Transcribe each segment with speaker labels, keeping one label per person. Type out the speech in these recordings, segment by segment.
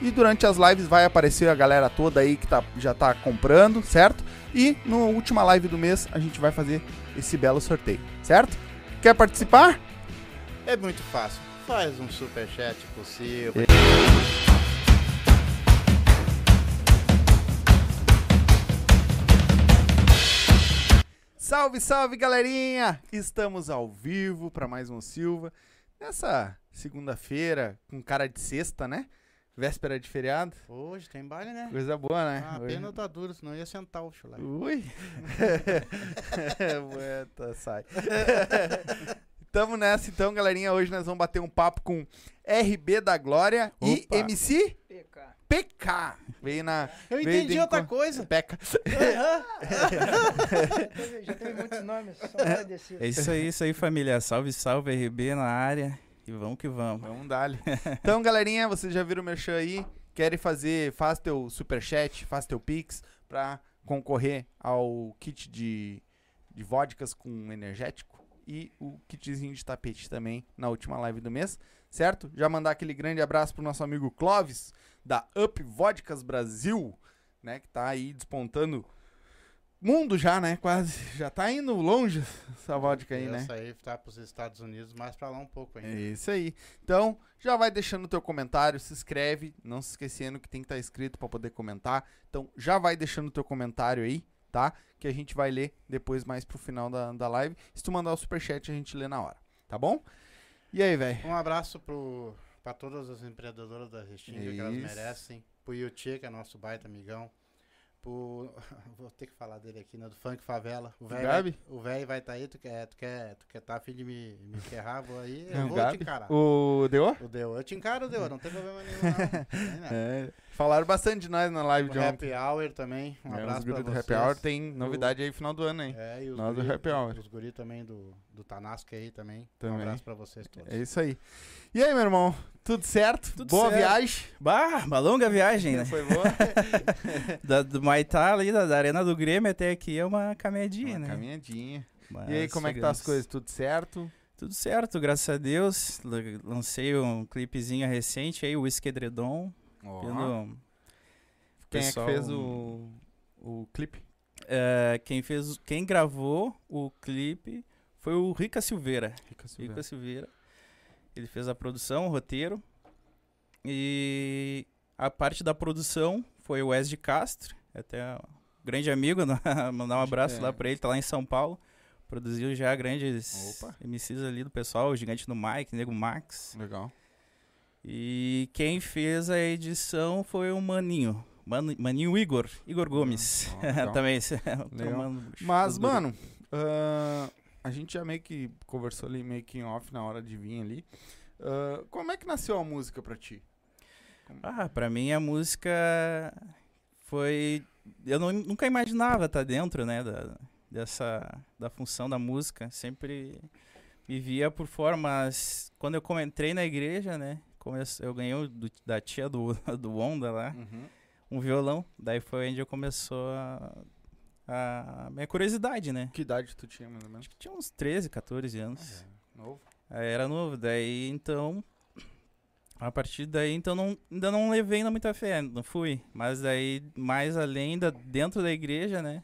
Speaker 1: e durante as lives vai aparecer a galera toda aí que tá, já tá comprando, certo? E na última live do mês a gente vai fazer esse belo sorteio, certo? Quer participar?
Speaker 2: É muito fácil. Faz um super chat possível.
Speaker 1: Salve, salve, galerinha! Estamos ao vivo para mais um Silva. Nessa segunda-feira, com cara de sexta, né? Véspera de feriado.
Speaker 2: Hoje tem baile, né?
Speaker 1: Coisa boa, né?
Speaker 2: Ah,
Speaker 1: Hoje-
Speaker 2: pena tá duro, senão ia sentar o chulé.
Speaker 1: Ui! Bueta, sai. Tamo nessa então, galerinha. Hoje nós vamos bater um papo com RB da Glória e
Speaker 3: Opa.
Speaker 1: MC
Speaker 3: PK.
Speaker 1: PK. Veio na.
Speaker 2: Eu
Speaker 1: veio
Speaker 2: entendi
Speaker 1: de
Speaker 2: outra coisa.
Speaker 1: PK.
Speaker 3: Já teve muitos nomes, só agradecido.
Speaker 4: É isso aí, isso aí, família. Salve, salve, RB na área. E vamos que vamos.
Speaker 1: Vamos Então, galerinha, vocês já viram o merchan aí? Querem fazer, faz teu superchat, faz teu pix pra concorrer ao kit de, de vodkas com energético e o kitzinho de tapete também na última live do mês, certo? Já mandar aquele grande abraço pro nosso amigo Clóvis, da Up Vodkas Brasil, né, que tá aí despontando mundo já, né, quase. Já tá indo longe essa vodka aí, né?
Speaker 2: Essa aí tá pros Estados Unidos, mais pra lá um pouco ainda.
Speaker 1: É isso aí. Então, já vai deixando o teu comentário, se inscreve, não se esquecendo que tem que estar inscrito para poder comentar. Então, já vai deixando o teu comentário aí, tá? Que a gente vai ler depois mais pro final da, da live. Se tu mandar o superchat, a gente lê na hora, tá bom? E aí, velho?
Speaker 2: Um abraço pro, pra todas as empreendedoras da Restinga, que elas merecem. Pro Yuti, que é nosso baita amigão. Vou ter que falar dele aqui, né? Do Funk Favela. O velho O velho vai estar tá aí, tu quer, tu quer, tu quer tá afim de me, me ferrar, vou aí, eu
Speaker 1: Não,
Speaker 2: vou
Speaker 1: Gabi?
Speaker 2: te encarar.
Speaker 1: O Deu?
Speaker 2: O Deu, eu te encaro, Deu, não tem problema nenhum, não.
Speaker 1: É, falaram bastante de nós na live
Speaker 2: O
Speaker 1: de ontem.
Speaker 2: Happy Hour também, um
Speaker 1: É, os
Speaker 2: abraço pra
Speaker 1: guri do
Speaker 2: vocês.
Speaker 1: Happy Hour tem novidade aí final do ano aí.
Speaker 2: É, e os
Speaker 1: Nós do
Speaker 2: guri,
Speaker 1: Happy Hour.
Speaker 2: Os guri também do, do Tanasco aí também.
Speaker 1: Também.
Speaker 2: Um abraço pra vocês todos.
Speaker 1: É isso aí. E aí, meu irmão? Tudo certo?
Speaker 4: Tudo
Speaker 1: Boa
Speaker 4: certo.
Speaker 1: viagem?
Speaker 4: Bah, uma longa viagem, né?
Speaker 1: Foi boa?
Speaker 4: Da, do Maitá ali, da, da Arena do Grêmio até aqui é uma caminhadinha,
Speaker 1: Uma
Speaker 4: né?
Speaker 1: caminhadinha.
Speaker 4: Mas
Speaker 1: E aí, como é que tá as coisas? Tudo certo?
Speaker 4: Tudo certo, graças a Deus. Lancei um clipezinho recente aí, o Whisky
Speaker 1: Ó.
Speaker 4: Pelo
Speaker 1: Quem
Speaker 4: pessoal-
Speaker 1: é que fez o, o clipe?
Speaker 4: É, quem fez, quem gravou o clipe foi o Rica Silveira.
Speaker 1: Rica
Speaker 4: Rica Silveira. ele fez a produção, o roteiro. E a parte da produção foi o Wes de Castro, até um grande amigo, né? mandar um abraço
Speaker 1: É.
Speaker 4: lá pra ele, tá lá em São Paulo. Produziu já grandes
Speaker 1: Opa.
Speaker 4: MCs ali do pessoal, o Gigante no Mike, Nego Max.
Speaker 1: Legal.
Speaker 4: E quem fez a edição foi o Maninho. Mano, Maninho Igor, Igor Gomes.
Speaker 1: Ah.
Speaker 4: Também, mano
Speaker 1: Mas, mano, ah, a gente já meio que conversou ali, meio que em off na hora de vir ali. Ah, como é que nasceu a música pra ti?
Speaker 4: Ah, pra mim a música foi. Eu não- nunca imaginava estar dentro, né, da, dessa. da função da música. Sempre me via por fora, mas quando eu entrei na igreja, né, come- eu ganhei do- da tia do, do Onda lá, um violão. Daí foi onde eu começou a. a minha curiosidade, né?
Speaker 1: Que idade tu tinha, mais ou menos?
Speaker 4: Acho que tinha uns 13, 14 anos.
Speaker 1: Novo.
Speaker 4: Aí Era novo, daí então. A partir daí, então, não, ainda não levei ainda muita fé, não fui. Mas daí, mais além, da, dentro da igreja, né?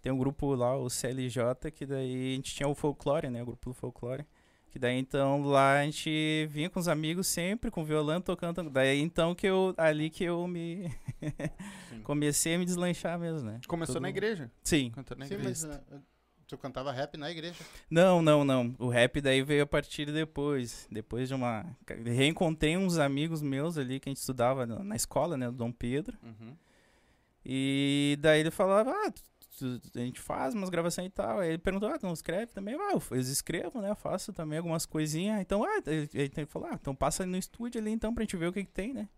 Speaker 4: Tem um grupo lá, o CLJ, que daí a gente tinha o folclore, né? O grupo do folclore. Que daí, então, lá a gente vinha com os amigos sempre, com violão, tocando. Daí, então, que eu, ali que eu me... Comecei a me deslanchar mesmo, né?
Speaker 1: Começou
Speaker 4: Todo-
Speaker 1: na igreja?
Speaker 4: Sim.
Speaker 1: Cantando na
Speaker 2: Sim,
Speaker 1: igreja.
Speaker 2: mas ah, tu cantava rap na igreja.
Speaker 4: Não, não, não. O rap daí veio a partir depois. Depois de uma. Reencontrei uns amigos meus ali que a gente estudava na escola, né? Do Dom Pedro.
Speaker 1: Uhum.
Speaker 4: E daí ele falava, ah, tu- a gente faz umas gravações e tal. Aí ele perguntou, ah, tu não escreve também? Ah, eu escrevo, né? Eu faço também algumas coisinhas. Então, ah, ele, ele falou, ah, então passa no estúdio ali então pra gente ver o que, que tem, né?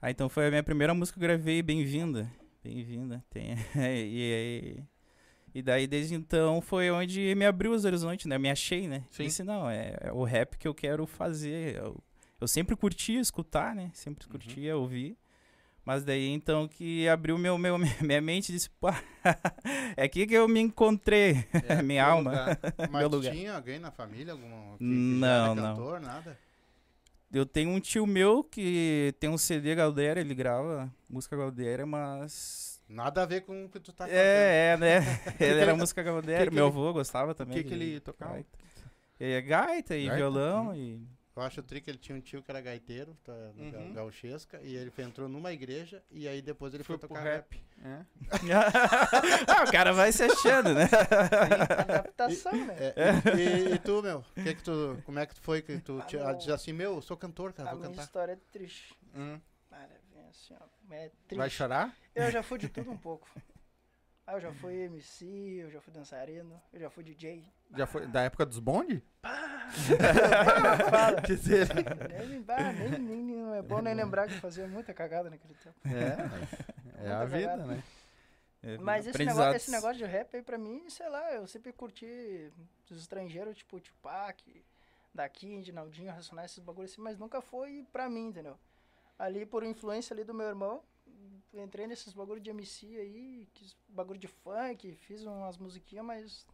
Speaker 4: Aí então foi a minha primeira música que eu gravei, Bem-vinda. Bem-vinda. Tem. e, e, e daí desde então foi onde me abriu os horizontes, né? Eu me achei, né?
Speaker 1: Sim.
Speaker 4: Disse, não, é, é o rap que eu quero fazer. Eu, eu sempre curtia escutar, né? Sempre curtia ouvir. Mas daí então que abriu meu, meu, minha mente e disse, pô, é aqui que eu me encontrei,
Speaker 2: É,
Speaker 4: minha
Speaker 2: teu
Speaker 4: alma.
Speaker 2: lugar. Mas
Speaker 4: Meu lugar.
Speaker 2: tinha alguém na família? Algum que, que
Speaker 4: Não,
Speaker 2: já era
Speaker 4: não.
Speaker 2: cantor, nada?
Speaker 4: Eu tenho um tio meu que tem um CD Galdera, ele grava música Galdera, mas.
Speaker 2: Nada a ver com o que tu tá cantando.
Speaker 4: É, é, né? Ele era música
Speaker 1: que
Speaker 4: Galdera.
Speaker 1: que
Speaker 4: Meu avô gostava
Speaker 1: O
Speaker 4: também.
Speaker 1: que, que
Speaker 4: de
Speaker 1: ele tocava?
Speaker 4: gaita. É, gaita e
Speaker 1: Gaita?
Speaker 4: violão e.
Speaker 2: Eu acho o tri que ele tinha um tio que era gaiteiro, tá,
Speaker 1: Uhum.
Speaker 2: Ga- Gauchesca, e ele entrou numa igreja, e aí depois ele foi,
Speaker 1: Foi
Speaker 2: tocar rap.
Speaker 1: rap. É.
Speaker 4: ah, o cara vai se achando, né?
Speaker 3: Adaptação, né?
Speaker 2: É, e, e tu, meu? Que que tu, como é que tu foi que tu
Speaker 3: Ah,
Speaker 2: te,
Speaker 3: meu-
Speaker 2: diz assim, meu, eu sou cantor, cara,
Speaker 3: A
Speaker 2: vou
Speaker 3: minha
Speaker 2: cantar.
Speaker 3: história é triste.
Speaker 1: Hum.
Speaker 3: Vem assim, ó. É triste.
Speaker 1: Vai chorar?
Speaker 3: Eu já fui de tudo um pouco. Ah, eu já fui MC, eu já fui dançarino, eu já fui DJ.
Speaker 1: Já foi da época dos bonde?
Speaker 3: Fala.
Speaker 1: Quer dizer,
Speaker 3: Nem, bah, nem, nem, não é bom nem lembrar que eu fazia muita cagada naquele tempo.
Speaker 1: é, é a vida,
Speaker 3: cagada.
Speaker 1: né?
Speaker 4: É,
Speaker 3: Mas esse negócio, esse negócio de rap aí pra mim, sei lá, eu sempre curti dos estrangeiros, tipo Tupac, daqui, Dinaldinho, Racionais, esses bagulhos assim, mas nunca foi pra mim, entendeu? Ali, por influência ali do meu irmão, entrei nesses bagulho de MC aí, bagulho de funk, fiz umas musiquinhas, mas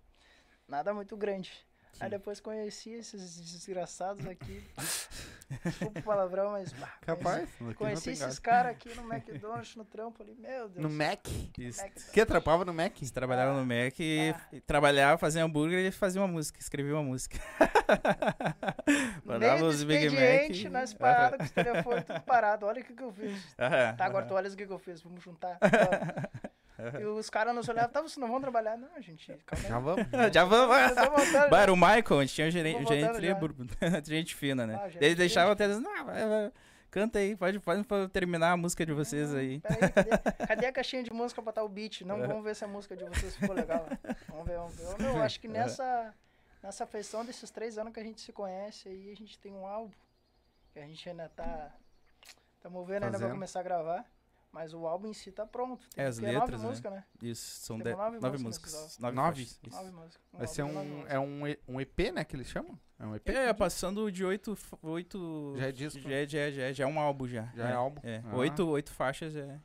Speaker 3: nada muito grande. Aí depois conheci esses desgraçados aqui. Desculpa o palavrão, mas. bah,
Speaker 1: Capaz.
Speaker 3: Conheci
Speaker 1: tem
Speaker 3: esses caras aqui no McDonald's, no trampo ali, meu Deus.
Speaker 1: No Mac?
Speaker 4: Isso.
Speaker 1: Que trampava no Mac?
Speaker 4: Trabalhava no Mac e,
Speaker 3: Ah.
Speaker 4: e trabalhava, fazia hambúrguer e fazia uma música, escrevia uma música. Mandava os Big Mac.
Speaker 3: nas paradas, com os telefones tudo parado. Olha o que, que eu fiz.
Speaker 4: Aham,
Speaker 3: Tá, agora tu olha o que, que eu fiz, vamos juntar. e os caras nos olhavam, tá, vocês não vão trabalhar? Não, gente.
Speaker 1: Já vamos.
Speaker 4: Já vamos.
Speaker 3: Voltando,
Speaker 4: Bah, era o Michael, a gente tinha um gerente, gerente,
Speaker 3: voltando já.
Speaker 4: gente fina, né?
Speaker 3: Ah,
Speaker 4: Ele deixava até dizer, não, vai, vai, canta aí, pode, pode terminar a música de vocês aí.
Speaker 3: Peraí, cadê, cadê a caixinha de música pra botar o beat? Não, vamos ver se a música de vocês ficou legal. Vamos ver, vamos ver. Eu, meu, acho que nessa, nessa feição desses três anos que a gente se conhece aí, a gente tem um álbum que a gente ainda tá. Estamos vendo ainda pra
Speaker 1: Fazendo.
Speaker 3: começar a gravar. Mas o álbum em si tá pronto. Tem
Speaker 4: É, as
Speaker 3: que
Speaker 4: letras,
Speaker 3: nove
Speaker 4: né?
Speaker 3: músicas, né?
Speaker 4: Isso, são
Speaker 3: nove
Speaker 4: nove,
Speaker 3: músicas
Speaker 4: músicas. Nove,
Speaker 1: Nove?
Speaker 4: isso.
Speaker 3: Nove músicas.
Speaker 1: Vai ser um, é um, E- um EP, né? Que eles chamam? É um EP?
Speaker 4: É, passando de oito, oito
Speaker 1: Já é disco?
Speaker 4: Já é, já é, já é, já é um álbum já.
Speaker 1: Já é álbum?
Speaker 4: É,
Speaker 1: Ah.
Speaker 4: oito, oito faixas é-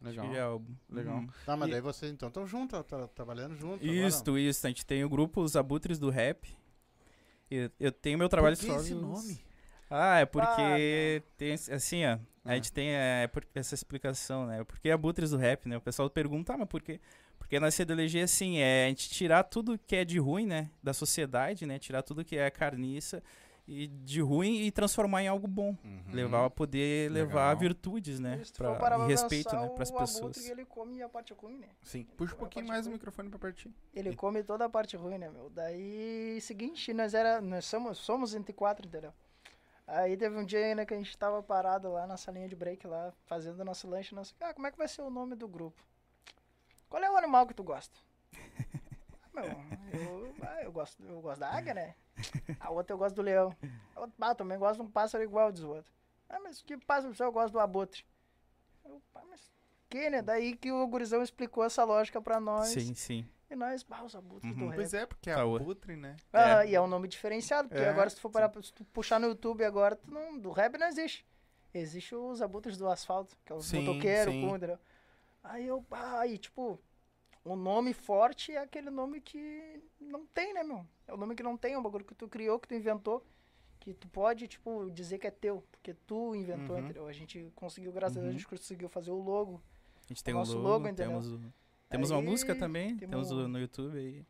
Speaker 1: Legal.
Speaker 4: acho que já é álbum.
Speaker 1: Legal.
Speaker 4: Uhum.
Speaker 2: Tá, mas
Speaker 1: E-
Speaker 2: daí vocês então estão juntos, tá, trabalhando junto.
Speaker 4: Isso, isso. A gente tem o grupo Os Abutres do Rap. E eu tenho meu trabalho
Speaker 1: Por que
Speaker 4: solo.
Speaker 1: esse nome?
Speaker 4: Ah, é porque
Speaker 3: Ah,
Speaker 4: tem assim, ó. A gente tem é, essa explicação, né? Por que abutres do rap, né? O pessoal pergunta, ah, mas por quê? Porque na ideologia, assim, é a gente tirar tudo que é de ruim, né? Da sociedade, né? Tirar tudo que é carniça e de ruim e transformar em algo bom.
Speaker 2: Uhum.
Speaker 4: Levar a poder levar
Speaker 1: Legal.
Speaker 4: virtudes, né? Pra, e
Speaker 3: pra
Speaker 4: respeito, né? Pras
Speaker 3: o
Speaker 4: pessoas.
Speaker 3: abutre, ele come a parte ruim, né?
Speaker 1: Sim.
Speaker 3: Ele
Speaker 1: Puxa um pouquinho mais o
Speaker 3: ruim.
Speaker 1: microfone pra partir.
Speaker 3: Ele come toda a parte ruim, né, meu? Daí, seguinte, nós era, nós somos, somos entre quatro, entendeu? Aí teve um dia ainda que a gente tava parado lá na salinha de break lá, fazendo nosso lanche, nosso, ah, como é que vai ser o nome do grupo? Qual é o animal que tu gosta? Ah, meu, eu, ah, eu gosto, eu gosto da águia, né? A outra eu gosto do leão. A outra, ah, também gosto de um pássaro igual dos outros. Ah, mas que pássaro eu gosto do abutre? Eu, ah, mas que, né? Daí que o gurizão explicou essa lógica pra nós.
Speaker 4: Sim, sim.
Speaker 3: E nós, bah, os abutres do
Speaker 4: Uhum.
Speaker 3: rap.
Speaker 1: Pois é, porque é
Speaker 4: Tá,
Speaker 1: abutre, né?
Speaker 3: Ah,
Speaker 4: É.
Speaker 3: e é um nome diferenciado, porque
Speaker 1: É,
Speaker 3: agora se tu for parar, pra- se tu puxar no YouTube agora, tu não, do rap não existe. Existe os abutres do asfalto, que é os
Speaker 1: Sim,
Speaker 3: motoqueiros, entendeu? Aí eu, ah, aí, tipo, o nome forte é aquele nome que não tem, né, meu? É o nome que não tem, é um bagulho que tu criou, que tu inventou, que tu pode, tipo, dizer que é teu, porque tu inventou,
Speaker 1: Uhum.
Speaker 3: entendeu? A gente conseguiu, graças a
Speaker 4: Uhum.
Speaker 3: Deus, a gente conseguiu fazer o logo.
Speaker 4: A gente tem
Speaker 3: O
Speaker 4: um
Speaker 3: nosso
Speaker 4: logo,
Speaker 3: logo, entendeu?
Speaker 4: temos, o- temos uma
Speaker 3: Aí,
Speaker 4: música também,
Speaker 3: temos
Speaker 4: temos o- no YouTube aí.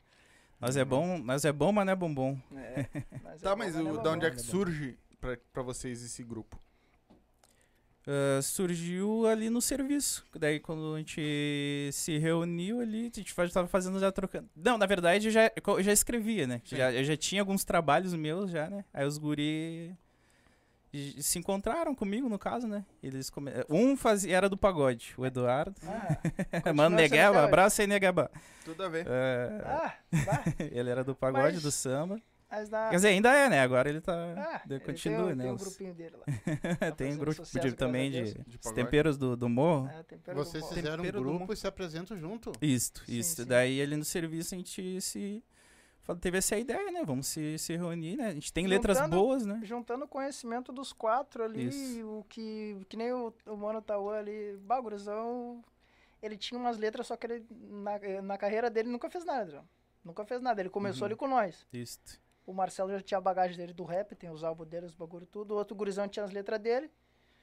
Speaker 4: Nós é bom, nós é bom, mas não é bombom.
Speaker 3: É, mas
Speaker 1: Tá,
Speaker 3: é
Speaker 1: mas
Speaker 3: bom,
Speaker 1: o,
Speaker 3: né,
Speaker 1: da onde é
Speaker 3: bom.
Speaker 1: que surge pra, pra vocês esse grupo?
Speaker 4: Ah, surgiu ali no serviço. Daí quando a gente se reuniu ali, a gente fa- tava fazendo já trocando. Não, na verdade eu já, eu já escrevia, né? Já, eu já tinha alguns trabalhos meus já, né? Aí os guri se encontraram comigo, no caso, né? Eles come... Um fazia, era do pagode, o Eduardo.
Speaker 3: Ah,
Speaker 4: Mano,
Speaker 3: hoje.
Speaker 4: abraço aí, Negueba.
Speaker 1: Tudo a ver.
Speaker 4: É,
Speaker 3: ah,
Speaker 4: ele era do pagode,
Speaker 3: Mas-
Speaker 4: do samba.
Speaker 3: mas na...
Speaker 4: Quer dizer, ainda é, né? Agora ele tá.
Speaker 3: Ah, ele
Speaker 4: continua,
Speaker 3: tem,
Speaker 4: né?
Speaker 3: Tem um grupinho dele lá.
Speaker 4: tem
Speaker 3: fazendo
Speaker 4: grupo de, também de.
Speaker 1: De
Speaker 4: temperos do, do morro.
Speaker 3: É, tempero do
Speaker 2: Vocês
Speaker 3: pó.
Speaker 2: fizeram um
Speaker 1: Tempero do
Speaker 2: grupo e se apresentam junto?
Speaker 4: Isto,
Speaker 3: Sim,
Speaker 4: isto.
Speaker 3: sim.
Speaker 4: Daí ali no serviço a gente se. Teve essa ideia, né? Vamos se, se reunir, né? A gente tem letras
Speaker 3: Juntando-
Speaker 4: boas, né?
Speaker 3: Juntando o conhecimento dos quatro ali,
Speaker 4: Isso.
Speaker 3: o que, que nem o, o Mano Tauã ali, Baguruzão, ele tinha umas letras, só que ele, na, na carreira dele, nunca fez nada, entendeu? Nunca fez nada, ele começou
Speaker 4: Uhum.
Speaker 3: ali com nós.
Speaker 4: Isto.
Speaker 3: O Marcelo já tinha a bagagem dele do rap, tem os álbuns dele, os bagulho tudo. O outro gurizão tinha as letras dele.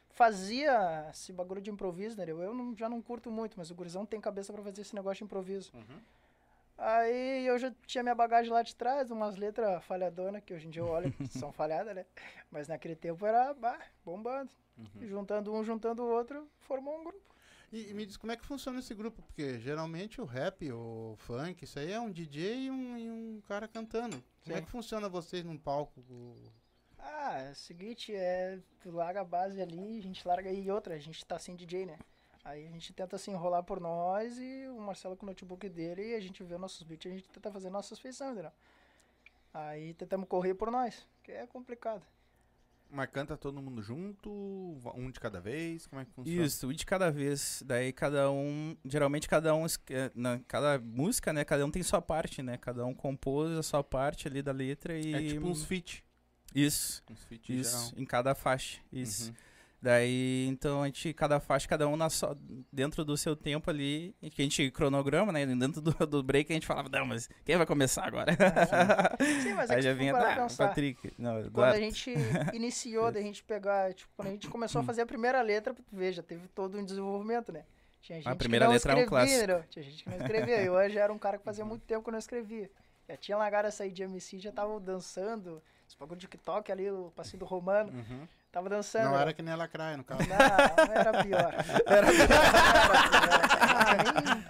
Speaker 3: Fazia esse bagulho de improviso, né? Eu não- já não curto muito, mas o gurizão tem cabeça pra fazer esse negócio de improviso.
Speaker 2: Uhum.
Speaker 3: Aí eu já tinha minha bagagem lá de trás, umas letras falhadonas, que hoje em dia eu olho, são falhadas, né? Mas naquele tempo era bah, bombando. E juntando um, juntando o outro, formou um grupo.
Speaker 2: E, e me diz como é que funciona esse grupo, porque geralmente o rap, o funk, isso aí é um DJ e um, e um cara cantando. Como é que funciona vocês num palco? o-
Speaker 3: Ah, é o seguinte, é, tu larga a base ali, a gente larga aí outra, a gente tá sem DJ, né? Aí a gente tenta se enrolar por nós e o Marcelo com o notebook dele, e a gente vê nossos beats e a gente tenta fazer nossas feições, entendeu? Aí tentamos correr por nós, que é complicado.
Speaker 1: Mas canta todo mundo junto, um de cada vez, como é que funciona?
Speaker 4: Isso, um de cada vez. Daí cada um. Geralmente cada um. eh, Na, cada música, né? Cada um tem sua parte, né? Cada um compôs a sua parte ali da letra e.
Speaker 1: É tipo uns feat.
Speaker 4: Isso,
Speaker 1: Uns feat
Speaker 4: isso. Em cada faixa. Isso.
Speaker 1: Uhum.
Speaker 4: Daí, então, a gente, cada faixa, cada um na sua, dentro do seu tempo ali, que a gente cronograma, né? Dentro do, do break a gente falava, não, mas quem vai começar agora?
Speaker 3: Sim, mas é
Speaker 4: Aí já
Speaker 3: for
Speaker 4: vinha,
Speaker 3: pensar,
Speaker 4: Patrick. Não,
Speaker 3: Quando
Speaker 4: Eduardo.
Speaker 3: a gente iniciou, da gente pegar, tipo, quando a gente começou a
Speaker 4: Hum.
Speaker 3: fazer a primeira letra, tu já teve todo um desenvolvimento, né? Tinha gente
Speaker 4: primeira
Speaker 3: que não
Speaker 4: letra é um
Speaker 3: escrevia,
Speaker 4: clássico.
Speaker 3: Tinha gente que não escrevia. Eu hoje era um cara que fazia muito tempo que eu não escrevia. Já tinha largado essa aí de MC, já tava dançando, esse bagulho de TikTok ali, o passinho do Romano,
Speaker 2: Uhum.
Speaker 3: Tava dançando.
Speaker 2: Não era que nem a Lacraia, no caso.
Speaker 3: Não, era pior. Era pior.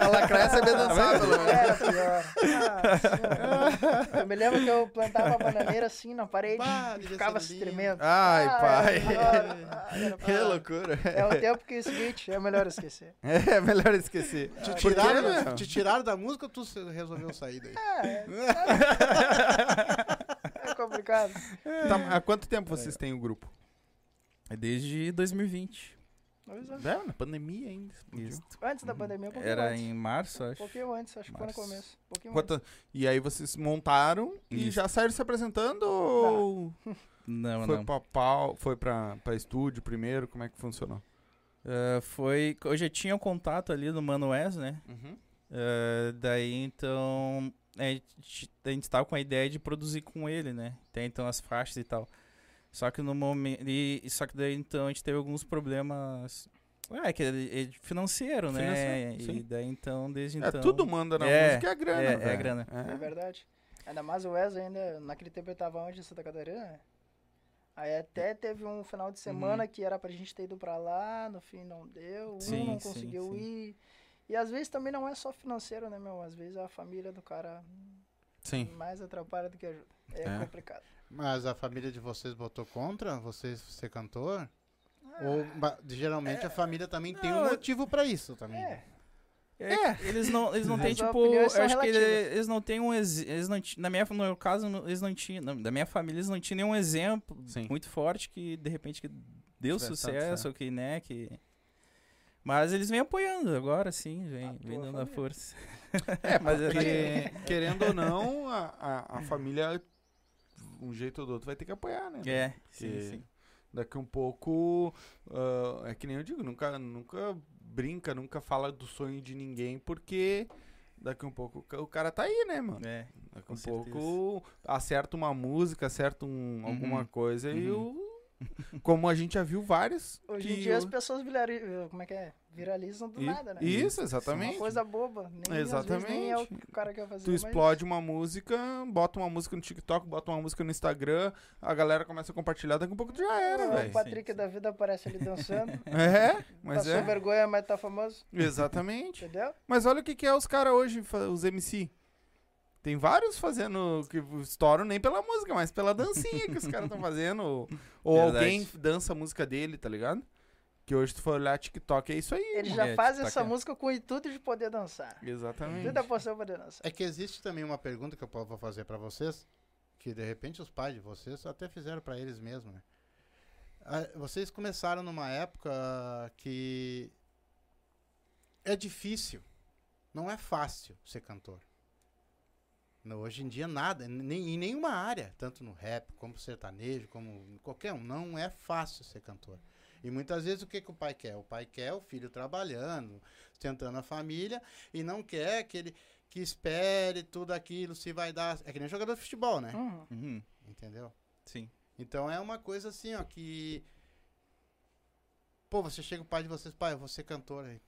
Speaker 1: A lacraia sabia dançar, pelo menos.
Speaker 3: Era pior. Ah, senhora. eu me lembro que eu plantava a bananeira assim na parede e ficava se tremendo.
Speaker 1: Ai,
Speaker 3: Ah,
Speaker 1: pai.
Speaker 3: era
Speaker 1: Que loucura.
Speaker 3: É o tempo que é o seguinte, é melhor esquecer.
Speaker 1: É melhor esquecer.
Speaker 2: Te tiraram, te tiraram da música ou tu resolveu sair daí?
Speaker 3: É, é complicado.
Speaker 1: tá, há quanto tempo vocês têm o grupo?
Speaker 4: É desde 2020.
Speaker 3: Dois anos.
Speaker 1: É, na pandemia ainda.
Speaker 4: Isso.
Speaker 3: Antes da pandemia, um pouquinho
Speaker 4: Era
Speaker 3: antes.
Speaker 4: em março,
Speaker 3: Um
Speaker 4: acho.
Speaker 3: pouquinho antes, acho que foi no
Speaker 4: Março.
Speaker 3: começo. Um pouquinho
Speaker 1: Quanta- E aí vocês montaram e
Speaker 4: Isso.
Speaker 1: já saíram se apresentando ou
Speaker 4: Não,
Speaker 1: foi
Speaker 4: não.
Speaker 1: pra pau, foi pra, pra estúdio primeiro? Como é que funcionou?
Speaker 4: Ah, foi. Eu já tinha um contato ali no Mano Wes, né?
Speaker 1: Uhum.
Speaker 4: Ah, daí então. A gente, a gente tava com a ideia de produzir com ele, né? Tem então as faixas e tal. Só que no momento. E, só que daí então a gente teve alguns problemas. É, que é, é financeiro, né?
Speaker 1: Financeiro, sim.
Speaker 4: E daí então, desde
Speaker 1: É,
Speaker 4: então.
Speaker 1: tudo manda na
Speaker 4: É,
Speaker 1: música, é a grana,
Speaker 4: é, é
Speaker 1: velho.
Speaker 4: grana.
Speaker 3: É verdade. Ainda mais o Wesley ainda, naquele tempo ele tava onde, em Santa Catarina? Aí até teve um final de semana que era pra gente ter ido pra lá, no fim não deu,
Speaker 4: Sim,
Speaker 3: um não
Speaker 4: sim,
Speaker 3: conseguiu
Speaker 4: sim.
Speaker 3: ir. E às vezes também não é só financeiro, né, meu? Às vezes a família do cara
Speaker 1: Sim.
Speaker 3: mais atrapalha do que ajuda. É,
Speaker 1: É.
Speaker 3: complicado.
Speaker 2: Mas a família de vocês botou contra vocês ser cantor? Ou ba- geralmente a família também tem um
Speaker 4: Não,
Speaker 2: motivo pra isso também.
Speaker 3: É,
Speaker 4: É, que eles não, eles não têm, tipo, eu acho que ele-
Speaker 3: relativas.
Speaker 4: eles não têm um eles não, na minha, no meu caso, eles não tinham, na- da minha família, eles não tinham nenhum exemplo
Speaker 1: Sim.
Speaker 4: muito forte que, de repente, que deu sucesso, ou que, né, que... Mas eles vêm apoiando agora, sim, vem,
Speaker 3: A
Speaker 4: vem dando a
Speaker 3: família.
Speaker 4: força.
Speaker 1: É,
Speaker 4: Mas é-
Speaker 1: porque, querendo ou não, a, a, a família, um jeito ou do outro, vai ter que apoiar, né?
Speaker 4: É, sim,
Speaker 1: Porque
Speaker 4: sim.
Speaker 1: Daqui um pouco, ah, é que nem eu digo, nunca, nunca brinca, nunca fala do sonho de ninguém, porque daqui um pouco o ca- o cara tá aí, né, mano?
Speaker 4: É,
Speaker 1: Daqui
Speaker 4: com
Speaker 1: um
Speaker 4: certeza.
Speaker 1: pouco acerta uma música, acerta um, alguma
Speaker 4: Uhum.
Speaker 1: coisa e
Speaker 4: Uhum.
Speaker 1: o... Como a gente já viu vários.
Speaker 3: Hoje em dia as
Speaker 1: o-
Speaker 3: pessoas virali- como é que é? viralizam do
Speaker 1: I-
Speaker 3: nada, né?
Speaker 1: Isso,
Speaker 3: É
Speaker 1: exatamente.
Speaker 3: uma coisa boba. Nem, vezes nem é o que
Speaker 1: Exatamente.
Speaker 3: o cara quer fazer.
Speaker 1: Tu
Speaker 3: mas-
Speaker 1: explode uma música, bota uma música no TikTok, bota uma música no Instagram, a galera começa a compartilhar, daqui um pouco já era,
Speaker 3: o
Speaker 1: velho.
Speaker 3: Patrick da vida aparece ali dançando.
Speaker 1: É, mas
Speaker 3: Passou
Speaker 1: é.
Speaker 3: vergonha, mas tá famoso.
Speaker 1: Exatamente.
Speaker 3: Entendeu?
Speaker 1: Mas olha o que, que é os caras hoje, os MC. Tem vários fazendo que estouram nem pela música, mas pela dancinha que os caras estão fazendo. Ou, alguém dança a música dele, tá ligado? Que hoje tu for olhar TikTok, é isso aí.
Speaker 3: Ele já
Speaker 4: É,
Speaker 3: faz
Speaker 4: TikTok
Speaker 3: essa
Speaker 4: é.
Speaker 3: música com o intuito de poder dançar.
Speaker 1: Exatamente.
Speaker 3: Tudo é possível poder dançar.
Speaker 2: É que existe também uma pergunta que eu po- vou fazer pra vocês, que de repente os pais de vocês até fizeram pra eles mesmos, né? Ah, Vocês começaram numa época que é difícil, não é fácil ser cantor. No- Hoje em dia nada, nem, em nenhuma área, tanto no rap, como sertanejo, como em qualquer um, não é fácil ser cantor. E muitas vezes o que, que o pai quer? O pai quer o filho trabalhando, tentando a família, e não quer que ele que espere tudo aquilo se vai dar. É que nem jogador de futebol, né?
Speaker 3: Uhum.
Speaker 4: Uhum,
Speaker 2: Entendeu?
Speaker 4: sim.
Speaker 2: Então é uma coisa assim, ó, que. Pô, você chega o pai de vocês, pai, eu vou ser cantor aí.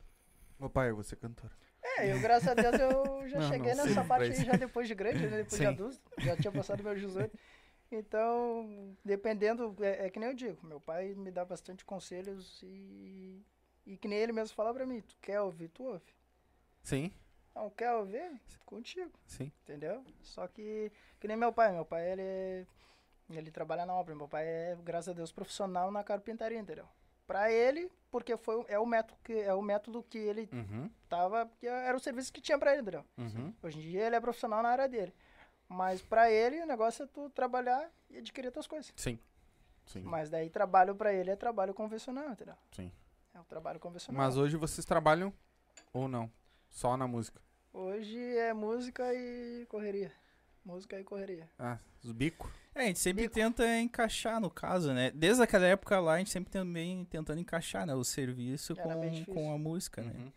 Speaker 1: Ô pai, eu vou ser cantor.
Speaker 3: É, eu, graças a Deus, eu já
Speaker 1: Não,
Speaker 3: cheguei
Speaker 1: não
Speaker 3: nessa
Speaker 1: sei
Speaker 3: parte aí já depois de grande, né? Depois de
Speaker 1: Sim.
Speaker 3: adulto. Já tinha passado meus 18. Então, dependendo, é, é que nem eu digo, meu pai me dá bastante conselhos e. E que nem ele mesmo fala pra mim, tu quer ouvir, tu ouve.
Speaker 1: Sim,
Speaker 3: Não quer ouvir? Contigo.
Speaker 1: sim.
Speaker 3: Entendeu? Só que, que nem meu pai. Meu pai, ele, ele trabalha na obra. Meu pai é, graças a Deus, profissional na carpintaria, entendeu? Pra ele, porque foi, é, o método que, é o método que ele
Speaker 1: Uhum,
Speaker 3: tava... Porque era o serviço que tinha pra ele, entendeu?
Speaker 1: uhum.
Speaker 3: Hoje em dia ele é profissional na área dele. Mas pra ele, o negócio é tu trabalhar e adquirir tuas coisas.
Speaker 1: Sim. Sim.
Speaker 3: Mas daí trabalho pra ele é trabalho convencional, entendeu?
Speaker 1: Sim.
Speaker 3: É o trabalho convencional.
Speaker 1: Mas hoje vocês trabalham ou não? Só na música?
Speaker 3: Hoje é música e correria. Música e correria.
Speaker 1: Ah, os bicos?
Speaker 4: É, a gente sempre tenta encaixar, no caso, né? Desde aquela época lá, a gente sempre também tentando encaixar, né? O serviço
Speaker 3: Era
Speaker 4: com, com a música, né?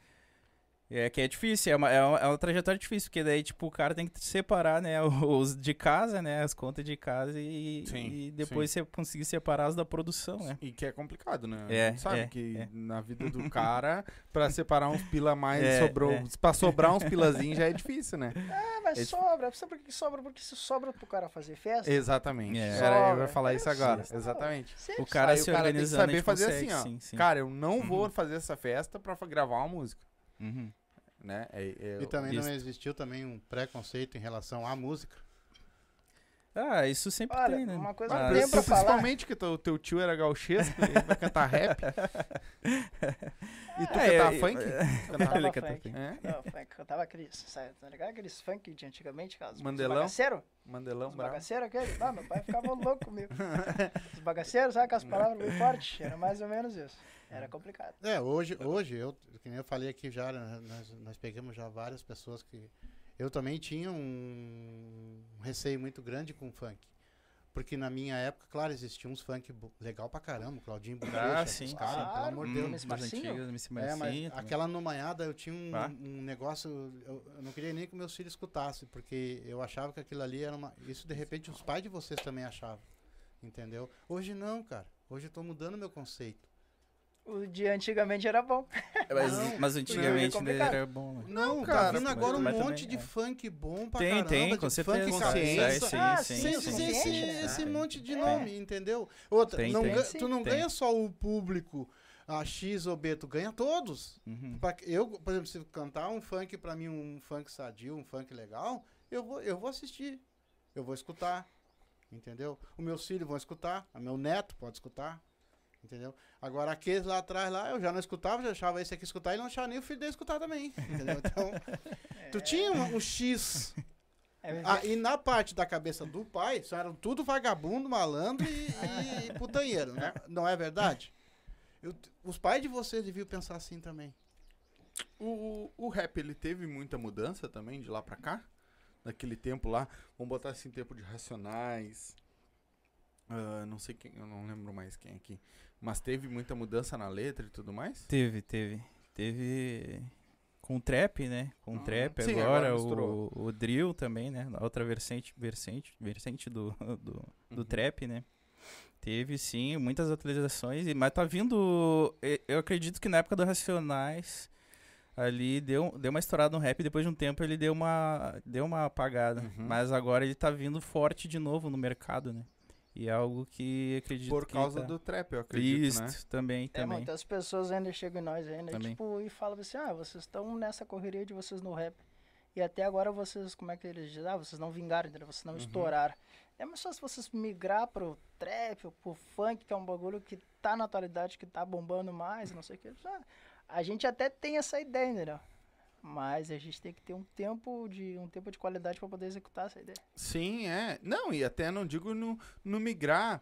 Speaker 1: Uhum.
Speaker 4: É que é difícil, é uma, é uma, é uma trajetória difícil, porque daí, tipo, o cara tem que separar, né, os de casa, né, as contas de casa e,
Speaker 1: Sim,
Speaker 4: e depois você conseguir separar as da produção, né?
Speaker 1: E que é complicado, né?
Speaker 4: É,
Speaker 1: A gente sabe
Speaker 4: é,
Speaker 1: que
Speaker 4: é.
Speaker 1: na vida do cara, pra separar uns pila a mais,
Speaker 4: É,
Speaker 1: sobrou,
Speaker 4: é.
Speaker 1: pra sobrar uns pilazinhos já é difícil, né?
Speaker 3: Ah, mas
Speaker 4: É
Speaker 3: sobra. Sabe por que sobra? Porque se sobra pro cara fazer festa,
Speaker 1: Exatamente.
Speaker 4: É.
Speaker 1: Era, eu ia falar isso agora.
Speaker 3: Sim.
Speaker 1: Exatamente.
Speaker 3: sempre
Speaker 4: O cara se
Speaker 1: o cara tem que saber fazer
Speaker 4: consegue,
Speaker 1: assim, ó.
Speaker 4: sim, sim.
Speaker 1: Cara, eu não vou fazer essa festa pra gravar uma música,
Speaker 4: Uhum.
Speaker 1: Né? É, é-
Speaker 2: E também
Speaker 4: Isso.
Speaker 2: não existiu também um preconceito em relação à música.
Speaker 4: Ah, isso sempre
Speaker 3: Olha,
Speaker 4: tem, né?
Speaker 3: uma coisa
Speaker 1: Ah,
Speaker 3: tenho pra falar.
Speaker 1: Principalmente que teu, teu tio era gauchesco, ele vai cantar rap. e tu
Speaker 4: É,
Speaker 1: cantava
Speaker 4: eu-
Speaker 1: funk?
Speaker 3: Cantava
Speaker 4: Ele canta
Speaker 3: funk.
Speaker 4: funk.
Speaker 1: É?
Speaker 3: Não, funk. Cantava aqueles, sabe, tá ligado? Aqueles funk de antigamente, aquelas
Speaker 1: Mandelão?
Speaker 3: Os bagaceiros?
Speaker 1: Mandelão
Speaker 3: Os
Speaker 1: bravo.
Speaker 3: bagaceiros aquele? Ah, meu pai ficava louco comigo. Os bagaceiros, sabe, com as palavras bem fortes. Era mais ou menos isso. Era complicado.
Speaker 2: É, hoje, hoje eu, que nem eu falei aqui já, né, nós, nós pegamos já várias pessoas que. Eu também tinha um receio muito grande com funk. Porque na minha época, claro, existiam uns funk legal pra caramba, Claudinho Bochecha,
Speaker 4: Ah, sim,
Speaker 2: caras,
Speaker 3: sim.
Speaker 2: pelo amor de
Speaker 3: Hum,
Speaker 2: Deus.
Speaker 3: Miss
Speaker 4: das
Speaker 3: Marcinho?
Speaker 4: antigas,
Speaker 2: É, mas
Speaker 4: também.
Speaker 2: aquela nomanhada eu tinha um,
Speaker 4: Ah.
Speaker 2: um negócio, eu, eu não queria nem que meus filhos escutassem, porque eu achava que aquilo ali era uma. Isso de repente os pais de vocês também achavam. Entendeu? Hoje não, cara. Hoje eu tô mudando meu conceito.
Speaker 3: O de antigamente era bom.
Speaker 4: Mas,
Speaker 2: Não,
Speaker 4: mas antigamente
Speaker 3: não, é complicado.
Speaker 4: era bom, né?
Speaker 2: Não,
Speaker 1: Não,
Speaker 2: tá
Speaker 1: cara,
Speaker 2: vindo
Speaker 1: mas-
Speaker 2: agora um
Speaker 4: mas
Speaker 2: monte
Speaker 4: também,
Speaker 2: de
Speaker 4: é.
Speaker 2: funk bom pra
Speaker 4: Tem,
Speaker 2: caramba,
Speaker 4: tem, com
Speaker 2: funk
Speaker 4: certeza.
Speaker 2: consciência.
Speaker 4: Sim,
Speaker 3: Ah,
Speaker 4: sim,
Speaker 2: Sem,
Speaker 3: sim, sim,
Speaker 2: esse,
Speaker 3: sim.
Speaker 2: esse
Speaker 4: Tem.
Speaker 2: monte de
Speaker 3: É.
Speaker 2: nome, entendeu? Outra,
Speaker 4: Tem,
Speaker 2: não
Speaker 4: tem.
Speaker 2: ganha- tu não
Speaker 4: tem.
Speaker 2: ganha só o público a X ou B, tu ganha todos.
Speaker 4: Uhum.
Speaker 2: Eu, por exemplo, se cantar um funk pra mim, um funk sadio, um funk legal, eu vou, eu vou assistir. Eu vou escutar. Entendeu? O meus filhos vão escutar, o meu neto pode escutar. Entendeu? Agora aqueles lá atrás lá, eu já não escutava, já achava esse aqui escutar e não achava nem o filho dele escutar também. Entendeu? Então, tu tinha um, um X.
Speaker 3: É,
Speaker 2: Ah, e na parte da cabeça do pai, só eram tudo vagabundo, malandro e, e- e putanheiro, né? Não é verdade? Eu- os pais de vocês deviam pensar assim também.
Speaker 1: O, o rap, ele teve muita mudança também de lá pra cá? Naquele tempo lá, vamos botar assim, tempo de Racionais. ah, não sei quem, eu não lembro mais quem aqui. Mas teve muita mudança na letra e tudo mais?
Speaker 4: Teve, teve. Teve com o trap, né? Com o
Speaker 1: Ah,
Speaker 4: trap
Speaker 1: sim,
Speaker 4: agora,
Speaker 1: agora
Speaker 4: o, o drill também, né? A outra versante, versante, versante do, do, do
Speaker 1: Uhum.
Speaker 4: trap, né? Teve sim, muitas atualizações, mas tá vindo. Eu acredito que na época do Racionais ali deu, deu uma estourada no rap, depois de um tempo ele deu uma, deu uma apagada.
Speaker 1: Uhum.
Speaker 4: Mas agora ele tá vindo forte de novo no mercado, né? E é algo que acredito
Speaker 1: Por
Speaker 4: que
Speaker 1: causa
Speaker 4: tá-
Speaker 1: do trap, eu acredito,
Speaker 4: Isso,
Speaker 1: né?
Speaker 4: também,
Speaker 3: É,
Speaker 4: também.
Speaker 3: muitas pessoas ainda chegam em nós ainda,
Speaker 4: Também.
Speaker 3: tipo, e falam assim, ah, vocês estão nessa correria de vocês no rap. E até agora vocês, como é que eles dizem? Ah, vocês não vingaram, entendeu? Vocês não
Speaker 1: Uhum.
Speaker 3: estouraram. É mais só se vocês migrar pro trap ou pro funk, que é um bagulho que tá na atualidade, que tá bombando mais, não sei o que. Ah, a gente até tem essa ideia, entendeu? Mas a gente tem que ter um tempo de um tempo de qualidade para poder executar essa ideia.
Speaker 1: Sim, é. Não, e até não digo no, no migrar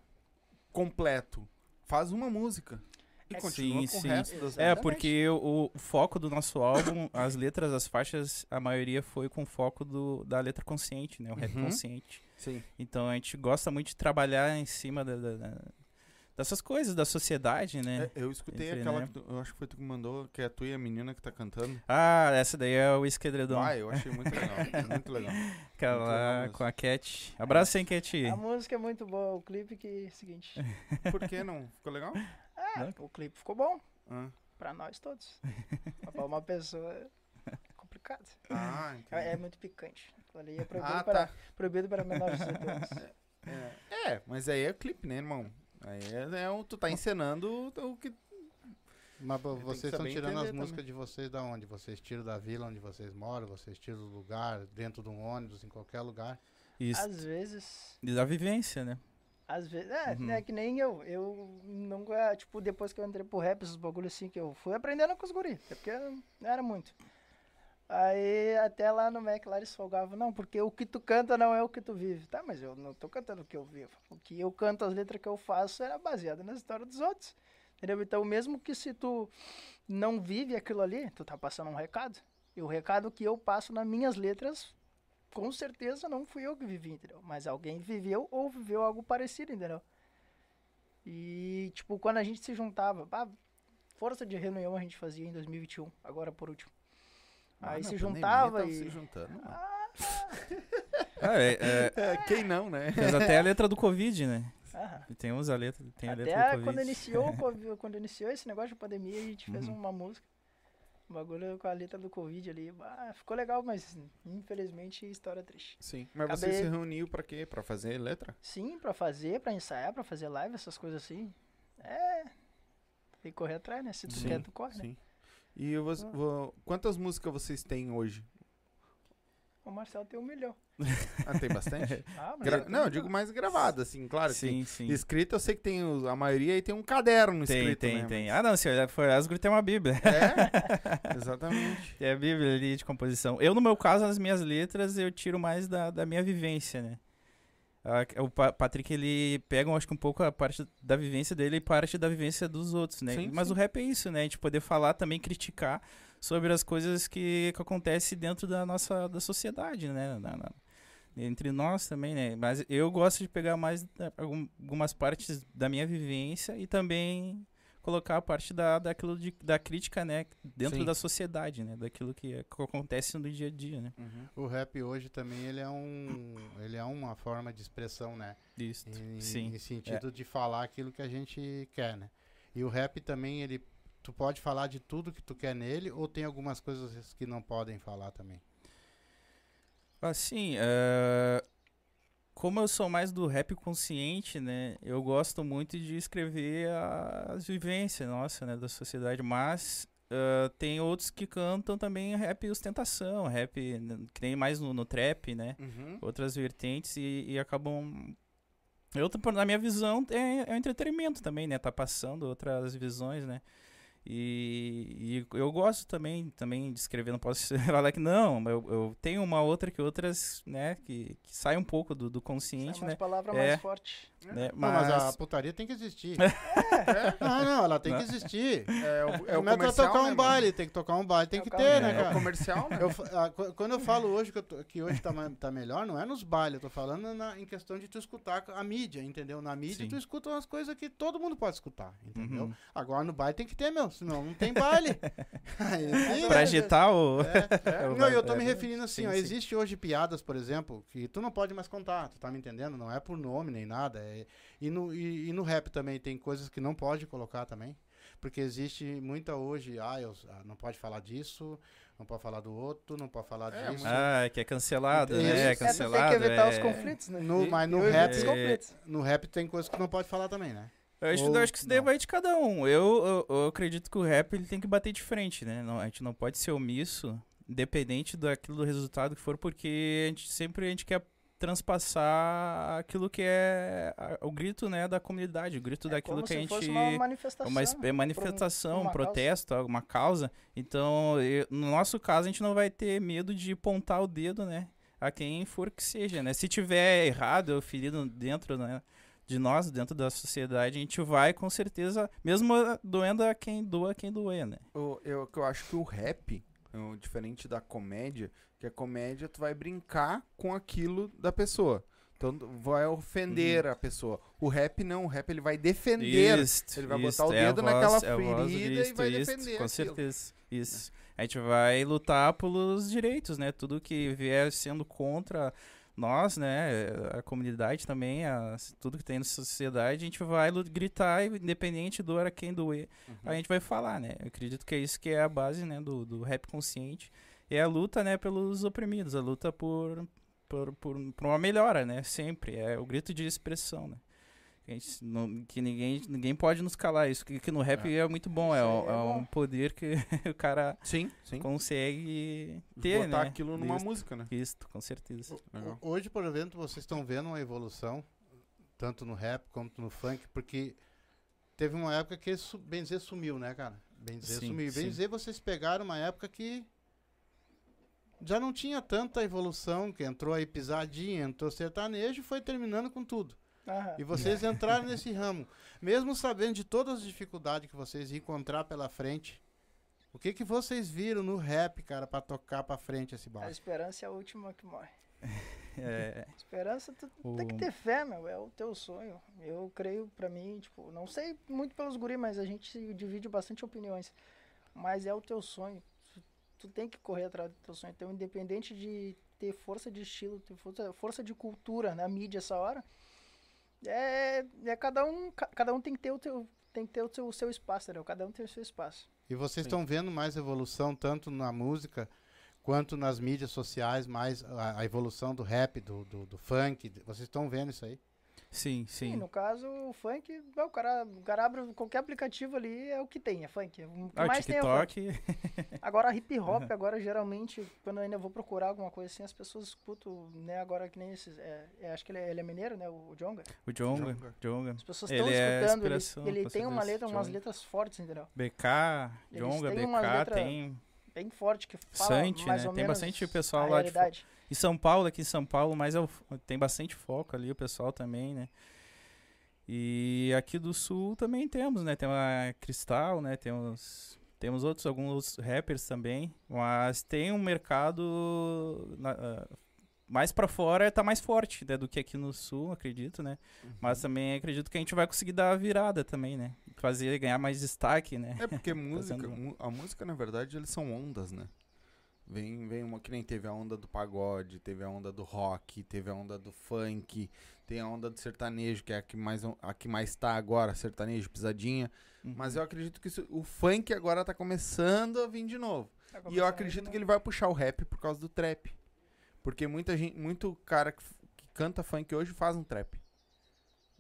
Speaker 1: completo. Faz uma música. E
Speaker 3: É,
Speaker 1: continua
Speaker 4: sim,
Speaker 1: com o
Speaker 4: sim.
Speaker 1: resto das
Speaker 4: É, porque o, o foco do nosso álbum, as letras, as faixas, a maioria foi com foco do, da letra consciente, né? O rap
Speaker 1: Uhum.
Speaker 4: consciente.
Speaker 1: Sim.
Speaker 4: Então a gente gosta muito de trabalhar em cima da- da- da- dessas coisas da sociedade, né?
Speaker 1: É, eu escutei
Speaker 4: Entre,
Speaker 1: aquela
Speaker 4: né?
Speaker 1: que tu- eu acho que foi tu que mandou, que é a tua e a menina que tá cantando.
Speaker 4: Ah, essa daí é o Esquedredom.
Speaker 1: Ah, eu achei muito legal. muito legal.
Speaker 4: Aquela
Speaker 1: muito legal
Speaker 4: com a Cat. Abraço, hein, Cat?
Speaker 3: A música é muito boa, o clipe que é o seguinte.
Speaker 1: Por que não? Ficou legal?
Speaker 3: É,
Speaker 4: Não?
Speaker 3: o clipe ficou bom.
Speaker 1: Ah,
Speaker 3: Pra nós todos. Pra uma pessoa é complicado.
Speaker 1: ah.
Speaker 3: É, é muito picante. Ali é proibido,
Speaker 1: Ah,
Speaker 3: para,
Speaker 1: tá.
Speaker 3: proibido para menores de 18 anos.
Speaker 1: É. É, mas aí é clipe, né, irmão? Aí é, é o, tu tá encenando o, que.
Speaker 2: Mas
Speaker 1: que
Speaker 2: vocês estão tirando as músicas de vocês da onde? Vocês tiram da vila onde vocês moram, vocês tiram do lugar, dentro de um ônibus, em qualquer lugar.
Speaker 4: Isso.
Speaker 3: Às vezes.
Speaker 4: E da vivência, né?
Speaker 3: Às vezes. É,
Speaker 4: Uhum.
Speaker 3: é que nem eu. Eu nunca. Tipo, depois que eu entrei pro rap, esses bagulhos assim, que eu fui aprendendo com os guri. é Porque não era muito. Aí até lá no Mac lá eles folgavam, não, porque o que tu canta não é o que tu vive. Tá, mas eu não tô cantando o que eu vivo. O que eu canto, as letras que eu faço era baseada na história dos outros. Entendeu? Então, mesmo que se tu não vive aquilo ali, tu tá passando um recado. E o recado que eu passo nas minhas letras, com certeza não fui eu que vivi, entendeu? Mas alguém viveu ou viveu algo parecido, entendeu? E, tipo, quando a gente se juntava, ah, força de reunião a gente fazia em 2021, agora por último.
Speaker 1: Ah,
Speaker 3: Aí se juntava
Speaker 1: tava
Speaker 3: e.
Speaker 1: se juntando.
Speaker 4: Ah, é, é,
Speaker 1: É, quem não, né?
Speaker 4: mas até a letra do Covid, né? E Tem uns a letra, tem a letra do
Speaker 3: Até
Speaker 4: Covid.
Speaker 3: quando iniciou, o quando iniciou esse negócio de pandemia, a gente fez
Speaker 4: Uhum.
Speaker 3: uma música. Um bagulho com a letra do Covid ali. Ah, ficou legal, mas infelizmente história triste.
Speaker 1: Sim. Mas
Speaker 3: Acabei-
Speaker 1: você se reuniu pra quê? Pra fazer letra?
Speaker 3: Sim, pra fazer, pra ensaiar, pra fazer live, essas coisas assim. É. Tem que correr atrás, né? Se tu
Speaker 1: Sim,
Speaker 3: quer, tu corre, né?
Speaker 1: E eu vou- vou- quantas músicas vocês têm hoje?
Speaker 3: O Marcelo tem um milhão.
Speaker 1: Ah, tem bastante?
Speaker 3: Ah, mas
Speaker 1: Gra-
Speaker 3: eu
Speaker 1: não, eu digo mais gravada, assim, claro. que
Speaker 4: Sim, sim.
Speaker 1: Escrito, eu sei que tem os- a maioria aí tem um caderno
Speaker 4: Tem,
Speaker 1: escrito,
Speaker 4: tem,
Speaker 1: né,
Speaker 4: tem.
Speaker 1: mas-
Speaker 4: Ah, não, se olhar for Asgro tem uma bíblia.
Speaker 1: É, exatamente.
Speaker 4: Tem a bíblia ali de composição. Eu, no meu caso, nas minhas letras, eu tiro mais da, da minha vivência, né? Ah, O Pa- Patrick, ele pega, acho que um pouco a parte da vivência dele e parte da vivência dos outros, né?
Speaker 1: Sim,
Speaker 4: Mas
Speaker 1: sim.
Speaker 4: o rap é isso, né? A gente poder falar também, criticar sobre as coisas que, que acontecem dentro da nossa da sociedade, né? Na- na- entre nós também, né? Mas eu gosto de pegar mais algum- algumas partes da minha vivência e também colocar a parte da, daquilo de, da crítica, né? Dentro
Speaker 1: Sim.
Speaker 4: da sociedade, né? Daquilo que, que acontece no dia a dia, né?
Speaker 2: O rap hoje também ele é um, ele é uma forma de expressão, né?
Speaker 4: Isso. Sim.
Speaker 2: em sentido de falar aquilo que a gente quer, né? E o rap também, ele tu pode falar de tudo que tu quer nele ou tem algumas coisas que não podem falar também?
Speaker 4: Assim, eh, como eu sou mais do rap consciente, né? Eu gosto muito de escrever as vivências nossa, né, da sociedade, mas eh, tem outros que cantam também rap ostentação, rap né, que nem mais no, no trap, né?
Speaker 1: Uhum.
Speaker 4: Outras vertentes e, e acabam eu, na minha visão, é, é um entretenimento também, né? Tá passando outras visões, né? E, e eu gosto também, também de escrever, não posso falar que não, mas eu, eu tenho uma outra que outras, né, que, que sai um pouco do, do
Speaker 3: Sai
Speaker 4: consciente,
Speaker 3: umas
Speaker 4: né?
Speaker 3: palavras
Speaker 4: É.
Speaker 3: mais fortes.
Speaker 4: Né?
Speaker 2: Não, mas
Speaker 4: Mas,
Speaker 2: a putaria tem que existir.
Speaker 1: É,
Speaker 2: Não, não, ela tem
Speaker 4: Não.
Speaker 2: que existir.
Speaker 1: é o, é o
Speaker 2: Como é que vai
Speaker 1: comercial,
Speaker 2: tocar
Speaker 1: né,
Speaker 2: um
Speaker 1: mano?
Speaker 2: baile, tem que tocar um baile, tem
Speaker 3: É o
Speaker 2: que ter, né,
Speaker 1: É o
Speaker 2: cara?
Speaker 1: comercial, né?
Speaker 2: Eu fa- ah, qu- quando eu falo hoje que, eu tô- que hoje tá, tá melhor, não é nos bailes, eu tô falando na- em questão de tu escutar a mídia, entendeu? Na mídia
Speaker 4: Sim.
Speaker 2: tu escuta umas coisas que todo mundo pode escutar, entendeu?
Speaker 4: Uhum.
Speaker 2: Agora no baile tem que ter, meu, senão não tem baile. Aí,
Speaker 4: pra
Speaker 2: né?
Speaker 4: agitar o...
Speaker 2: É,
Speaker 4: É,
Speaker 2: não, eu tô
Speaker 4: é,
Speaker 2: me referindo assim,
Speaker 4: sim,
Speaker 2: ó,
Speaker 4: sim.
Speaker 2: existe hoje piadas, por exemplo, que tu não pode mais contar, tu tá me entendendo? Não é por nome nem nada. É- e, no, e, e no rap também tem coisas que não pode colocar também. Porque existe muita hoje, ah, eu, ah, não pode falar disso, não pode falar do outro, não pode falar
Speaker 1: É,
Speaker 2: disso.
Speaker 4: Ah, que é cancelado,
Speaker 2: Isso.
Speaker 4: né?
Speaker 2: É,
Speaker 4: É
Speaker 3: É, tu tem
Speaker 4: cancelado.
Speaker 3: que evitar os
Speaker 4: é-
Speaker 3: conflitos, né?
Speaker 2: No,
Speaker 1: E-
Speaker 2: mas no rap,
Speaker 3: os
Speaker 4: É.
Speaker 2: no rap tem coisas que não pode falar também, né?
Speaker 4: Eu acho,
Speaker 2: Ou
Speaker 4: eu acho que isso daí vai de cada um. Eu, eu, eu acredito que o rap ele tem que bater de frente, né? Não- a gente não pode ser omisso, independente daquilo do resultado que for, porque a gente sempre a gente quer transpassar aquilo que é o grito, né, da comunidade, o grito
Speaker 3: É
Speaker 4: daquilo
Speaker 3: como
Speaker 4: que a gente
Speaker 3: fosse uma manifestação.
Speaker 4: uma es- é manifestação, um
Speaker 3: uma causa.
Speaker 4: protesto, alguma causa. Então, eu- no nosso caso, a gente não vai ter medo de pontar o dedo, né? A quem for que seja, né? Se tiver errado ou ferido dentro, né? De nós, dentro da sociedade, a gente vai com certeza, mesmo doendo a quem doa, quem doer, né?
Speaker 1: Eu, eu, que eu acho que o rap, é diferente da comédia, que a comédia tu vai brincar com aquilo da pessoa. Então vai ofender a pessoa. O rap não, o rap ele vai defender.
Speaker 4: Isto,
Speaker 1: Ele vai
Speaker 4: isto,
Speaker 1: botar o
Speaker 4: é
Speaker 1: dedo
Speaker 4: voz-
Speaker 1: naquela
Speaker 4: é a voz
Speaker 1: ferida e vai defender
Speaker 4: Com
Speaker 1: aquilo.
Speaker 4: certeza. Isso. A gente vai lutar pelos direitos, né? Tudo que vier sendo contra nós, né? A comunidade também, a- tudo que tem na sociedade, a gente vai gritar, independente do a quem doer,
Speaker 1: Uhum.
Speaker 4: a gente vai falar, né? Eu acredito que é isso que é a base, né, do, do rap consciente. É a luta, né, pelos oprimidos, a luta por, por, por, por uma melhora, né? Sempre. É o grito de expressão, né? Que, a gente não- que ninguém, ninguém pode nos calar isso. Que, que no rap é, muito bom, é,
Speaker 3: Isso aí
Speaker 4: um-
Speaker 3: é
Speaker 4: é um
Speaker 3: bom.
Speaker 4: poder que o cara
Speaker 1: Sim, sim.
Speaker 4: consegue ter,
Speaker 1: Botar
Speaker 4: né?
Speaker 1: aquilo numa
Speaker 4: Isso,
Speaker 1: música, né?
Speaker 4: Isso, com certeza.
Speaker 1: Legal.
Speaker 2: Ho- Hoje, por exemplo, vocês estão vendo uma evolução, tanto no rap quanto no funk, porque teve uma época que su- bem dizer sumiu, né, cara? Bem dizer
Speaker 4: Sim,
Speaker 2: sumiu. Bem
Speaker 4: sim.
Speaker 2: dizer, vocês pegaram uma época que já não tinha tanta evolução, que entrou aí pisadinha, entrou sertanejo e foi terminando com tudo.
Speaker 3: Aham.
Speaker 2: E vocês entraram nesse ramo, mesmo sabendo de todas as dificuldades que vocês iam encontrar pela frente. O que que vocês viram no rap, cara, pra tocar pra frente esse
Speaker 3: A
Speaker 2: barco?
Speaker 3: esperança é a última que morre.
Speaker 4: É,
Speaker 3: Esperança, tu
Speaker 4: O-
Speaker 3: tem que ter fé, meu. É o teu sonho. Eu creio, pra mim, tipo, não sei muito pelos guri, mas a gente divide bastante opiniões. Mas é o teu sonho. Tu, tem que correr atrás do teu sonho. Então, independente de ter força de estilo, ter força, força de cultura na mídia essa hora, é, é cada um, ca- cada um tem que ter o teu, tem que ter o seu, o seu espaço, entendeu? Cada um tem o seu espaço.
Speaker 2: E vocês estão vendo mais evolução tanto na música quanto nas mídias sociais, mais a, a evolução do rap, do, do, do funk. Vocês estão vendo isso aí?
Speaker 4: Sim,
Speaker 3: Sim,
Speaker 4: sim.
Speaker 3: no caso, o funk, bom, o cara, o cara abre qualquer aplicativo ali, é o que tem, é funk. O que
Speaker 4: Ah,
Speaker 3: mais tem é funk.
Speaker 4: TikTok,
Speaker 3: Agora hip hop, agora geralmente, quando eu ainda vou procurar alguma coisa assim, as pessoas escutam, né, agora que nem esses, é, é, acho que ele é, ele é mineiro, né, o Jonga.
Speaker 4: o Jonga,
Speaker 1: Jonga.
Speaker 3: As pessoas
Speaker 4: Ele
Speaker 3: estão
Speaker 4: é
Speaker 3: escutando, ele, ele tem uma letra, umas
Speaker 4: Djonga.
Speaker 3: letras fortes, entendeu?
Speaker 4: BK, Jonga, BK,
Speaker 3: letra
Speaker 4: tem
Speaker 3: Bem forte, que fala
Speaker 4: Sante,
Speaker 3: mais
Speaker 4: né?
Speaker 3: ou
Speaker 4: Tem
Speaker 3: menos
Speaker 4: bastante pessoal
Speaker 3: a
Speaker 4: lá de Em São Paulo, aqui em São Paulo, mas é o- tem bastante foco ali, o pessoal também, né? E aqui do sul também temos, né? Tem a Cristal, né? Temos, temos outros, alguns rappers também. Mas tem um mercado na- ah, mais pra fora, tá mais forte né, do que aqui no sul, acredito, né? Mas também acredito que a gente vai conseguir dar a virada também, né? Fazer, ganhar mais destaque, né?
Speaker 1: É porque música,
Speaker 4: Fazendo-
Speaker 1: a música, na verdade, eles são ondas, né? Vem, vem uma que nem teve a onda do pagode, teve a onda do rock, teve a onda do funk, tem a onda do sertanejo, que é a que mais, a que mais tá agora, sertanejo, pisadinha.
Speaker 4: Uhum.
Speaker 1: Mas eu acredito que isso- o funk agora tá começando a vir de novo.
Speaker 3: Tá
Speaker 1: E eu acredito que ele vai puxar o rap por causa do trap. Porque muita gente, muito cara que, que canta funk hoje faz um trap.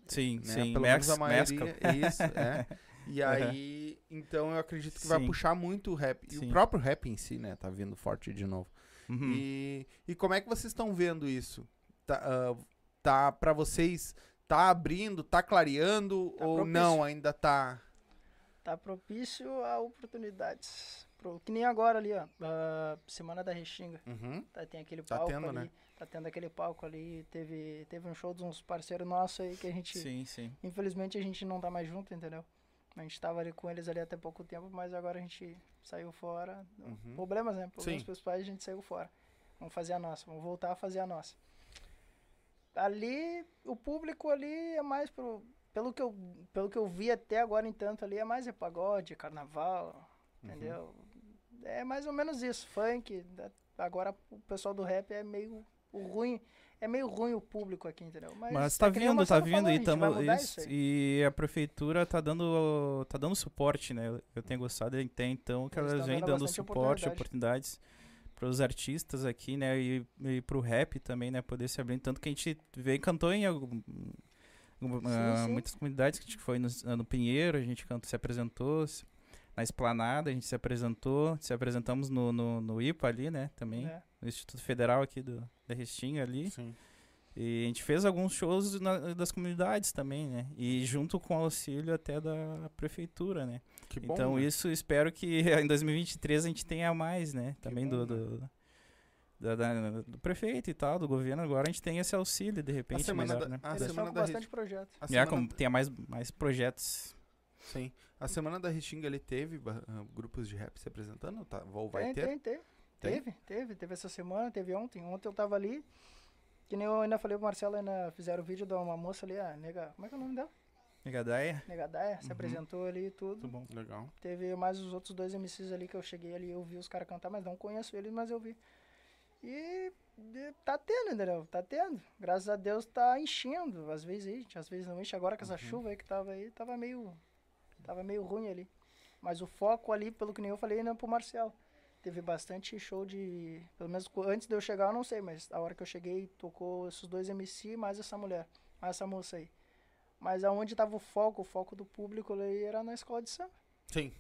Speaker 4: Sim,
Speaker 1: Né?
Speaker 4: sim.
Speaker 1: Pelo
Speaker 4: Max,
Speaker 1: menos a maioria.
Speaker 4: Mescal.
Speaker 1: Isso, é. E aí, então eu acredito que vai
Speaker 4: Sim.
Speaker 1: puxar muito o rap. E
Speaker 4: Sim.
Speaker 1: o próprio rap em si, né? Tá vindo forte de novo.
Speaker 4: Uhum.
Speaker 1: E, e como é que vocês estão vendo isso? Tá, ah, tá para vocês, tá abrindo, tá clareando
Speaker 3: Tá
Speaker 1: ou
Speaker 3: propício.
Speaker 1: não, ainda tá...
Speaker 3: Tá propício a oportunidades. Pro, que nem agora ali, ó. a Semana da Restinga.
Speaker 1: Uhum.
Speaker 3: Tá, tem aquele
Speaker 1: Tá
Speaker 3: palco
Speaker 1: tendo,
Speaker 3: ali.
Speaker 1: né?
Speaker 3: Tá tendo aquele palco ali. Teve, teve um show de uns parceiros nossos aí que a gente.
Speaker 4: Sim, sim.
Speaker 3: Infelizmente a gente não tá mais junto, entendeu? A gente tava ali com eles ali até pouco tempo, mas agora a gente saiu fora.
Speaker 1: Uhum.
Speaker 3: Problemas, né? Problemas
Speaker 1: Sim.
Speaker 3: pessoais, a gente saiu fora. Vamos fazer a nossa, vamos voltar a fazer a nossa. Ali, o público ali é mais pro. Pelo que eu, pelo que eu vi até agora, entanto, ali é mais é pagode, carnaval,
Speaker 1: Uhum.
Speaker 3: entendeu? É mais ou menos isso, funk. Agora o pessoal do rap é meio o ruim, é meio ruim o público aqui, entendeu?
Speaker 4: Mas
Speaker 3: é
Speaker 4: tá
Speaker 3: o
Speaker 4: vindo, tá
Speaker 3: Marcelo
Speaker 4: vindo
Speaker 3: falou,
Speaker 4: e, tamo, isso,
Speaker 3: isso
Speaker 4: e a prefeitura tá dando, tá dando suporte, né? Eu- Eu tenho gostado até então que elas vêm
Speaker 3: dando
Speaker 4: suporte,
Speaker 3: oportunidade.
Speaker 4: oportunidades para os artistas aqui, né? E, e pro rap também, né? Poder se abrir. Tanto que a gente veio e cantou em algum- algum- ah,
Speaker 3: sim.
Speaker 4: muitas comunidades, que a gente foi no, no Pinheiro, a gente cantou, se apresentou, se- na Esplanada a gente se apresentou, se apresentamos no, no, no IPA ali, né? Também,
Speaker 3: né?
Speaker 4: no Instituto Federal aqui do, da Restinga ali.
Speaker 1: Sim.
Speaker 4: E a gente fez alguns shows na- das comunidades também, né? E junto com o auxílio até da prefeitura, né?
Speaker 1: Que bom,
Speaker 4: então
Speaker 1: né?
Speaker 4: isso espero que em 2023 a gente tenha mais, né? Também
Speaker 1: bom,
Speaker 4: do, do, da- da- do prefeito e tal, do governo. Agora a gente tem esse auxílio, de repente,
Speaker 1: semana
Speaker 4: melhor,
Speaker 1: da-
Speaker 4: né?
Speaker 1: a
Speaker 3: Eles estão
Speaker 1: semana
Speaker 3: com
Speaker 1: da
Speaker 3: bastante projeto.
Speaker 1: a
Speaker 4: Já
Speaker 1: semana-
Speaker 4: tenha mais, mais projetos.
Speaker 1: Sim. A semana da Restinga ele teve ah, grupos de rap se apresentando? Tá? Ou vai
Speaker 3: tem,
Speaker 1: ter?
Speaker 3: tem, tem.
Speaker 1: Tem?
Speaker 3: Teve, teve. Teve essa semana, teve ontem. Ontem eu tava ali. Que nem eu ainda falei pro Marcelo, ainda fizeram o vídeo de uma moça ali, a nega. Como é que é o nome dela?
Speaker 4: Negadaia?
Speaker 3: Negadaia, se
Speaker 4: Uhum.
Speaker 3: apresentou ali e tudo.
Speaker 4: Muito bom.
Speaker 1: Legal.
Speaker 3: Teve mais os outros dois MCs ali que eu cheguei ali, eu vi os caras cantar, mas não conheço eles, mas eu vi. E, e tá tendo, entendeu? Tá tendo. Graças a Deus tá enchendo. Às vezes enche, às vezes não enche. Agora com essa chuva aí que tava aí, tava meio. Tava meio ruim ali. Mas o foco ali, pelo que nem eu falei, ainda é pro Marcel. Teve bastante show de. Pelo menos antes de eu chegar, eu não sei, mas a hora que eu cheguei, tocou esses dois MC mais essa mulher, mais essa moça aí. Mas aonde tava o foco, o foco do público ali era na escola de samba.
Speaker 1: Sim.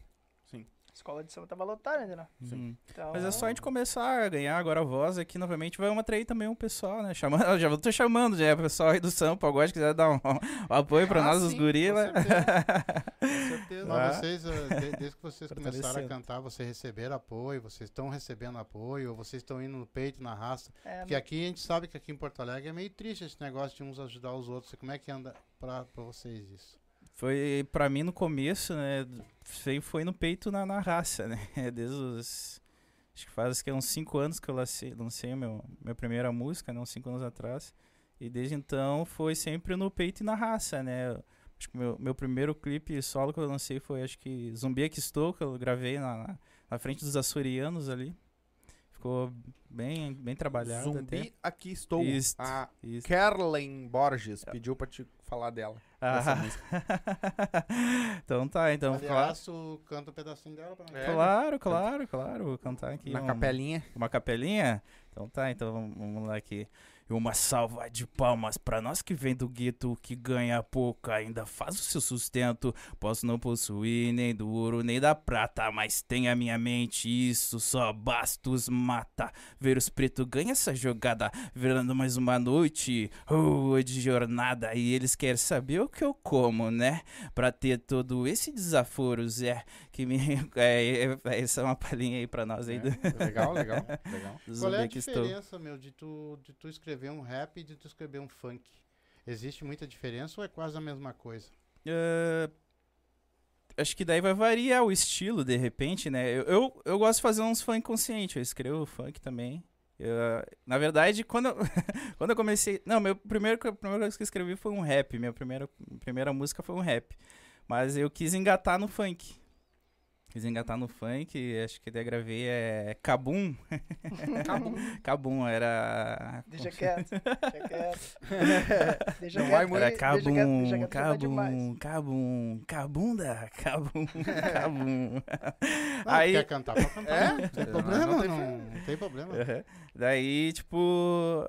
Speaker 3: A escola de samba tava lotada ainda, né?
Speaker 4: Uhum.
Speaker 3: Então,
Speaker 4: Mas é só a gente começar a ganhar agora a voz aqui novamente, vai atrair também o pessoal, né? Chamando, já tô chamando, já, o pessoal aí do São Pagode, quiser dar um, um apoio pra
Speaker 1: Ah,
Speaker 4: nós, os
Speaker 1: sim,
Speaker 4: guri,
Speaker 1: com
Speaker 4: né?
Speaker 1: Com certeza.
Speaker 2: Mas
Speaker 4: Ah.
Speaker 2: vocês, eh, de- desde que vocês começaram a cantar, vocês receberam apoio, vocês estão recebendo apoio, ou vocês estão indo no peito, na raça.
Speaker 3: é,
Speaker 2: Porque aqui a gente sabe que aqui em Porto Alegre é meio triste esse negócio de uns ajudar os outros. Como é que anda pra, pra vocês isso?
Speaker 4: Foi, pra mim, no começo, né? Foi, foi no peito na, na raça, né? Desde os. Acho que faz que, uns 5 anos que eu lancei, lancei meu, minha primeira música, né? Uns 5 anos atrás. E desde então foi sempre no peito e na raça, né? Acho que meu, meu primeiro clipe solo que eu lancei foi, acho que Zumbi Aqui Estou, que eu gravei na, na, na frente dos açorianos ali. Ficou bem, bem trabalhado até.
Speaker 1: Zumbi, aqui estou.
Speaker 4: Isso,
Speaker 1: A
Speaker 4: isso.
Speaker 1: Kerlen Borges pediu pra te falar dela. dessa
Speaker 4: Ah.
Speaker 1: música.
Speaker 4: então tá, então. claro.
Speaker 2: Aliás, tu canta um pedacinho dela pra nós.
Speaker 1: É.
Speaker 4: Claro, claro, claro. Vou cantar aqui.
Speaker 1: Na
Speaker 4: um-
Speaker 1: capelinha.
Speaker 4: Uma capelinha? Então tá, então vamos lá aqui. E uma salva de palmas pra nós que vem do gueto, que ganha pouco, ainda faz o seu sustento. Posso não possuir nem do ouro nem da prata, mas tem a minha mente, isso só basta os mata. Ver os pretos ganha essa jogada, virando mais uma noite, oh, de jornada. E eles querem saber o que eu como, né? Pra ter todo esse desaforo, Zé, que me. É, é, essa é uma palhinha aí pra nós aí. do-
Speaker 1: É, legal, legal, legal.
Speaker 2: Qual é a diferença, meu, de tu, de tu escrever um rap e de tu escrever um funk? Existe muita diferença ou é quase a mesma coisa?
Speaker 4: É, acho que daí vai variar o estilo, de repente, né? Eu, eu, eu gosto de fazer uns funk consciente, eu escrevo funk também. Eu, na verdade, quando eu, quando eu comecei. Não, meu primeiro, primeira coisa que eu escrevi foi um rap. Minha primeira, primeira música foi um rap. Mas eu quis engatar no funk. Quis engatar no funk, acho que daí gravei é Cabum. Cabum. Cabum, era...
Speaker 3: Deixa quieto, deixa quieto. deixa
Speaker 1: Não
Speaker 3: quieto,
Speaker 1: vai muito.
Speaker 4: Era
Speaker 3: deixa
Speaker 4: Cabum,
Speaker 3: quieto.
Speaker 4: Cabum, Cabum, Cabunda, Cabum, Cabum. Aí-
Speaker 2: Quer cantar, pode cantar.
Speaker 1: É?
Speaker 2: Não tem
Speaker 1: Não,
Speaker 2: problema,
Speaker 1: não
Speaker 2: não,
Speaker 1: tem
Speaker 2: não tem problema.
Speaker 4: Uhum. Daí, tipo.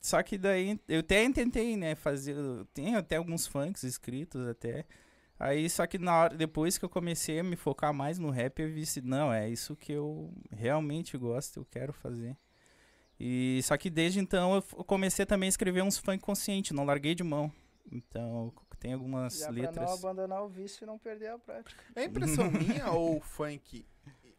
Speaker 4: Só que daí eu até tentei, né, fazer. Tem até alguns funks escritos até. Aí, só que na hora, depois que eu comecei a me focar mais no rap, eu vi assim, não, é isso que eu realmente gosto, eu quero fazer. E só que desde então eu comecei também a escrever uns funk consciente, não larguei de mão. Então, tem algumas
Speaker 3: Já pra não
Speaker 4: letras.
Speaker 3: abandonar o vício e não perder a prática.
Speaker 1: É impressão minha ou o funk.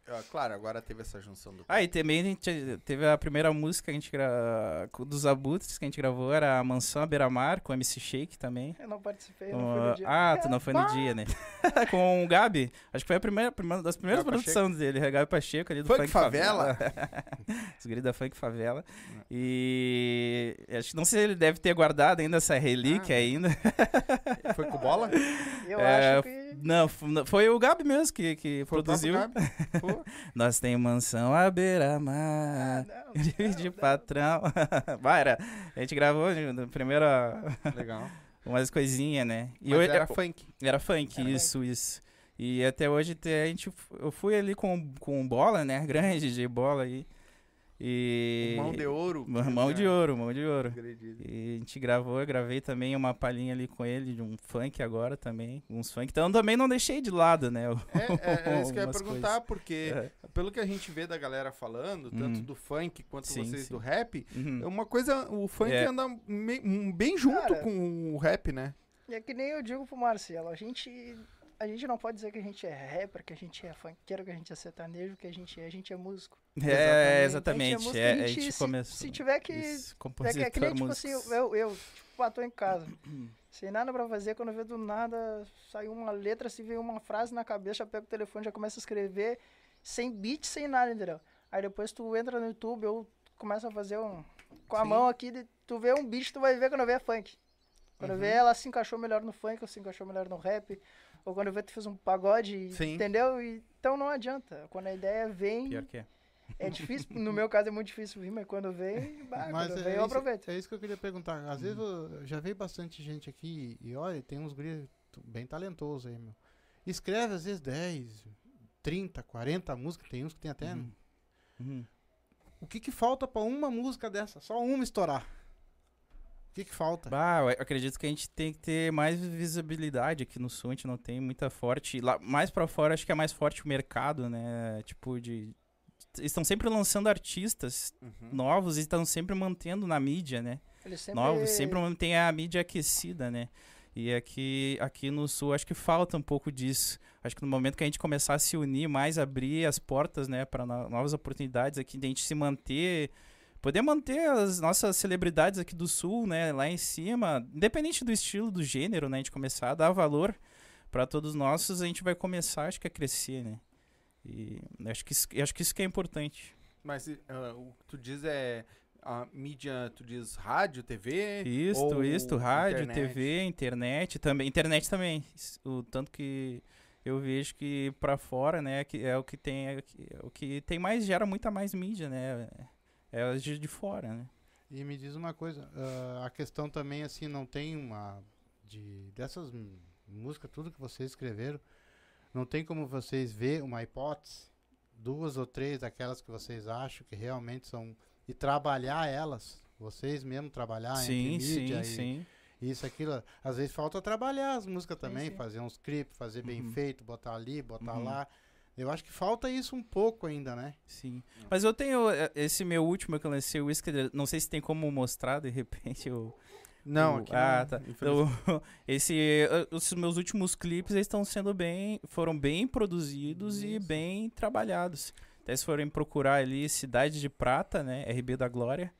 Speaker 1: Ah, claro, agora teve essa junção do.
Speaker 4: Ah, e também a gente teve a primeira música que a gente gra... dos Abutres que a gente gravou, era a Mansão à Beira-Mar, com MC Shake também.
Speaker 3: Eu não participei, não
Speaker 4: Com
Speaker 3: no dia.
Speaker 4: Ah, tu não foi no dia, né? com o Gabi. Acho que foi a primeira, primeira das primeiras
Speaker 1: Gabi
Speaker 4: produções dele, é Gabi Pacheco ali do
Speaker 1: Funk
Speaker 4: Funk,
Speaker 1: Favela?
Speaker 4: Os guris da Funk Favela. E acho que não sei se ele deve ter guardado ainda essa relíquia
Speaker 1: Ah.
Speaker 4: ainda.
Speaker 1: Foi com bola?
Speaker 3: Eu
Speaker 4: É,
Speaker 3: acho que.
Speaker 4: Não, foi o Gabi mesmo que, que
Speaker 1: Foi
Speaker 4: produziu. Nós tem mansão à
Speaker 3: Ah,
Speaker 4: beira-mar.
Speaker 3: não,
Speaker 4: de
Speaker 3: não,
Speaker 4: patrão. Vai, era, a gente gravou no primeiro
Speaker 1: legal.
Speaker 4: umas coisinhas, né? E
Speaker 1: Mas
Speaker 4: eu-
Speaker 1: era
Speaker 4: eu-
Speaker 1: funk.
Speaker 4: Era funk,
Speaker 3: Era
Speaker 4: isso, isso. E até hoje a gente, eu fui ali com, com bola, né? Grande de bola aí. E.
Speaker 1: Mão de ouro.
Speaker 4: Mão- de ouro, mão de ouro. E a gente gravou, eu gravei também uma palhinha ali com ele, de um funk agora também. Uns funk. Então também não deixei de lado, né?
Speaker 1: É, é, é isso que eu ia perguntar,
Speaker 4: coisas.
Speaker 1: porque
Speaker 4: É.
Speaker 1: pelo que a gente vê da galera falando, tanto
Speaker 4: Uhum.
Speaker 1: do funk quanto
Speaker 4: Sim,
Speaker 1: vocês
Speaker 4: sim.
Speaker 1: do rap,
Speaker 4: Uhum.
Speaker 1: é uma coisa, o funk
Speaker 4: É.
Speaker 1: anda bem junto
Speaker 3: Cara.
Speaker 1: com o rap, né?
Speaker 3: E é que nem eu digo pro Marcelo, a gente. A gente não pode dizer que a gente é rapper, que a gente é funkeiro, que a gente é sertanejo, que a gente é, a gente é músico.
Speaker 4: É,
Speaker 3: A
Speaker 4: exatamente.
Speaker 3: gente é músico,
Speaker 4: É,
Speaker 3: a
Speaker 4: a
Speaker 3: gente
Speaker 4: gente
Speaker 3: se-
Speaker 4: começou.
Speaker 3: Se tiver que.
Speaker 4: Isso,
Speaker 3: que,
Speaker 4: compositor,
Speaker 3: é que nem, tipo assim, eu, eu tipo, ah, tô em casa. sem nada pra fazer, quando vê do nada, saiu uma letra, se veio uma frase na cabeça, já pega o telefone, já começa a escrever, sem beat, sem nada, entendeu? Aí depois tu entra no YouTube, eu começo a fazer um. Com a
Speaker 1: Sim.
Speaker 3: mão aqui, tu vê um beat, tu vai ver quando vê é funk. Quando
Speaker 1: Uhum.
Speaker 3: vê ela se encaixou melhor no funk, ou se encaixou melhor no rap. Ou quando vê tu fez um pagode,
Speaker 1: Sim.
Speaker 3: entendeu? E- então não adianta. Quando a ideia vem,
Speaker 4: Pior que é.
Speaker 3: é difícil. No meu caso é muito difícil vir, mas quando vem, bah,
Speaker 2: Mas
Speaker 3: quando
Speaker 2: é,
Speaker 3: vem eu
Speaker 2: isso,
Speaker 3: aproveito.
Speaker 2: é isso que eu queria perguntar. Às vezes eu- já veio bastante gente aqui e olha, tem uns guris t- bem talentosos aí, meu. Escreve às vezes 10, 30, 40 músicas, tem uns que tem até.
Speaker 4: Uhum. Uhum.
Speaker 2: O que que falta pra uma música dessa? Só uma estourar. O que que falta?
Speaker 4: Bah, eu acredito que a gente tem que ter mais visibilidade aqui no sul, a gente não tem muita forte. Lá, mais pra fora, acho que é mais forte o mercado, né? Tipo, de. Estão sempre lançando artistas
Speaker 1: Uhum.
Speaker 4: novos e estão sempre mantendo na mídia, né?
Speaker 3: Ele sempre...
Speaker 4: Novos, sempre mantém a mídia aquecida, né? E aqui, aqui no sul, acho que falta um pouco disso. Acho que no momento que a gente começar a se unir mais, abrir as portas, né, para novas oportunidades aqui, de a gente se manter, poder manter as nossas celebridades aqui do sul, né, lá em cima, independente do estilo, do gênero, né, a gente começar a dar valor para todos nossos, a gente vai começar, acho que a crescer, né? E acho que isso, acho que isso que é importante.
Speaker 1: Mas ah, o que tu diz é a mídia, tu diz rádio, TV?
Speaker 4: Isto,
Speaker 1: ou
Speaker 4: isto, rádio,
Speaker 1: internet?
Speaker 4: TV, internet também. Internet também. O tanto que eu vejo que pra fora, né, que é o que tem é o que- é o que tem mais gera muita mais mídia, né? É de de fora, né?
Speaker 2: E me diz uma coisa, ah, a questão também assim, não tem uma de dessas músicas tudo que vocês escreveram, não tem como vocês ver uma hipótese, duas ou três daquelas que vocês acham que realmente são e trabalhar elas, vocês mesmo trabalhar
Speaker 4: sim,
Speaker 2: entre mídia
Speaker 4: sim,
Speaker 2: e
Speaker 4: sim.
Speaker 2: isso aquilo, às vezes falta trabalhar as músicas também,
Speaker 3: sim.
Speaker 2: fazer uns clipes, fazer bem
Speaker 4: Uhum.
Speaker 2: feito, botar ali, botar
Speaker 4: Uhum.
Speaker 2: lá. Eu acho que falta isso um pouco ainda, né?
Speaker 4: Sim. Mas eu tenho eh, esse meu último que eu lancei, o Whisky, não sei se tem como mostrar de repente eu
Speaker 1: Não,
Speaker 4: O-
Speaker 1: aqui
Speaker 4: ah,
Speaker 1: não,
Speaker 4: tá. Então, esse, os meus últimos clipes estão sendo bem, foram bem produzidos e
Speaker 2: Isso.
Speaker 4: bem trabalhados. Até se forem procurar ali Cidade de Prata, né, RB da Glória,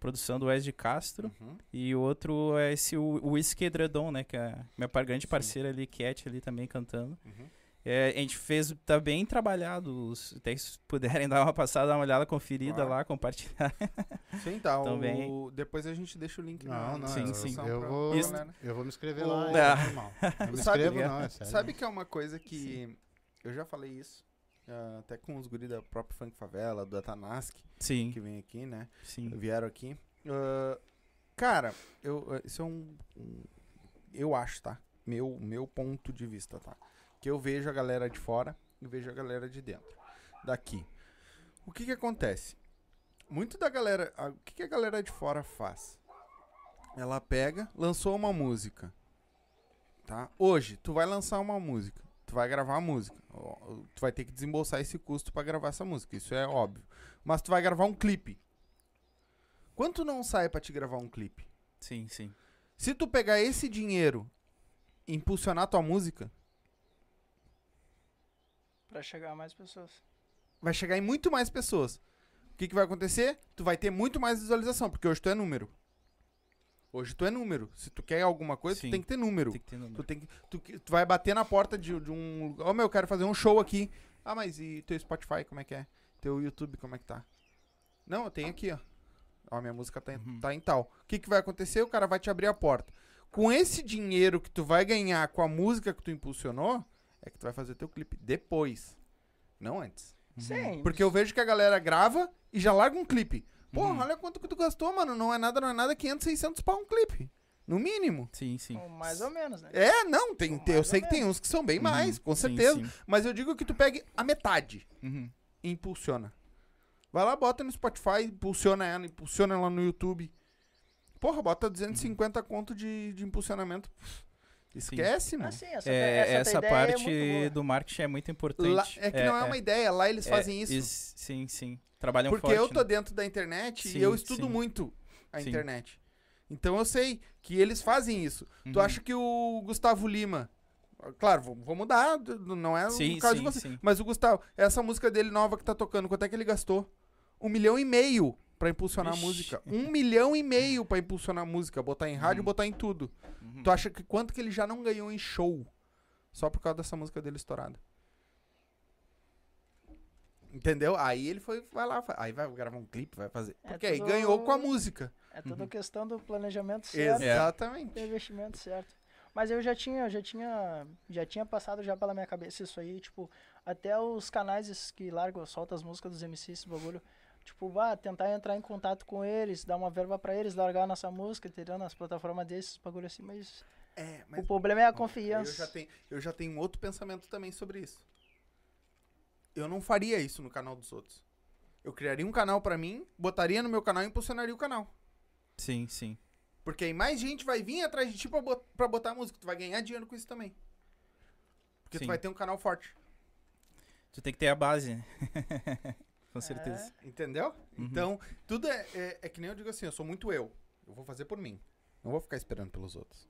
Speaker 4: produção do Wes de Castro,
Speaker 1: Uhum.
Speaker 4: e outro é esse o Whisky Edredon, né, que é minha grande parceira ali, Cat ali também cantando.
Speaker 1: Uhum.
Speaker 4: É, a gente fez, tá bem trabalhado, os- até se puderem dar uma passada, dar uma olhada, conferida
Speaker 1: Claro.
Speaker 4: lá, compartilhar.
Speaker 1: Sim, tá. o-
Speaker 4: Também.
Speaker 1: depois a gente deixa o link
Speaker 2: Não,
Speaker 1: na
Speaker 2: não,
Speaker 4: Sim,
Speaker 2: eu,
Speaker 4: sim.
Speaker 2: eu
Speaker 1: pra-
Speaker 2: vou,
Speaker 1: pra galera.
Speaker 2: eu vou me inscrever
Speaker 1: O-
Speaker 2: lá,
Speaker 4: Ah.
Speaker 2: é normal. Eu me
Speaker 1: Sabe-
Speaker 2: inscrevo não, é sério.
Speaker 1: Sabe que é uma coisa que eu já falei isso. ah, até com os guris da própria Funk Favela, do Atanask,
Speaker 4: Sim,
Speaker 1: que vem aqui, né?
Speaker 4: sim.
Speaker 1: Vieram aqui. Ah, cara, eu, ah, isso é um, um- Eu acho, tá? Meu, meu ponto de vista, tá? Que eu vejo a galera de fora e vejo a galera de dentro. Daqui. O que que acontece? Muito da galera. a- O que, que a galera de fora faz? Ela pega, lançou uma música. Tá? Hoje, tu vai lançar uma música. Tu vai gravar a música. Tu vai ter que desembolsar esse custo pra gravar essa música. Isso é óbvio. Mas tu vai gravar um clipe. Quanto não sai pra te gravar um clipe?
Speaker 4: Sim, sim.
Speaker 1: Se tu pegar esse dinheiro e impulsionar tua música,
Speaker 3: Pra chegar a mais pessoas.
Speaker 1: vai chegar em muito mais pessoas. O que, que vai acontecer? Tu vai ter muito mais visualização, porque hoje tu é número. Hoje tu é número. Se tu quer alguma coisa,
Speaker 4: Sim.
Speaker 1: tu tem que ter número.
Speaker 4: Tem que ter número.
Speaker 1: Tu, tem que, tu, tu vai bater na porta de, de um lugar. Ô meu, eu quero fazer um show aqui. Ah, mas e teu Spotify, como é que é? Teu YouTube, como é que tá? Não, eu tenho aqui, ó. Ó, minha música tá, em-
Speaker 4: Uhum.
Speaker 1: tá em tal. O que, que vai acontecer? O cara vai te abrir a porta. Com esse dinheiro que tu vai ganhar com a música que tu impulsionou, é que tu vai fazer teu clipe depois. Não antes.
Speaker 4: Uhum.
Speaker 3: Sim.
Speaker 1: Porque eu vejo que a galera grava e já larga um clipe. Porra,
Speaker 4: Uhum.
Speaker 1: olha quanto que tu gastou, mano. Não é nada, não é nada. 500, 600 pau um clipe. No mínimo.
Speaker 4: Sim, sim.
Speaker 3: Ou Mais ou menos, né?
Speaker 1: É, não, tem, tem- eu
Speaker 3: Mais
Speaker 1: sei que tem uns que são bem mais,
Speaker 4: Uhum.
Speaker 1: com
Speaker 4: Sim,
Speaker 1: certeza.
Speaker 4: sim.
Speaker 1: Mas eu digo que tu pegue a metade
Speaker 4: Uhum.
Speaker 1: e impulsiona. Vai lá, bota no Spotify, impulsiona ela, impulsiona ela no YouTube. Porra, bota 250 conto de, de impulsionamento. Esquece, mano.
Speaker 3: Assim, essa,
Speaker 4: É,
Speaker 3: essa,
Speaker 4: essa
Speaker 3: ideia é
Speaker 4: parte
Speaker 3: muito boa.
Speaker 4: do marketing é muito importante.
Speaker 1: Lá- é que não é, uma ideia, lá eles fazem isso.
Speaker 4: is- sim, sim. Trabalham
Speaker 1: Porque
Speaker 4: forte.
Speaker 1: eu tô
Speaker 4: né?
Speaker 1: dentro da internet
Speaker 4: Sim,
Speaker 1: e eu estudo
Speaker 4: sim.
Speaker 1: muito a
Speaker 4: Sim.
Speaker 1: internet. Então eu sei que eles fazem isso. Tu
Speaker 4: Uhum.
Speaker 1: acha que o Gustavo Lima. Claro, vou, vou mudar, não é
Speaker 4: Sim,
Speaker 1: o caso
Speaker 4: sim,
Speaker 1: de você.
Speaker 4: sim.
Speaker 1: Mas o Gustavo, essa música dele nova que tá tocando, quanto é que ele gastou? Um milhão e meio pra impulsionar
Speaker 4: Vixe.
Speaker 1: a música. Um milhão e meio pra impulsionar a música. Botar em rádio,
Speaker 4: Uhum.
Speaker 1: botar em tudo.
Speaker 4: Uhum.
Speaker 1: Tu acha que quanto que ele já não ganhou em show? Só por causa dessa música dele estourada. Entendeu? Aí ele foi, vai lá, aí vai gravar um clipe, vai fazer.
Speaker 3: É
Speaker 1: Porque aí
Speaker 3: tudo-
Speaker 1: ganhou com a música.
Speaker 3: É tudo
Speaker 4: Uhum.
Speaker 3: questão do planejamento certo,
Speaker 1: Exatamente.
Speaker 3: do investimento certo. Mas eu já tinha, já tinha, já tinha passado já pela minha cabeça isso aí, tipo, até os canais que largam, soltam as músicas dos MCs, esse bagulho, tipo, vá, tentar entrar em contato com eles, dar uma verba pra eles, largar a nossa música, entendeu? Nas plataformas desses, bagulho assim, mas,
Speaker 1: É,
Speaker 3: o problema é a
Speaker 1: Eu já,
Speaker 3: confiança.
Speaker 1: tenho, eu já tenho um outro pensamento também sobre isso. Eu não faria isso no canal dos outros. Eu criaria um canal pra mim, botaria no meu canal e impulsionaria o canal.
Speaker 4: Sim, sim.
Speaker 1: Porque aí mais gente vai vir atrás de ti pra, bot- pra botar música. Tu vai ganhar dinheiro com isso também. Porque tu
Speaker 4: Sim.
Speaker 1: vai ter um canal forte.
Speaker 4: Tu tem que ter a base, né? Com certeza.
Speaker 1: Entendeu?
Speaker 4: Uhum.
Speaker 1: Então, tudo é, é, é que nem eu digo assim, eu sou muito eu. Eu vou fazer por mim. Não vou ficar esperando pelos outros.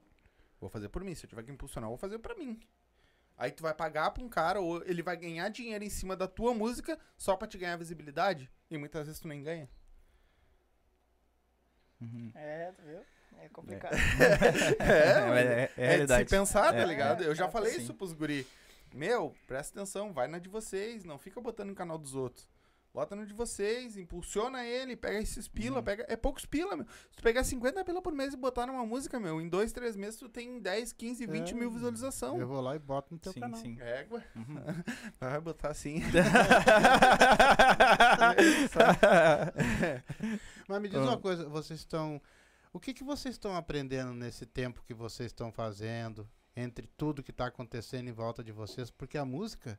Speaker 1: Vou fazer por mim. Se eu tiver que impulsionar, eu vou fazer pra mim. Aí tu vai pagar pra um cara, ou ele vai ganhar dinheiro em cima da tua música só pra te ganhar visibilidade. E muitas vezes tu nem ganha.
Speaker 4: Uhum.
Speaker 3: É, tu viu? É complicado.
Speaker 4: É, é, é,
Speaker 1: É de se pensar, tá
Speaker 4: É.
Speaker 1: ligado? Eu já
Speaker 3: É,
Speaker 1: falei
Speaker 4: sim.
Speaker 1: isso pros guri. Meu, presta atenção, vai na de vocês, não fica botando no canal dos outros. Bota no de vocês, impulsiona ele, pega esses pila,
Speaker 4: Uhum.
Speaker 1: pega. É poucos pila, meu. Se tu pegar 50 pila por mês e botar numa música, meu, em dois, três meses tu tem 10, 15, 20
Speaker 2: É,
Speaker 1: mil visualização.
Speaker 2: Eu vou lá e boto no teu
Speaker 4: Sim,
Speaker 2: canal.
Speaker 4: sim.
Speaker 1: Égua.
Speaker 4: Uhum.
Speaker 1: Vai botar assim.
Speaker 2: Mas me diz
Speaker 4: Ah.
Speaker 2: uma coisa, vocês estão. O que, que vocês estão aprendendo nesse tempo que vocês estão fazendo, entre tudo que está acontecendo em volta de vocês? Porque a música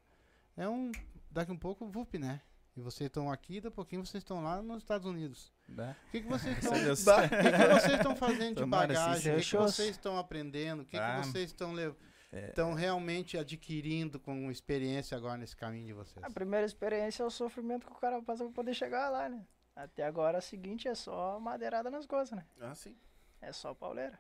Speaker 2: é um. Daqui um pouco, VUP, né? E vocês estão aqui, daqui a pouquinho vocês estão lá nos Estados Unidos.
Speaker 4: Né?
Speaker 2: O que, que vocês estão.
Speaker 4: Deus.
Speaker 1: Bah.
Speaker 2: O que, que vocês estão fazendo de bagagem? O que, que vocês estão aprendendo? O que,
Speaker 4: Ah.
Speaker 2: que vocês estão
Speaker 4: É.
Speaker 2: estão realmente adquirindo com experiência agora nesse caminho de vocês?
Speaker 3: A primeira experiência é o sofrimento que o cara passa pra poder chegar lá, né? Até agora, a seguinte é só madeirada nas costas, né?
Speaker 1: Ah, sim.
Speaker 3: É só pauleira.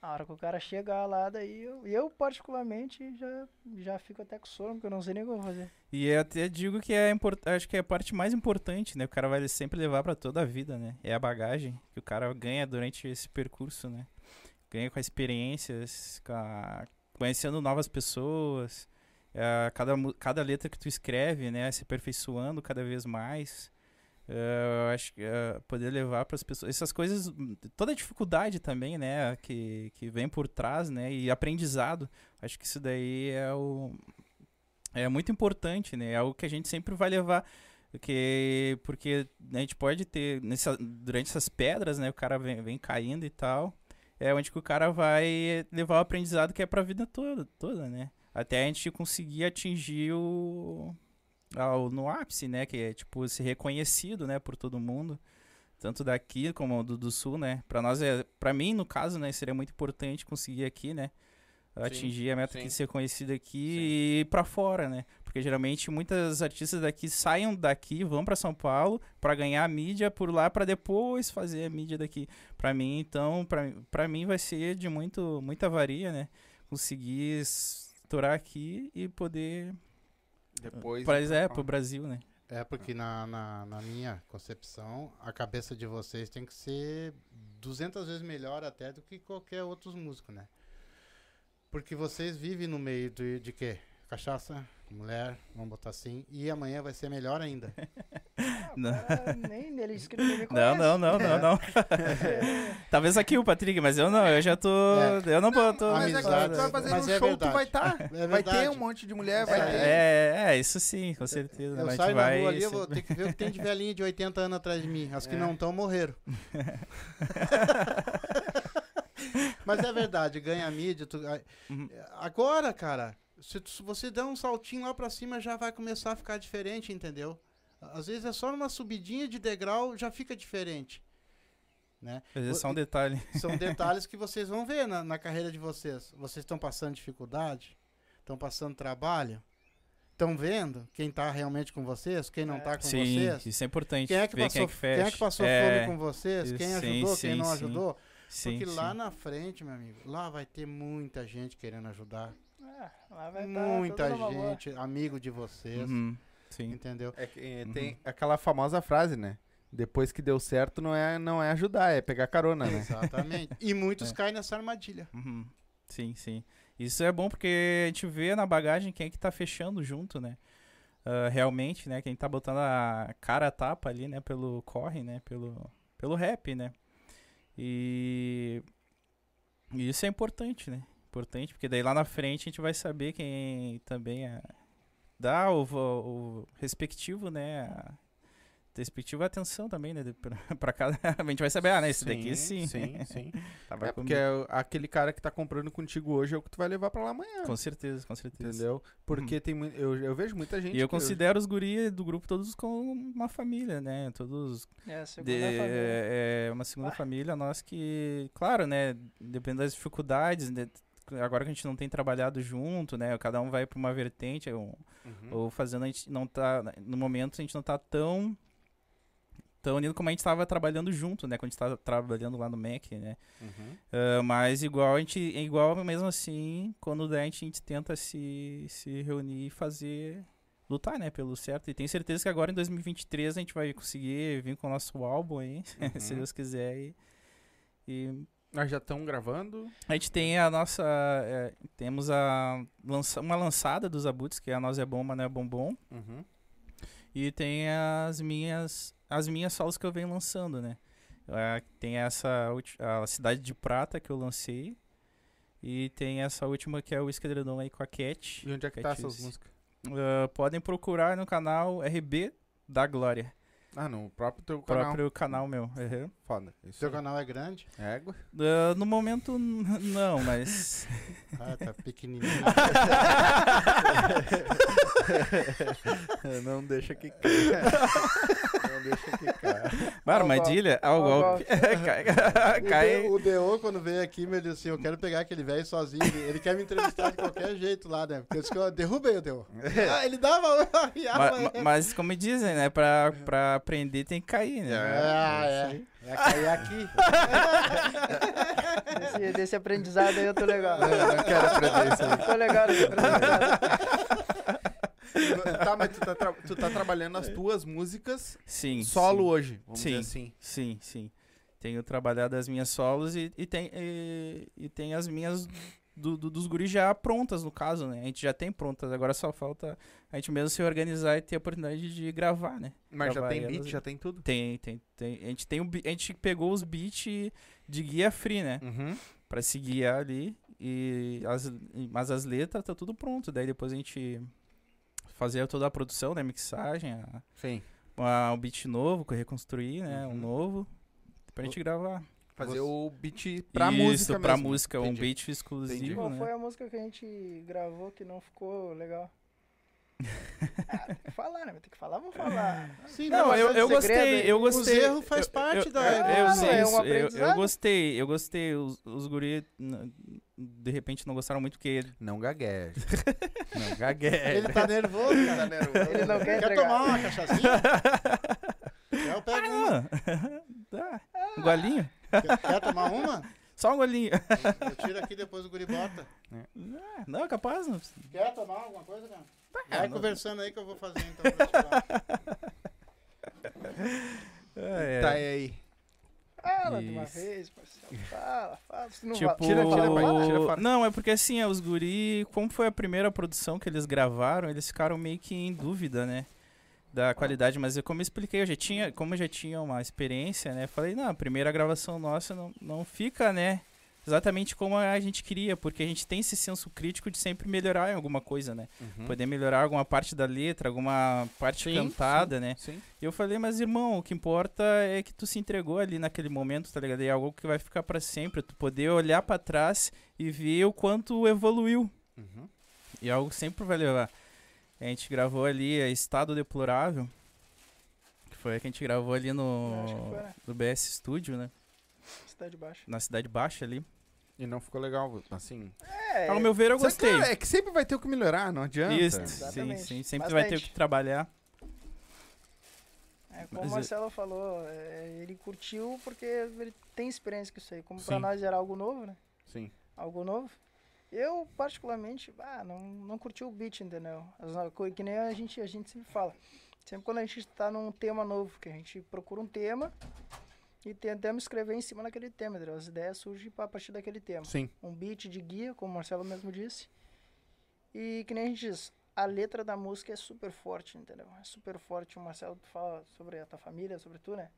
Speaker 3: A hora que o cara chegar lá, daí eu, eu particularmente já, já fico até com sono, porque eu não sei nem o que eu vou fazer.
Speaker 4: E eu até digo que é import... acho que é a parte mais importante, né? O cara vai sempre levar pra toda a vida, né? É a bagagem que o cara ganha durante esse percurso, né? Ganha com experiências, com a- conhecendo novas pessoas, é, cada, cada letra que tu escreve, né? Se aperfeiçoando cada vez mais. É, eu acho que é, poder levar para as pessoas essas coisas, toda a dificuldade também, né? Que, que vem por trás, né? E aprendizado. Acho que isso daí é o é muito importante, né? É algo que a gente sempre vai levar. Porque, porque a gente pode ter, nessa, durante essas pedras, né? O cara vem, vem caindo e tal. É onde que o cara vai levar o aprendizado que é pra vida toda, toda né? Até a gente conseguir atingir o. Ao, no ápice, né? Que é, tipo, ser reconhecido, né? Por todo mundo. Tanto daqui como do, do sul, né? Pra nós, é, pra mim, no caso, né? Seria muito importante conseguir aqui, né? Atingir a meta
Speaker 1: sim.
Speaker 4: que ser conhecido aqui e ir pra fora, né? Porque geralmente muitas artistas daqui saem daqui, vão pra São Paulo pra ganhar a mídia por lá pra depois fazer a mídia daqui. Pra mim, então, pra mim vai ser de muito, muita varia, né? Conseguir estourar aqui e poder.
Speaker 1: Depois.
Speaker 4: Pra, é, pro Brasil, né?
Speaker 2: É porque na, na, na minha concepção, a cabeça de vocês tem que ser 200 vezes melhor até do que qualquer outros músicos, né? Porque vocês vivem no meio de, de quê? Cachaça, mulher, vamos botar assim, e amanhã vai ser melhor ainda.
Speaker 4: Não.
Speaker 3: Cara, nem nele disse que ele nem me
Speaker 4: Não, não, não, não, não. Talvez aqui o Patrick, mas eu não, eu já tô. Eu não boto.
Speaker 1: Mas é que
Speaker 2: Amizade.
Speaker 1: tu vai fazer
Speaker 2: Mas
Speaker 1: um
Speaker 2: é
Speaker 1: show, tu
Speaker 2: verdade.
Speaker 1: vai estar.
Speaker 2: É
Speaker 1: vai ter um monte de mulher, vai ter.
Speaker 4: É, é, isso sim, com certeza.
Speaker 2: Eu
Speaker 4: mas
Speaker 2: saio na
Speaker 4: vai.
Speaker 2: rua ali, eu vou ter que ver o que tem de velhinha de 80 anos atrás de mim. As que
Speaker 1: É.
Speaker 2: não estão morreram. Mas é verdade, ganha mídia. tu-
Speaker 4: Uhum.
Speaker 2: Agora, cara, se, tu- se você der um saltinho lá pra cima, já vai começar a ficar diferente, entendeu? Às vezes é só numa subidinha de degrau, já fica diferente. Né?
Speaker 4: Mas é só um detalhe.
Speaker 2: São detalhes que vocês vão ver na, na carreira de vocês. Vocês estão passando dificuldade? Estão passando trabalho? Estão vendo quem tá realmente com vocês? Quem não
Speaker 3: É.
Speaker 2: tá com
Speaker 4: Sim,
Speaker 2: vocês?
Speaker 4: isso é importante.
Speaker 2: Quem é que
Speaker 4: ver
Speaker 2: passou,
Speaker 4: quem é que fecha.
Speaker 2: quem é que passou
Speaker 4: É,
Speaker 2: fome com vocês? Quem
Speaker 4: sim,
Speaker 2: ajudou, quem
Speaker 4: sim,
Speaker 2: não
Speaker 4: sim.
Speaker 2: ajudou?
Speaker 4: Sim,
Speaker 2: Porque
Speaker 4: sim.
Speaker 2: lá na frente, meu amigo, lá vai ter muita gente querendo ajudar.
Speaker 3: É, tá
Speaker 2: muita gente, amigo de vocês,
Speaker 4: Uhum, Sim.
Speaker 2: entendeu?
Speaker 1: É que, eh,
Speaker 4: Uhum.
Speaker 1: tem aquela famosa frase, né? Depois que deu certo, não é, não é ajudar, é pegar carona, né?
Speaker 2: Exatamente. E muitos
Speaker 4: É.
Speaker 2: caem nessa armadilha.
Speaker 4: Uhum. Sim, sim. Isso é bom porque a gente vê na bagagem quem é que tá fechando junto, né? Ah, realmente, né? Quem tá botando a cara a tapa ali, né? Pelo corre, né? Pelo, pelo rap, né? E, e isso é importante, né? Importante, porque daí lá na frente a gente vai saber quem também é, dá o, vo- o respectivo, né? A respectiva atenção também, né? pra cada. A gente vai saber, ah, né? Esse daqui sim.
Speaker 1: Sim, sim.
Speaker 4: Tava
Speaker 1: é porque
Speaker 4: comigo.
Speaker 1: é o- aquele cara que tá comprando contigo hoje é o que tu vai levar pra lá amanhã.
Speaker 4: Com certeza, com certeza.
Speaker 1: Entendeu? Porque tem mui- eu, eu vejo muita gente.
Speaker 4: E eu considero os guri do grupo todos como uma família, né? Todos
Speaker 3: É, a segunda
Speaker 4: de-
Speaker 3: família.
Speaker 4: é uma segunda
Speaker 3: Ah.
Speaker 4: família nós que, claro, né, dependendo das dificuldades, né, agora que a gente não tem trabalhado junto, né, cada um vai para uma vertente, ou,
Speaker 1: Uhum.
Speaker 4: ou fazendo a gente não tá no momento a gente não tá tão tão unido como a gente estava trabalhando junto, né, quando a gente estava trabalhando lá no MEC, né?
Speaker 1: Uhum.
Speaker 4: Ah, mas igual a gente, é igual mesmo assim, quando der, a gente, a gente tenta se, se reunir e fazer, lutar, né, pelo certo. E tenho certeza que agora em 2023 a gente vai conseguir vir com o nosso álbum aí, se
Speaker 1: Uhum.
Speaker 4: Deus quiser. E, e
Speaker 1: Nós já estão gravando.
Speaker 4: a gente tem a nossa, é, temos a lança, uma lançada dos Abutres, que é a Nós é Bom, mas não é Bombom.
Speaker 1: Uhum.
Speaker 4: E tem as minhas as minhas solos que eu venho lançando, né? Ah, tem essa a Cidade de Prata que eu lancei. E tem essa última que é o Esquadrão aí com a Cat.
Speaker 1: E onde é que tá essas músicas?
Speaker 4: Ah, podem procurar no canal RB da Glória.
Speaker 1: Ah, no próprio teu
Speaker 4: O
Speaker 1: canal.
Speaker 4: próprio canal meu. uhum.
Speaker 1: Foda. Isso
Speaker 2: Seu
Speaker 1: aí.
Speaker 2: canal é grande?
Speaker 1: Égua.
Speaker 4: Ah, no momento, não, mas.
Speaker 2: Ah, tá pequenininho.
Speaker 1: Não deixa que Não deixa que.
Speaker 4: Mano,
Speaker 3: Ó,
Speaker 4: armadilha, ó, o
Speaker 3: ó,
Speaker 4: golpe. Cai-
Speaker 2: O DO, quando veio aqui, me disse assim: Eu quero pegar aquele velho sozinho. Ele, quer me entrevistar de qualquer jeito lá, né? Porque eu disse que eu derrubei o DO. Ah, ele dava. arriava,
Speaker 4: Ma- ma- Mas, como dizem, né? Pra, pra aprender tem que cair, né?
Speaker 2: Ah, é. É cair aqui.
Speaker 3: Desse, desse aprendizado aí eu tô legal.
Speaker 1: Não, não quero aprender isso aí.
Speaker 3: Tô legal aprendizado.
Speaker 1: Tá, mas tu tá, tra- tu tá trabalhando as tuas músicas
Speaker 4: Sim.
Speaker 1: solo
Speaker 4: sim.
Speaker 1: hoje, vamos
Speaker 4: Sim.
Speaker 1: dizer assim.
Speaker 4: Sim, sim. Tenho trabalhado as minhas solos e, e, tem, e, e tem as minhas do, do- dos guris já prontas, no caso, né? A gente já tem prontas, agora só falta a gente mesmo se organizar e ter a oportunidade de gravar, né?
Speaker 1: Mas já
Speaker 4: Gravar
Speaker 1: tem beat,
Speaker 4: elas.
Speaker 1: já tem tudo.
Speaker 4: Tem, tem, tem. A gente, tem bi- a gente pegou os beats de guia free, né?
Speaker 1: Uhum.
Speaker 4: Pra se guiar ali. E as, mas as letras tá tudo pronto. Daí depois a gente fazer toda a produção, né? Mixagem, a,
Speaker 1: Sim.
Speaker 4: a- o beat novo, reconstruí, né? Um
Speaker 1: Uhum.
Speaker 4: novo. Pra gente gravar.
Speaker 1: Fazer
Speaker 2: Você-
Speaker 1: o beat pra
Speaker 4: Isso,
Speaker 1: música
Speaker 4: pra
Speaker 1: mesmo.
Speaker 4: música, um
Speaker 1: Entendi.
Speaker 4: beat exclusivo,
Speaker 3: Qual
Speaker 4: né?
Speaker 3: foi a música que a gente gravou que não ficou legal? ah, tem que falar, né? Tem que falar, vou falar.
Speaker 2: Sim,
Speaker 4: Não,
Speaker 2: mas
Speaker 4: eu,
Speaker 2: é
Speaker 4: eu gostei,
Speaker 3: hein?
Speaker 4: eu
Speaker 2: Os
Speaker 4: gostei.
Speaker 2: erros faz
Speaker 4: eu-
Speaker 2: parte
Speaker 4: eu,
Speaker 2: da-
Speaker 4: Eu, eu,
Speaker 3: Ah,
Speaker 4: sei
Speaker 3: é um
Speaker 4: isso, eu, eu gostei, eu gostei. Os, os guri, n- de repente, não gostaram muito porque
Speaker 1: Não gagueje. não gagueje.
Speaker 2: Ele tá nervoso,
Speaker 1: Tá
Speaker 2: cara.
Speaker 1: nervoso.
Speaker 3: Ele não quer
Speaker 2: Quer
Speaker 3: entregar.
Speaker 2: tomar uma cachaçinha? Eu pego uma.
Speaker 4: Ah, tá. Um golinho?
Speaker 2: Quer, tomar uma?
Speaker 4: Só um golinho.
Speaker 2: Eu tiro aqui depois o guri bota.
Speaker 4: Ah, Não, é capaz. Não.
Speaker 2: Quer tomar alguma coisa, cara?
Speaker 4: Ah,
Speaker 2: Vai
Speaker 4: não.
Speaker 2: conversando aí que eu vou fazer então. pra tirar.
Speaker 4: É,
Speaker 1: Tá aí.
Speaker 3: Fala de uma vez, parceiro. Fala, fala. Se não
Speaker 4: Tipo,
Speaker 3: va-
Speaker 1: Tira, tira, pai, tira fora.
Speaker 4: não, é porque assim, é, os guri, como foi a primeira produção que eles gravaram, eles ficaram meio que em dúvida, né? Da qualidade, mas eu, como eu expliquei, eu já tinha, como eu já tinha uma experiência, né? Falei, não, a primeira gravação nossa não, não fica, né? Exatamente como a gente queria, porque a gente tem esse senso crítico de sempre melhorar em alguma coisa, né?
Speaker 1: Uhum.
Speaker 4: Poder melhorar alguma parte da letra, alguma parte
Speaker 1: Sim,
Speaker 4: cantada, né?
Speaker 1: Sim.
Speaker 4: E eu falei, mas irmão, o que importa é que tu se entregou ali naquele momento, tá ligado? E é algo que vai ficar pra sempre. Tu poder olhar pra trás e ver o quanto evoluiu.
Speaker 1: Uhum.
Speaker 4: E é algo sempre vai levar. A gente gravou ali é, Estado Deplorável. Que foi a que a gente gravou ali no,
Speaker 3: Acho que foi, né?
Speaker 4: no BS Studio, né?
Speaker 3: Cidade Baixa.
Speaker 4: Na Cidade Baixa ali.
Speaker 1: E não ficou legal, assim.
Speaker 3: É,
Speaker 4: Ao meu ver, eu gostei.
Speaker 1: cara, é que sempre vai ter o que melhorar, não adianta.
Speaker 4: Isso, sim, sim. Sempre vai ter o
Speaker 3: Bastante.
Speaker 4: que trabalhar.
Speaker 3: é, como
Speaker 4: mas
Speaker 3: o
Speaker 4: é-
Speaker 3: Marcelo falou, é, ele curtiu porque ele tem experiência com isso aí. Como pra
Speaker 4: Sim.
Speaker 3: nós era algo novo, né?
Speaker 1: Sim.
Speaker 3: Algo novo. Eu, particularmente, ah, não, não curti o beat, entendeu? As Que nem a gente, a gente sempre fala. Sempre quando a gente tá num tema novo, que a gente procura um tema e tentamos escrever em cima daquele tema, entendeu? As ideias surgem a partir daquele tema.
Speaker 1: Sim.
Speaker 3: um beat de guia, como o Marcelo mesmo disse. E que nem a gente diz, a letra da música é super forte, entendeu? É super forte. O Marcelo fala sobre a tua família, sobre tu, né?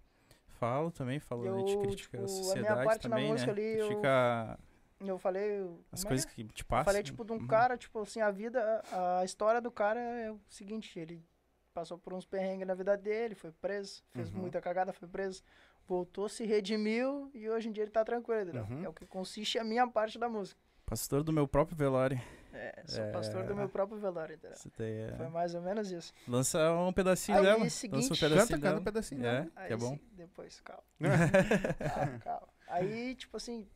Speaker 4: Falo também, falo, a gente
Speaker 3: Eu,
Speaker 4: critica
Speaker 3: tipo,
Speaker 4: a
Speaker 3: a minha
Speaker 4: sociedade
Speaker 3: parte na
Speaker 4: também,
Speaker 3: música
Speaker 4: né?
Speaker 3: ali, eu-
Speaker 4: Critica
Speaker 3: Eu falei.
Speaker 4: as
Speaker 3: é
Speaker 4: coisas
Speaker 3: que é?
Speaker 4: que te passam.
Speaker 3: Falei, tipo, de um
Speaker 4: Uhum.
Speaker 3: cara, tipo assim, a vida, a, história do cara é o seguinte, ele passou por uns perrengues na vida dele, foi preso, fez
Speaker 1: Uhum.
Speaker 3: muita cagada, foi preso, voltou, se redimiu e hoje em dia ele tá tranquilo, entendeu?
Speaker 1: Uhum.
Speaker 3: É o que consiste a minha parte da música.
Speaker 4: Pastor do meu próprio velório.
Speaker 3: É, sou
Speaker 4: É.
Speaker 3: pastor do meu próprio velório, entendeu?
Speaker 4: Você tem, é.
Speaker 3: Foi mais ou menos isso.
Speaker 4: Lança um pedacinho
Speaker 3: Aí,
Speaker 4: dela. Lança um
Speaker 3: seguinte-
Speaker 4: pedacinho
Speaker 1: Canta, canta
Speaker 4: dela.
Speaker 1: um pedacinho.
Speaker 4: É,
Speaker 1: né?
Speaker 4: que é
Speaker 3: Aí
Speaker 4: bom.
Speaker 3: sim, depois, calma. calma, calma. Aí, tipo assim,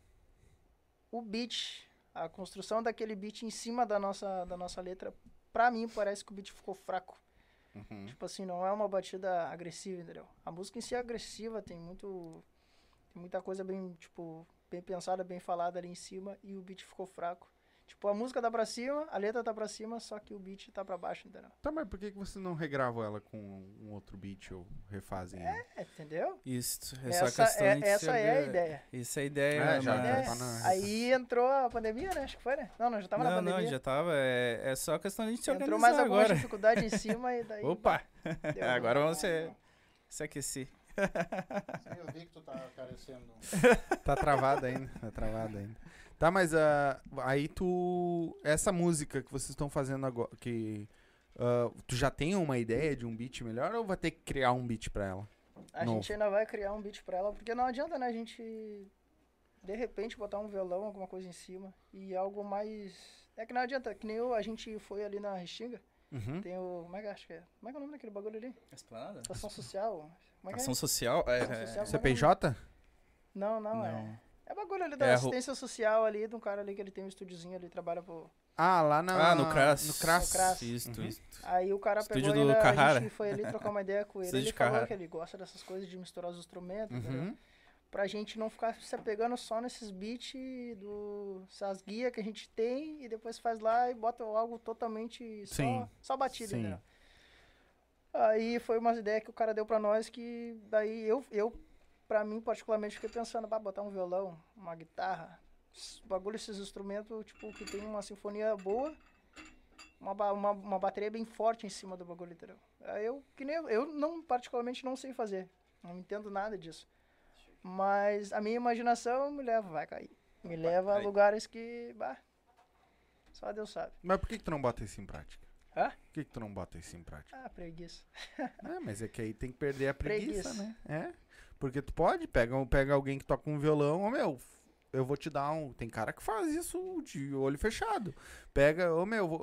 Speaker 3: o beat, a construção daquele beat em cima da nossa, da nossa letra, pra mim parece que o beat ficou fraco.
Speaker 1: Uhum.
Speaker 3: Tipo assim, não é uma batida agressiva, entendeu? A música em si é agressiva, tem muito. Tem muita coisa bem, tipo, bem pensada, bem falada ali em cima e o beat ficou fraco. Tipo, a música tá pra cima, a letra tá pra cima, só que o beat tá pra baixo, entendeu?
Speaker 1: Tá, mas por que que você não regrava ela com um outro beat ou refazem? ela?
Speaker 3: É, entendeu?
Speaker 4: Isso. É só
Speaker 3: Essa,
Speaker 4: questão
Speaker 3: é,
Speaker 4: de
Speaker 3: essa
Speaker 4: ser-
Speaker 3: é a ideia.
Speaker 4: Isso é a ideia.
Speaker 1: É, já-
Speaker 4: mas-
Speaker 3: É,
Speaker 1: tá na-
Speaker 3: Aí entrou a pandemia, né? Acho que foi, né? Não, não, já tava na
Speaker 4: Não,
Speaker 3: pandemia.
Speaker 4: não, já tava. É, é só questão de se
Speaker 3: Entrou
Speaker 4: organizar
Speaker 3: mais alguma
Speaker 4: agora.
Speaker 3: dificuldade em cima e daí.
Speaker 4: Opa!
Speaker 3: deu-
Speaker 4: agora vamos se, se aquecer.
Speaker 2: Sim, eu vi que tu tá carecendo.
Speaker 1: Tá travada ainda, tá travada ainda. Tá, mas ah, aí tu. Essa música que vocês estão fazendo agora, que. ah, tu já tem uma ideia de um beat melhor ou vai ter que criar um beat pra ela?
Speaker 3: A
Speaker 1: Novo.
Speaker 3: gente ainda vai criar um beat pra ela, porque não adianta, né? A gente, de repente, botar um violão, alguma coisa em cima e algo mais. É que não adianta, que nem eu, a gente foi ali na Restinga,
Speaker 1: Uhum.
Speaker 3: tem o. Como é que acho que é? Como é que é o nome daquele bagulho ali?
Speaker 4: Esplanada?
Speaker 3: Ação social. Como é que é?
Speaker 4: Ação social? É,
Speaker 3: Ação
Speaker 4: é,
Speaker 3: social,
Speaker 1: CPJ?
Speaker 3: Não, não,
Speaker 4: não.
Speaker 3: é. É bagulho ali da
Speaker 4: É
Speaker 3: assistência social ali, de um cara ali que ele tem um estúdiozinho ali, trabalha pro.
Speaker 1: Ah, lá na.
Speaker 4: Ah, no CRAS.
Speaker 1: No CRAS.
Speaker 3: No CRAS.
Speaker 4: Isto,
Speaker 1: Uhum.
Speaker 4: isto.
Speaker 3: Aí o cara
Speaker 4: Estúdio
Speaker 3: pegou
Speaker 4: do
Speaker 3: ele, a
Speaker 4: Carrara.
Speaker 3: gente foi ali trocar uma ideia com ele.
Speaker 4: Estúdio
Speaker 3: Ele
Speaker 4: de
Speaker 3: falou
Speaker 4: Carrara.
Speaker 3: que ele gosta dessas coisas de misturar os instrumentos?
Speaker 1: Uhum.
Speaker 3: pra gente não ficar se apegando só nesses beats do essas guias que a gente tem e depois faz lá e bota algo totalmente só,
Speaker 1: Sim.
Speaker 3: só batido,
Speaker 1: Sim.
Speaker 3: entendeu? Aí foi umas ideias que o cara deu pra nós que daí eu, eu pra mim particularmente fiquei pensando, bah, botar um violão, uma guitarra, esses bagulho, esses instrumentos, tipo, que tem uma sinfonia boa, uma, uma, uma bateria bem forte em cima do bagulho, entendeu? Eu, que nem eu, eu não, particularmente não sei fazer, não entendo nada disso. Mas a minha imaginação me leva, vai cair. Me leva a lugares que, bah, só Deus sabe.
Speaker 1: Mas por que, que tu não bota isso em prática?
Speaker 3: Hã?
Speaker 1: Por que, que tu não bota isso em prática?
Speaker 3: Ah, preguiça.
Speaker 1: É, mas é que aí tem que perder a preguiça,
Speaker 3: Preguiça.
Speaker 1: né? É. Porque tu pode, pega, pega alguém que toca um violão, ô meu, eu vou te dar um. Tem cara que faz isso de olho fechado. Pega, ô meu,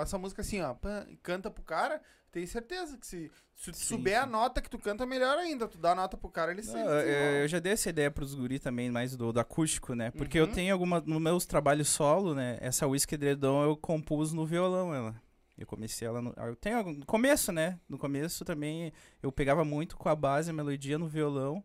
Speaker 1: essa música assim, ó, canta pro cara, tem certeza que se, se tu
Speaker 4: Sim,
Speaker 1: souber a
Speaker 4: sim.
Speaker 1: nota que tu canta, melhor ainda. Tu dá a nota pro cara, ele se.
Speaker 4: Não,
Speaker 1: ele
Speaker 4: eu, eu já dei essa ideia pros guri também, mais do, do acústico, né? Porque eu
Speaker 1: Uhum.
Speaker 4: tenho alguma. No meus trabalhos solo, né? Essa Whisky Edredom eu compus no violão, ela. Eu comecei ela no. Eu tenho. No começo, né? No começo também eu pegava muito com a base, a melodia no violão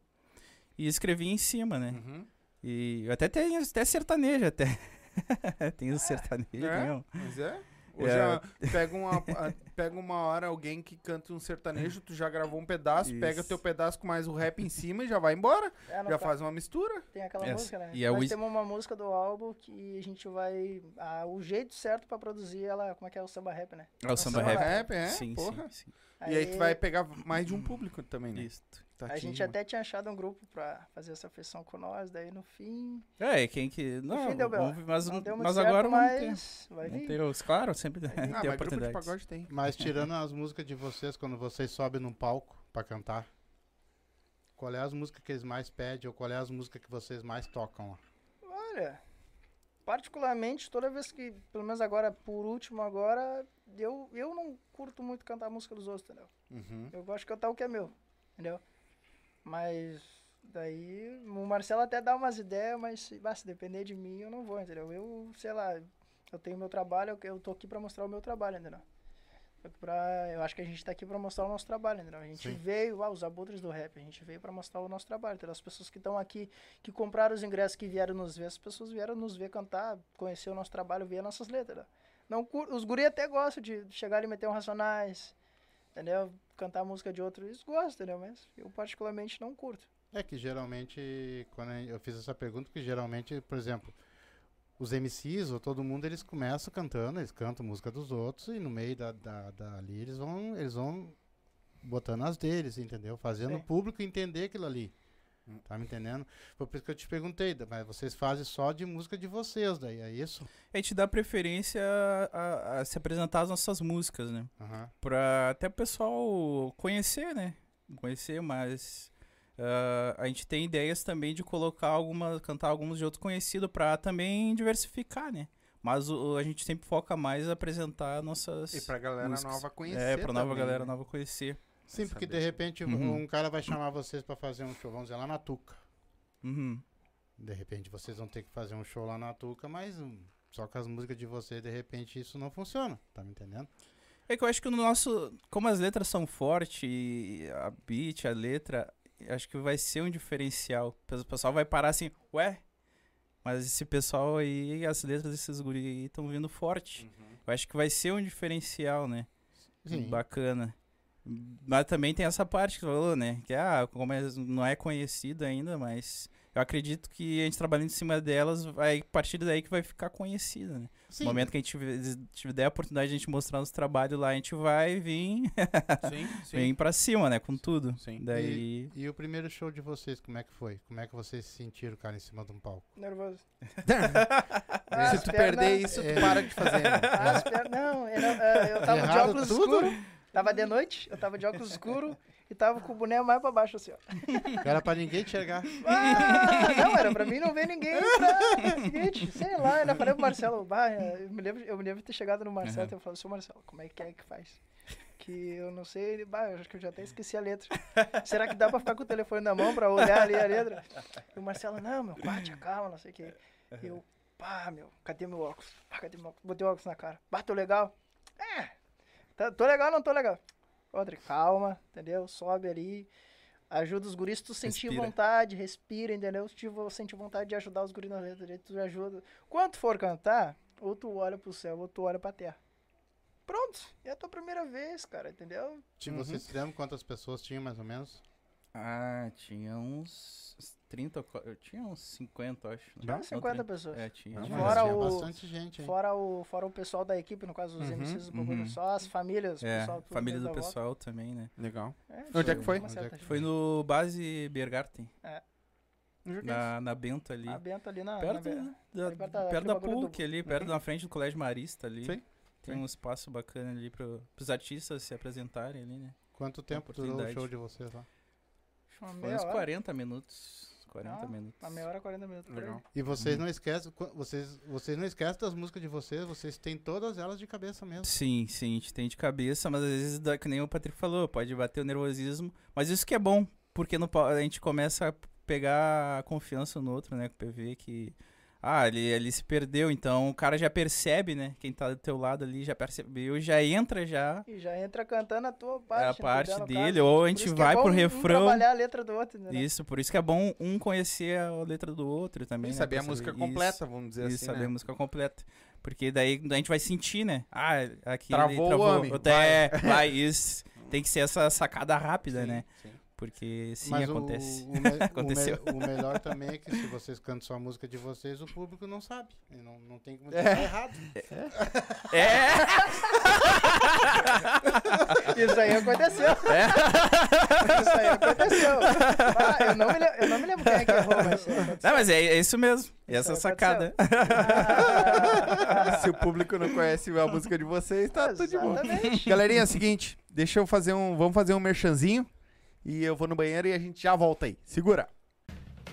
Speaker 4: e escrevia em cima, né?
Speaker 1: Uhum.
Speaker 4: E eu até tenho até sertanejo, até. tenho sertanejo,
Speaker 1: É?
Speaker 4: tenho.
Speaker 1: Mas é. Ou
Speaker 4: É.
Speaker 1: já pega uma, pega uma hora alguém que canta um sertanejo, tu já gravou um pedaço, pega
Speaker 4: Isso.
Speaker 1: teu pedaço com mais o rap em cima e já vai embora.
Speaker 3: É,
Speaker 1: Já
Speaker 3: ca-
Speaker 1: faz uma mistura.
Speaker 3: Tem aquela
Speaker 4: Essa-
Speaker 3: música, né?
Speaker 4: e a
Speaker 3: Nós
Speaker 4: Wiz-
Speaker 3: temos uma música do álbum que a gente vai. ah, o jeito certo pra produzir ela, como é que é o samba rap, né?
Speaker 4: Ah, o samba
Speaker 3: samba
Speaker 4: rap.
Speaker 1: rap, é,
Speaker 4: sim,
Speaker 1: porra.
Speaker 4: sim, sim.
Speaker 1: E aí tu vai pegar mais de um público também, né?
Speaker 4: Isso.
Speaker 1: Tá
Speaker 3: A
Speaker 1: aqui,
Speaker 3: gente
Speaker 1: mano.
Speaker 3: até tinha achado um grupo pra fazer essa feição com nós, daí no fim.
Speaker 4: É, e quem que. Não,
Speaker 3: fim deu B.O.
Speaker 4: mas,
Speaker 3: não deu muito
Speaker 4: mas
Speaker 3: certo,
Speaker 4: agora
Speaker 3: mas vai
Speaker 4: Vamos
Speaker 3: vir.
Speaker 4: ter os, claro, sempre
Speaker 1: Ah,
Speaker 4: tem
Speaker 1: mas grupo de pagode tem.
Speaker 2: Mas tirando as músicas de vocês, quando vocês sobem num palco pra cantar, qual é as músicas que eles mais pedem ou qual é as músicas que vocês mais tocam lá?
Speaker 3: Olha, particularmente, toda vez que, pelo menos agora, por último agora, eu, eu não curto muito cantar a música dos outros, entendeu?
Speaker 1: Uhum.
Speaker 3: Eu gosto de cantar o que é meu, entendeu? Mas daí o Marcelo até dá umas ideias, mas se, bah, se depender de mim, eu não vou, entendeu? Eu, sei lá, eu tenho meu trabalho, eu, eu tô aqui pra mostrar o meu trabalho, entendeu? Pra, eu acho que a gente tá aqui pra mostrar o nosso trabalho, entendeu? A gente
Speaker 2: Sim.
Speaker 3: veio, ah, os abutres do rap, a gente veio pra mostrar o nosso trabalho, entendeu? As pessoas que estão aqui, que compraram os ingressos, que vieram nos ver, as pessoas vieram nos ver cantar, conhecer o nosso trabalho, ver nossas letras, entendeu? Não, os guri até gostam de chegar e meter um Racionais, entendeu? Cantar música de outro, eles gostam, entendeu? Mas eu particularmente não curto.
Speaker 2: É que geralmente, quando eu fiz essa pergunta, que geralmente, por exemplo, os MCs ou todo mundo, eles começam cantando, eles cantam música dos outros e no meio da, da, da- ali eles vão, eles vão botando as deles, entendeu? Fazendo
Speaker 3: Sim.
Speaker 2: o público entender aquilo ali.
Speaker 1: Hum.
Speaker 2: Tá me entendendo? Foi por isso que eu te perguntei, mas vocês fazem só de música de vocês, daí é isso?
Speaker 4: A gente dá preferência a, a- a se apresentar as nossas músicas, né?
Speaker 2: Aham.
Speaker 4: Pra até o pessoal conhecer, né? Conhecer, mas ah, a gente tem ideias também de colocar algumas, cantar alguns de outros conhecidos pra também diversificar, né? Mas o- a gente sempre foca mais em apresentar nossas.
Speaker 1: E pra galera
Speaker 4: músicas.
Speaker 1: nova conhecer.
Speaker 4: É, pra nova
Speaker 1: também,
Speaker 4: galera
Speaker 1: né?
Speaker 4: nova conhecer.
Speaker 2: Sim, porque de repente
Speaker 4: Uhum.
Speaker 2: um cara vai chamar vocês pra fazer um show, vamos dizer, lá na Tuca.
Speaker 4: Uhum.
Speaker 2: De repente vocês vão ter que fazer um show lá na Tuca, mas hum, só com as músicas de vocês, de repente isso não funciona, tá me entendendo?
Speaker 4: É que eu acho que no nosso. Como as letras são fortes, a beat, a letra, acho que vai ser um diferencial. O pessoal vai parar assim, ué? Mas esse pessoal aí, as letras desses guri aí estão vindo forte.
Speaker 1: Uhum.
Speaker 4: Eu acho que vai ser um diferencial, né?
Speaker 2: Sim.
Speaker 4: Bacana. Mas também tem essa parte que tu falou, né? Que ah, como é- não é conhecido ainda, mas eu acredito que a gente trabalhando em cima delas, vai a partir daí que vai ficar conhecida, né?
Speaker 2: Sim.
Speaker 4: No momento que a gente tiver, tiver a oportunidade de a gente mostrar nosso trabalho lá, a gente vai vir,
Speaker 1: Sim, sim.
Speaker 4: vem pra cima, né? Com tudo.
Speaker 1: Sim.
Speaker 4: Daí.
Speaker 2: E o primeiro show de vocês, como é que foi? Como é que vocês se sentiram, cara, em cima de um palco?
Speaker 3: Nervoso.
Speaker 1: Se tu perder isso, tu
Speaker 2: É.
Speaker 1: para de fazer. né?
Speaker 3: As per- Não, eu, não- eh, eu tava de
Speaker 2: Errado
Speaker 3: óculos
Speaker 2: tudo?
Speaker 3: escuro. Tava de noite, eu tava de óculos escuro e tava com o boné mais pra baixo assim, ó.
Speaker 2: Era pra ninguém enxergar.
Speaker 3: Ah, não, era pra mim não ver ninguém pra. Seguinte, sei lá, eu ainda falei pro Marcelo, bah, eu me lembro, eu me lembro de ter chegado no Marcelo e ter falado, seu Marcelo, como é que é que faz? Que eu não sei, ele, bah, eu acho que eu já até esqueci a letra. Será que dá pra ficar com o telefone na mão pra olhar ali a letra? E o Marcelo, não, meu, bate a calma, não sei o que. E eu, pá, meu, cadê meu óculos? Pá, cadê meu óculos? Botei o óculos na cara. Tô legal? É, tá- tô legal ou não tô legal? Outra, calma, entendeu? Sobe ali. Ajuda os guris, se tu sentir
Speaker 4: Respira.
Speaker 3: vontade, respira, entendeu? Se tu sentir vontade de ajudar os guris na letra, tu ajuda. Quando tu for cantar, ou tu olha pro céu, ou tu olha pra terra. Pronto, é a tua primeira vez, cara, entendeu?
Speaker 2: Tipo,
Speaker 1: Uhum.
Speaker 2: Vocês lembram quantas pessoas tinham, mais ou menos?
Speaker 4: Ah, tinha uns 30, ou qua- eu tinha uns 50, acho.
Speaker 3: Tinha
Speaker 4: Não,
Speaker 3: umas 50
Speaker 4: 30.
Speaker 3: pessoas.
Speaker 4: É, tinha.
Speaker 2: Não,
Speaker 3: Fora
Speaker 2: tinha
Speaker 3: o-
Speaker 2: bastante gente, hein?
Speaker 3: Fora o, fora o pessoal da equipe, no caso, os
Speaker 1: Uhum,
Speaker 3: MCs do
Speaker 4: uhum.
Speaker 3: só as famílias, o
Speaker 4: É,
Speaker 3: pessoal tudo
Speaker 4: família do
Speaker 3: da volta.
Speaker 4: pessoal também, né?
Speaker 1: Legal.
Speaker 3: É,
Speaker 1: Onde é que foi?
Speaker 2: Onde é que
Speaker 4: Foi
Speaker 3: gente.
Speaker 4: no Base Bergarten,
Speaker 1: joguei
Speaker 4: na, na Bento ali.
Speaker 3: A Bento ali na.
Speaker 4: perto
Speaker 3: na,
Speaker 4: da,
Speaker 3: ali perto da-
Speaker 4: perto da
Speaker 3: bagulho do-
Speaker 4: PUC ali, perto da frente do Colégio Marista ali.
Speaker 1: Sim.
Speaker 4: tem um espaço bacana ali pro, pros artistas se apresentarem ali, né?
Speaker 2: Quanto tempo durou o show de vocês lá?
Speaker 4: Foi uns
Speaker 3: hora.
Speaker 4: 40 minutos. 40
Speaker 3: Não,
Speaker 4: minutos.
Speaker 3: Uma meia hora, 40 minutos.
Speaker 1: Legal.
Speaker 2: E vocês
Speaker 4: Uhum.
Speaker 2: não esquecem, qu- vocês, vocês não esquecem das músicas de vocês, vocês têm todas elas de cabeça mesmo.
Speaker 4: Sim, sim, a gente tem de cabeça, mas às vezes, dá, que nem o Patrick falou, pode bater o nervosismo. Mas isso que é bom, porque no, a gente começa a pegar a confiança no outro, né? Com o PV que. Ah, ele, ele se perdeu, então o cara já percebe, né? Quem tá do teu lado ali já percebeu, já entra já
Speaker 3: E já entra cantando a tua parte.
Speaker 4: é a
Speaker 3: né,
Speaker 4: parte dele,
Speaker 3: caso.
Speaker 4: ou a
Speaker 3: Por
Speaker 4: gente
Speaker 3: isso que
Speaker 4: vai
Speaker 3: é bom
Speaker 4: pro
Speaker 3: um
Speaker 4: refrão.
Speaker 3: trabalhar a letra do outro, entendeu?
Speaker 4: Isso, por isso que é bom um conhecer a letra do outro também.
Speaker 1: E
Speaker 4: né,
Speaker 1: saber a música
Speaker 4: saber-
Speaker 1: completa, vamos dizer
Speaker 4: Isso,
Speaker 1: assim.
Speaker 4: saber
Speaker 1: né?
Speaker 4: a música completa. Porque daí a gente vai sentir, né? Ah, aqui ele
Speaker 1: Travou o
Speaker 4: travou.
Speaker 1: homem,
Speaker 4: É, vai, isso. Tem que ser essa sacada rápida,
Speaker 1: Sim,
Speaker 4: né?
Speaker 1: sim.
Speaker 4: Porque sim,
Speaker 2: Mas o-
Speaker 4: acontece.
Speaker 2: O, me- o me-
Speaker 4: Aconteceu.
Speaker 2: o melhor também é que se vocês cantam só a música de vocês, o público não sabe. E não, não tem como
Speaker 1: É.
Speaker 2: estar errado.
Speaker 4: É!
Speaker 3: Isso aí aconteceu.
Speaker 4: É.
Speaker 3: Isso aí aconteceu. Ah, eu, não me lembro, eu não me lembro quem é que errou, mas.
Speaker 4: Não, mas é, é isso mesmo.
Speaker 3: Isso
Speaker 4: essa
Speaker 3: aí
Speaker 4: sacada.
Speaker 3: Ah,
Speaker 1: Se o público não conhece a música de vocês, tá tudo de.
Speaker 3: Exatamente.
Speaker 1: Galerinha, é o seguinte, deixa eu fazer um. Vamos fazer um merchanzinho. E eu vou no banheiro e a gente já volta aí. Segura.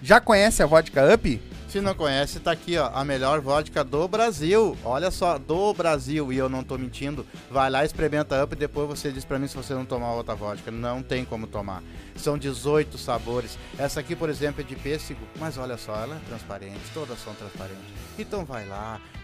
Speaker 1: Já conhece a vodka Up?
Speaker 2: Se não conhece, tá aqui, ó, a melhor vodka do Brasil. Olha só, do Brasil, e eu não tô mentindo. Vai lá, experimenta Up e depois você diz pra mim se você não tomar outra vodka. Não tem como tomar. São 18 sabores. Essa aqui, por exemplo, é de pêssego, mas olha só, ela é transparente, todas são transparentes. Então vai lá,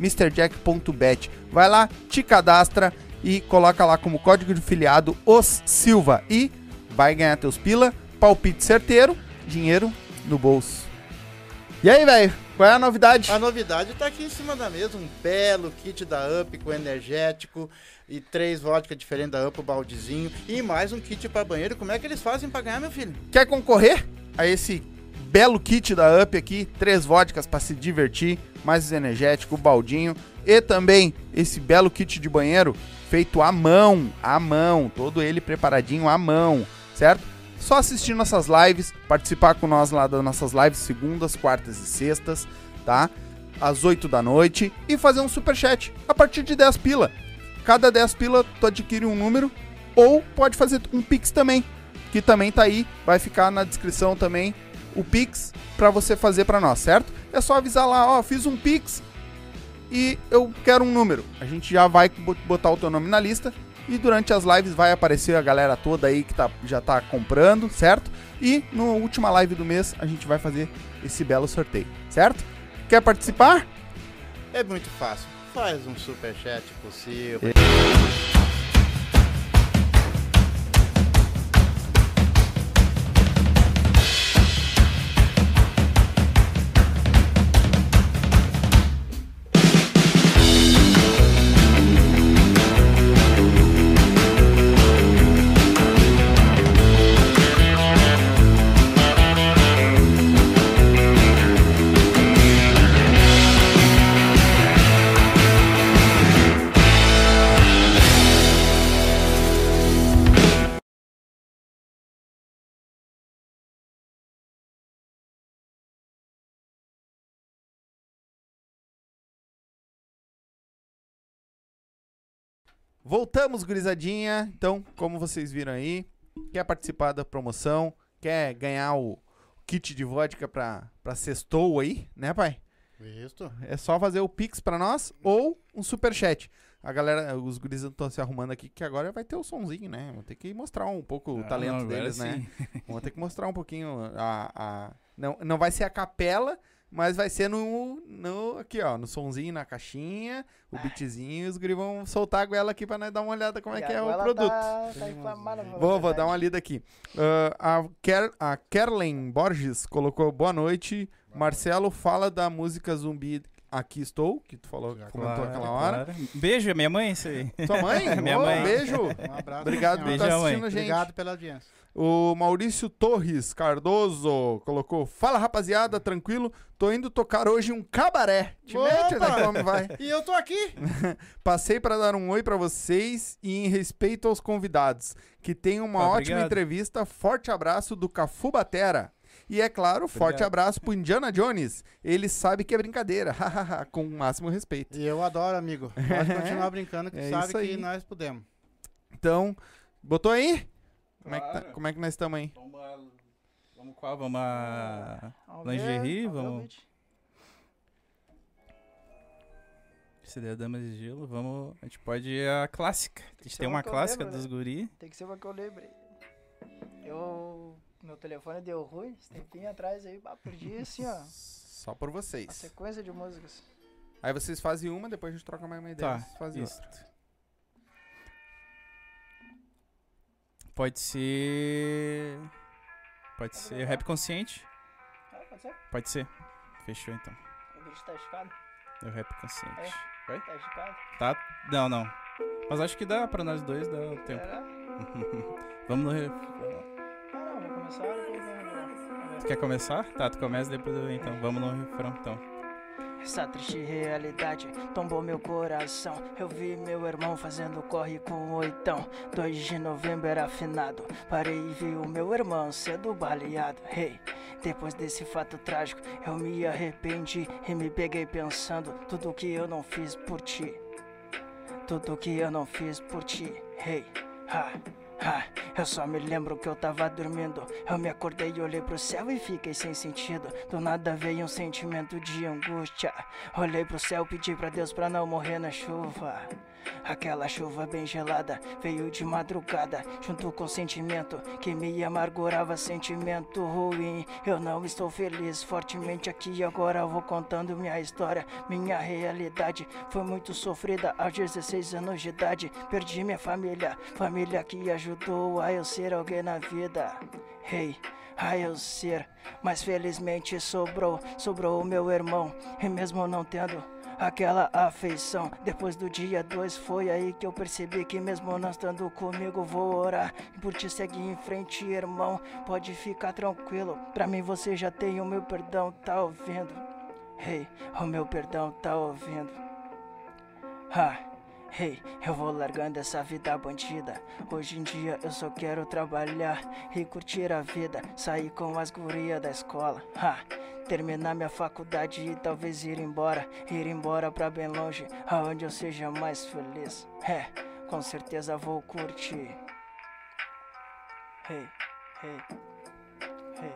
Speaker 1: MrJack.bet. Vai lá, te cadastra e coloca lá como código de filiado os Silva e vai ganhar teus pila, palpite certeiro, dinheiro no bolso. E aí, velho? Qual é a novidade?
Speaker 2: A novidade tá aqui em cima da mesa, um belo kit da Up com energético e três vodka diferentes da Up, o baldezinho e mais um kit para banheiro. Como é que eles fazem pra ganhar, meu filho?
Speaker 1: Quer concorrer a esse belo kit da Up aqui? Três vodkas para se divertir, mais energético, o baldinho e também esse belo kit de banheiro feito à mão, à mão, todo ele preparadinho à mão, certo? Só assistir nossas lives, participar com nós lá das nossas lives segundas, quartas e sextas, tá? Às 8 da noite e fazer um super chat a partir de 10 pila. Cada 10 pila tu adquire um número ou pode fazer um pix também, que também tá aí, vai ficar na descrição também o pix para você fazer para nós, certo? É só avisar lá, ó, fiz um pix e eu quero um número. A gente já vai bo- botar o teu nome na lista e durante as lives vai aparecer a galera toda aí que tá, já tá comprando, certo? E na última live do mês a gente vai fazer esse belo sorteio, certo? Quer participar?
Speaker 2: É muito fácil. Faz um superchat possível.
Speaker 1: Voltamos, gurizadinha. Então, como vocês viram aí, quer participar da promoção, quer ganhar o kit de vodka pra, pra sextou aí, né, pai?
Speaker 2: Isso.
Speaker 1: É só fazer o Pix pra nós ou um superchat. a galera, os guris estão se arrumando aqui, que agora vai ter o sonzinho, né? Vão ter que mostrar um pouco o
Speaker 4: Ah,
Speaker 1: talento
Speaker 4: não,
Speaker 1: deles, né?
Speaker 4: sim.
Speaker 1: Vão ter que mostrar um pouquinho a. a- Não, não vai ser a capela, mas vai ser no. no aqui, ó, no sonzinho, na caixinha, o beatzinho, e os guris vão soltar a goela aqui pra nós dar uma olhada como é
Speaker 3: E
Speaker 1: que é o
Speaker 3: goela
Speaker 1: produto.
Speaker 3: Tá, tá inflamada,
Speaker 1: Vou, vou dar uma lida aqui. Ah, a, Ker, a Kerlen Borges colocou boa noite. Marcelo fala da música Zumbi Aqui Estou, que tu falou,
Speaker 2: Já
Speaker 1: comentou
Speaker 4: Claro,
Speaker 1: aquela hora.
Speaker 4: claro. Beijo, minha mãe, isso aí.
Speaker 1: Tua mãe?
Speaker 4: Minha
Speaker 1: Ô,
Speaker 4: mãe.
Speaker 1: Beijo.
Speaker 2: Um abraço.
Speaker 1: Obrigado por estar
Speaker 4: Beijão,
Speaker 1: assistindo
Speaker 4: mãe.
Speaker 1: gente.
Speaker 2: Obrigado pela audiência.
Speaker 1: O Maurício Torres Cardoso colocou: Fala rapaziada, tranquilo? Tô indo tocar hoje um cabaré. Te
Speaker 2: Opa!
Speaker 1: mete, né? Como vai?
Speaker 2: E eu tô aqui.
Speaker 1: Passei para dar um oi para vocês e em respeito aos convidados. Que tenham uma ótima
Speaker 4: obrigado.
Speaker 1: entrevista. Forte abraço do Cafu Batera. E é claro, forte
Speaker 4: Obrigado.
Speaker 1: abraço pro Indiana Jones. Ele sabe que é brincadeira, com o máximo respeito.
Speaker 2: E eu adoro, amigo. Pode continuar brincando, que
Speaker 1: É
Speaker 2: sabe
Speaker 1: isso aí.
Speaker 2: que nós podemos.
Speaker 1: Então, botou aí? Como é que, tá- como é que nós estamos aí?
Speaker 4: Vamos, a- vamos qual? Vamos a lingerie?
Speaker 3: vamos ver o
Speaker 4: Vamos.
Speaker 3: beat.
Speaker 4: CD Damas de Gelo, vamos. A gente pode ir a clássica. A gente tem
Speaker 3: uma
Speaker 4: uma clássica
Speaker 3: lembro,
Speaker 4: dos
Speaker 3: né?
Speaker 4: guri.
Speaker 3: Tem que ser uma que eu lembrei. Eu. Meu telefone deu ruim, esse tempinho atrás aí, bah, perdi assim, ó.
Speaker 1: Só por
Speaker 3: A
Speaker 1: vocês.
Speaker 3: sequência de músicas.
Speaker 1: Aí vocês fazem uma, depois a gente troca mais uma ideia.
Speaker 4: Tá,
Speaker 1: vocês fazem
Speaker 4: isso.
Speaker 1: outra.
Speaker 4: Pode ser. Pode ser rap consciente?
Speaker 3: Ah, pode ser?
Speaker 4: Pode ser. Fechou então.
Speaker 3: O beat tá esticado?
Speaker 4: É o rap consciente.
Speaker 3: Tá esticado?
Speaker 4: Tá? Não, não. Mas acho que dá pra nós dois, dá o tempo. Vamos no
Speaker 3: vou- vamos.
Speaker 4: Tu quer começar? Tá, tu começa depois eu então. Vamos no refrão então.
Speaker 3: Essa triste realidade tombou meu coração. Eu vi meu irmão fazendo corre com oitão. 2 de novembro era afinado. Parei e vi o meu irmão sendo baleado. Hey, depois desse fato trágico, eu me arrependi e me peguei pensando tudo que eu não fiz por ti. Tudo que eu não fiz por ti. Hey, ha. Ah, eu só me lembro que eu tava dormindo. Eu me acordei e olhei pro céu e fiquei sem sentido. Do nada veio um sentimento de angústia. Olhei pro céu, pedi pra Deus pra não morrer na chuva. Aquela chuva bem gelada veio de madrugada, junto com sentimento que me amargurava, sentimento ruim. Eu não estou feliz, fortemente aqui agora vou contando minha história. Minha realidade foi muito sofrida aos 16 anos de idade. Perdi minha família, família que ajudou a eu ser alguém na vida. Hey, a eu ser, mas felizmente sobrou, sobrou o meu irmão, e mesmo não tendo aquela afeição. Depois do dia 2 foi aí que eu percebi que mesmo não estando comigo vou orar e por te seguir em frente, irmão. Pode ficar tranquilo, pra mim você já tem o meu perdão, tá ouvindo? Hey, o meu perdão tá ouvindo? Ah, hey, eu vou largando essa vida bandida. Hoje em dia eu só quero trabalhar e curtir a vida, sair com as gurias da escola. Ha, terminar minha faculdade e talvez ir embora, ir embora pra bem longe, aonde eu seja mais feliz. É, com certeza vou curtir. Hey, hey, hey,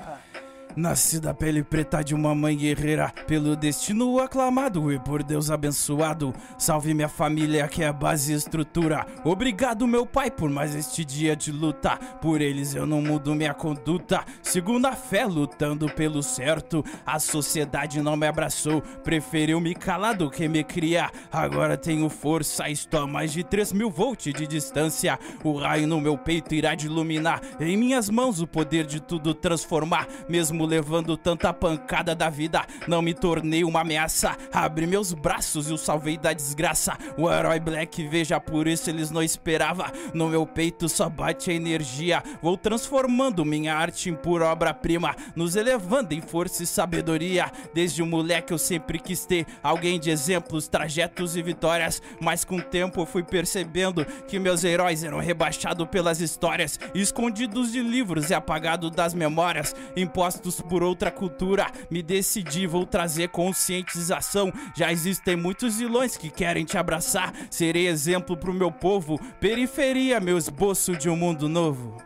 Speaker 3: ha.
Speaker 4: Nasci da pele preta de uma mãe guerreira, pelo destino aclamado e por Deus abençoado. Salve minha família que é base e estrutura. Obrigado, meu pai, por mais este dia de luta. Por eles eu não mudo minha conduta. Sigo na fé, lutando pelo certo. A sociedade não me abraçou, preferiu me calar do que me criar. Agora tenho força, estou a mais de 3 mil volts de distância. O raio no meu peito irá de iluminar. Em minhas mãos o poder de tudo transformar. Mesmo levando tanta pancada da vida, não me tornei uma ameaça. Abri meus braços e o salvei da desgraça. O herói Black, veja, por isso eles não esperava. No meu peito só bate a energia. Vou transformando minha arte em pura obra-prima, nos elevando em força e sabedoria. Desde o moleque eu sempre quis ter alguém de exemplos, trajetos e vitórias. Mas com o tempo eu fui percebendo que meus heróis eram rebaixados pelas histórias, escondidos de livros e apagados das memórias, impostos por outra cultura. Me decidi, vou trazer conscientização. Já existem muitos vilões que querem te abraçar. Serei exemplo pro meu povo, periferia, meu esboço de um mundo novo.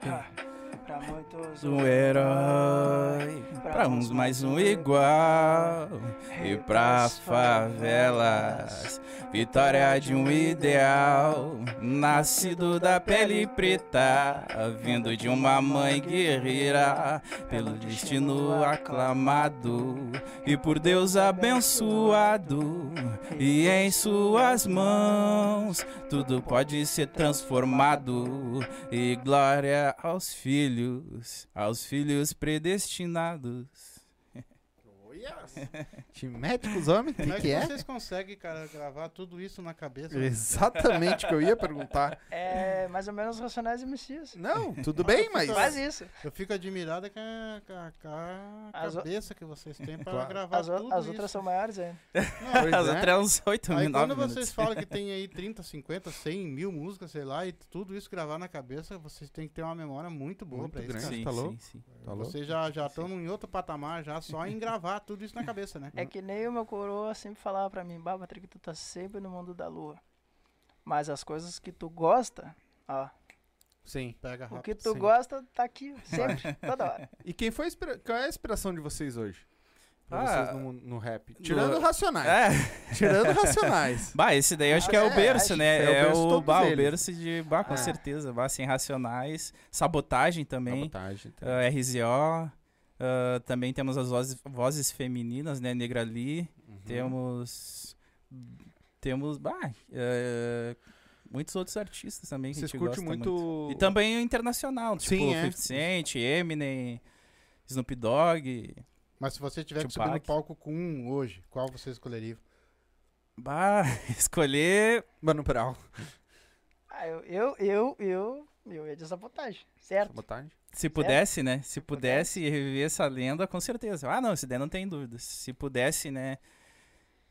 Speaker 3: Pra muito Raposo.
Speaker 4: um herói, pra uns mais um igual, e pras favelas, vitória de um ideal, nascido da pele preta, vindo de uma mãe guerreira, pelo destino aclamado, e por Deus abençoado, e em suas mãos tudo pode ser transformado, e glória aos filhos, aos filhos predestinados.
Speaker 1: Te mete com os homens? O
Speaker 2: Como é
Speaker 1: que,
Speaker 2: que,
Speaker 1: que é?
Speaker 2: vocês conseguem, cara, gravar tudo isso na cabeça?
Speaker 1: Exatamente o que eu ia perguntar.
Speaker 3: É mais ou menos Racionais e MCs.
Speaker 1: Não, tudo bem, mas.
Speaker 3: Faz isso.
Speaker 2: Eu fico admirado com a, com a- com a
Speaker 3: As o-
Speaker 2: cabeça que vocês têm pra
Speaker 1: Claro.
Speaker 2: gravar
Speaker 3: As, o-
Speaker 2: tudo
Speaker 3: as
Speaker 2: isso.
Speaker 3: outras são maiores ainda.
Speaker 1: Pois
Speaker 4: As
Speaker 1: é.
Speaker 4: outras uns 8
Speaker 2: Aí
Speaker 4: mil,
Speaker 2: quando
Speaker 4: 9
Speaker 2: vocês
Speaker 4: minutos.
Speaker 2: falam que tem aí 30, 50, 100 mil músicas, sei lá, e tudo isso gravar na cabeça, vocês têm que ter uma memória muito boa
Speaker 1: Muito
Speaker 2: pra isso. cara.
Speaker 4: Sim,
Speaker 1: tá
Speaker 4: sim,
Speaker 1: louco?
Speaker 4: sim.
Speaker 1: Tá louco?
Speaker 2: Vocês já já estão em outro patamar já só em gravar tudo isso na cabeça, né?
Speaker 3: É que nem o meu coroa sempre falava pra mim, Bah, Patrick, tu tá sempre no mundo da lua. Mas as coisas que tu gosta, ó,
Speaker 1: Sim.
Speaker 2: Pega
Speaker 3: o
Speaker 2: rápido.
Speaker 3: que tu
Speaker 1: sim.
Speaker 3: gosta tá aqui, sempre, toda hora.
Speaker 1: E quem foi Qual é a inspiração de vocês hoje? Pra
Speaker 4: Ah,
Speaker 1: vocês no, no rap. Tirando
Speaker 4: no-
Speaker 1: Racionais.
Speaker 4: É,
Speaker 1: Tirando Racionais.
Speaker 4: bah, esse daí eu acho que é
Speaker 1: Ah,
Speaker 4: o
Speaker 1: é,
Speaker 4: berço, né?
Speaker 1: é o
Speaker 4: É
Speaker 1: berço de
Speaker 4: o, bah, o berço de, bah, com
Speaker 1: É.
Speaker 4: certeza, bah, sem racionais, sabotagem também,
Speaker 1: Sabotagem. tá.
Speaker 4: ah, RZO, ah, também temos as vozes, vozes femininas, né? Negra Lee,
Speaker 1: Uhum.
Speaker 4: temos, temos, bah, eh, muitos outros artistas também que a
Speaker 1: Vocês
Speaker 4: gente
Speaker 1: curtem
Speaker 4: gosta
Speaker 1: muito.
Speaker 4: E também o internacional, tipo
Speaker 1: Sim, é.
Speaker 4: 50 Cent, Eminem, Snoop Dogg.
Speaker 2: Mas se você tiver que subir
Speaker 4: Tupac.
Speaker 2: no palco com um hoje, qual você escolheria?
Speaker 4: Bah, escolher.
Speaker 1: Mano Brown.
Speaker 3: Ah, eu, eu, eu, eu, eu ia de sabotagem, certo?
Speaker 1: Sabotagem.
Speaker 4: Se pudesse, né? Se pudesse reviver essa lenda, com certeza. Ah, não, esse daí não tem dúvidas. Se pudesse, né,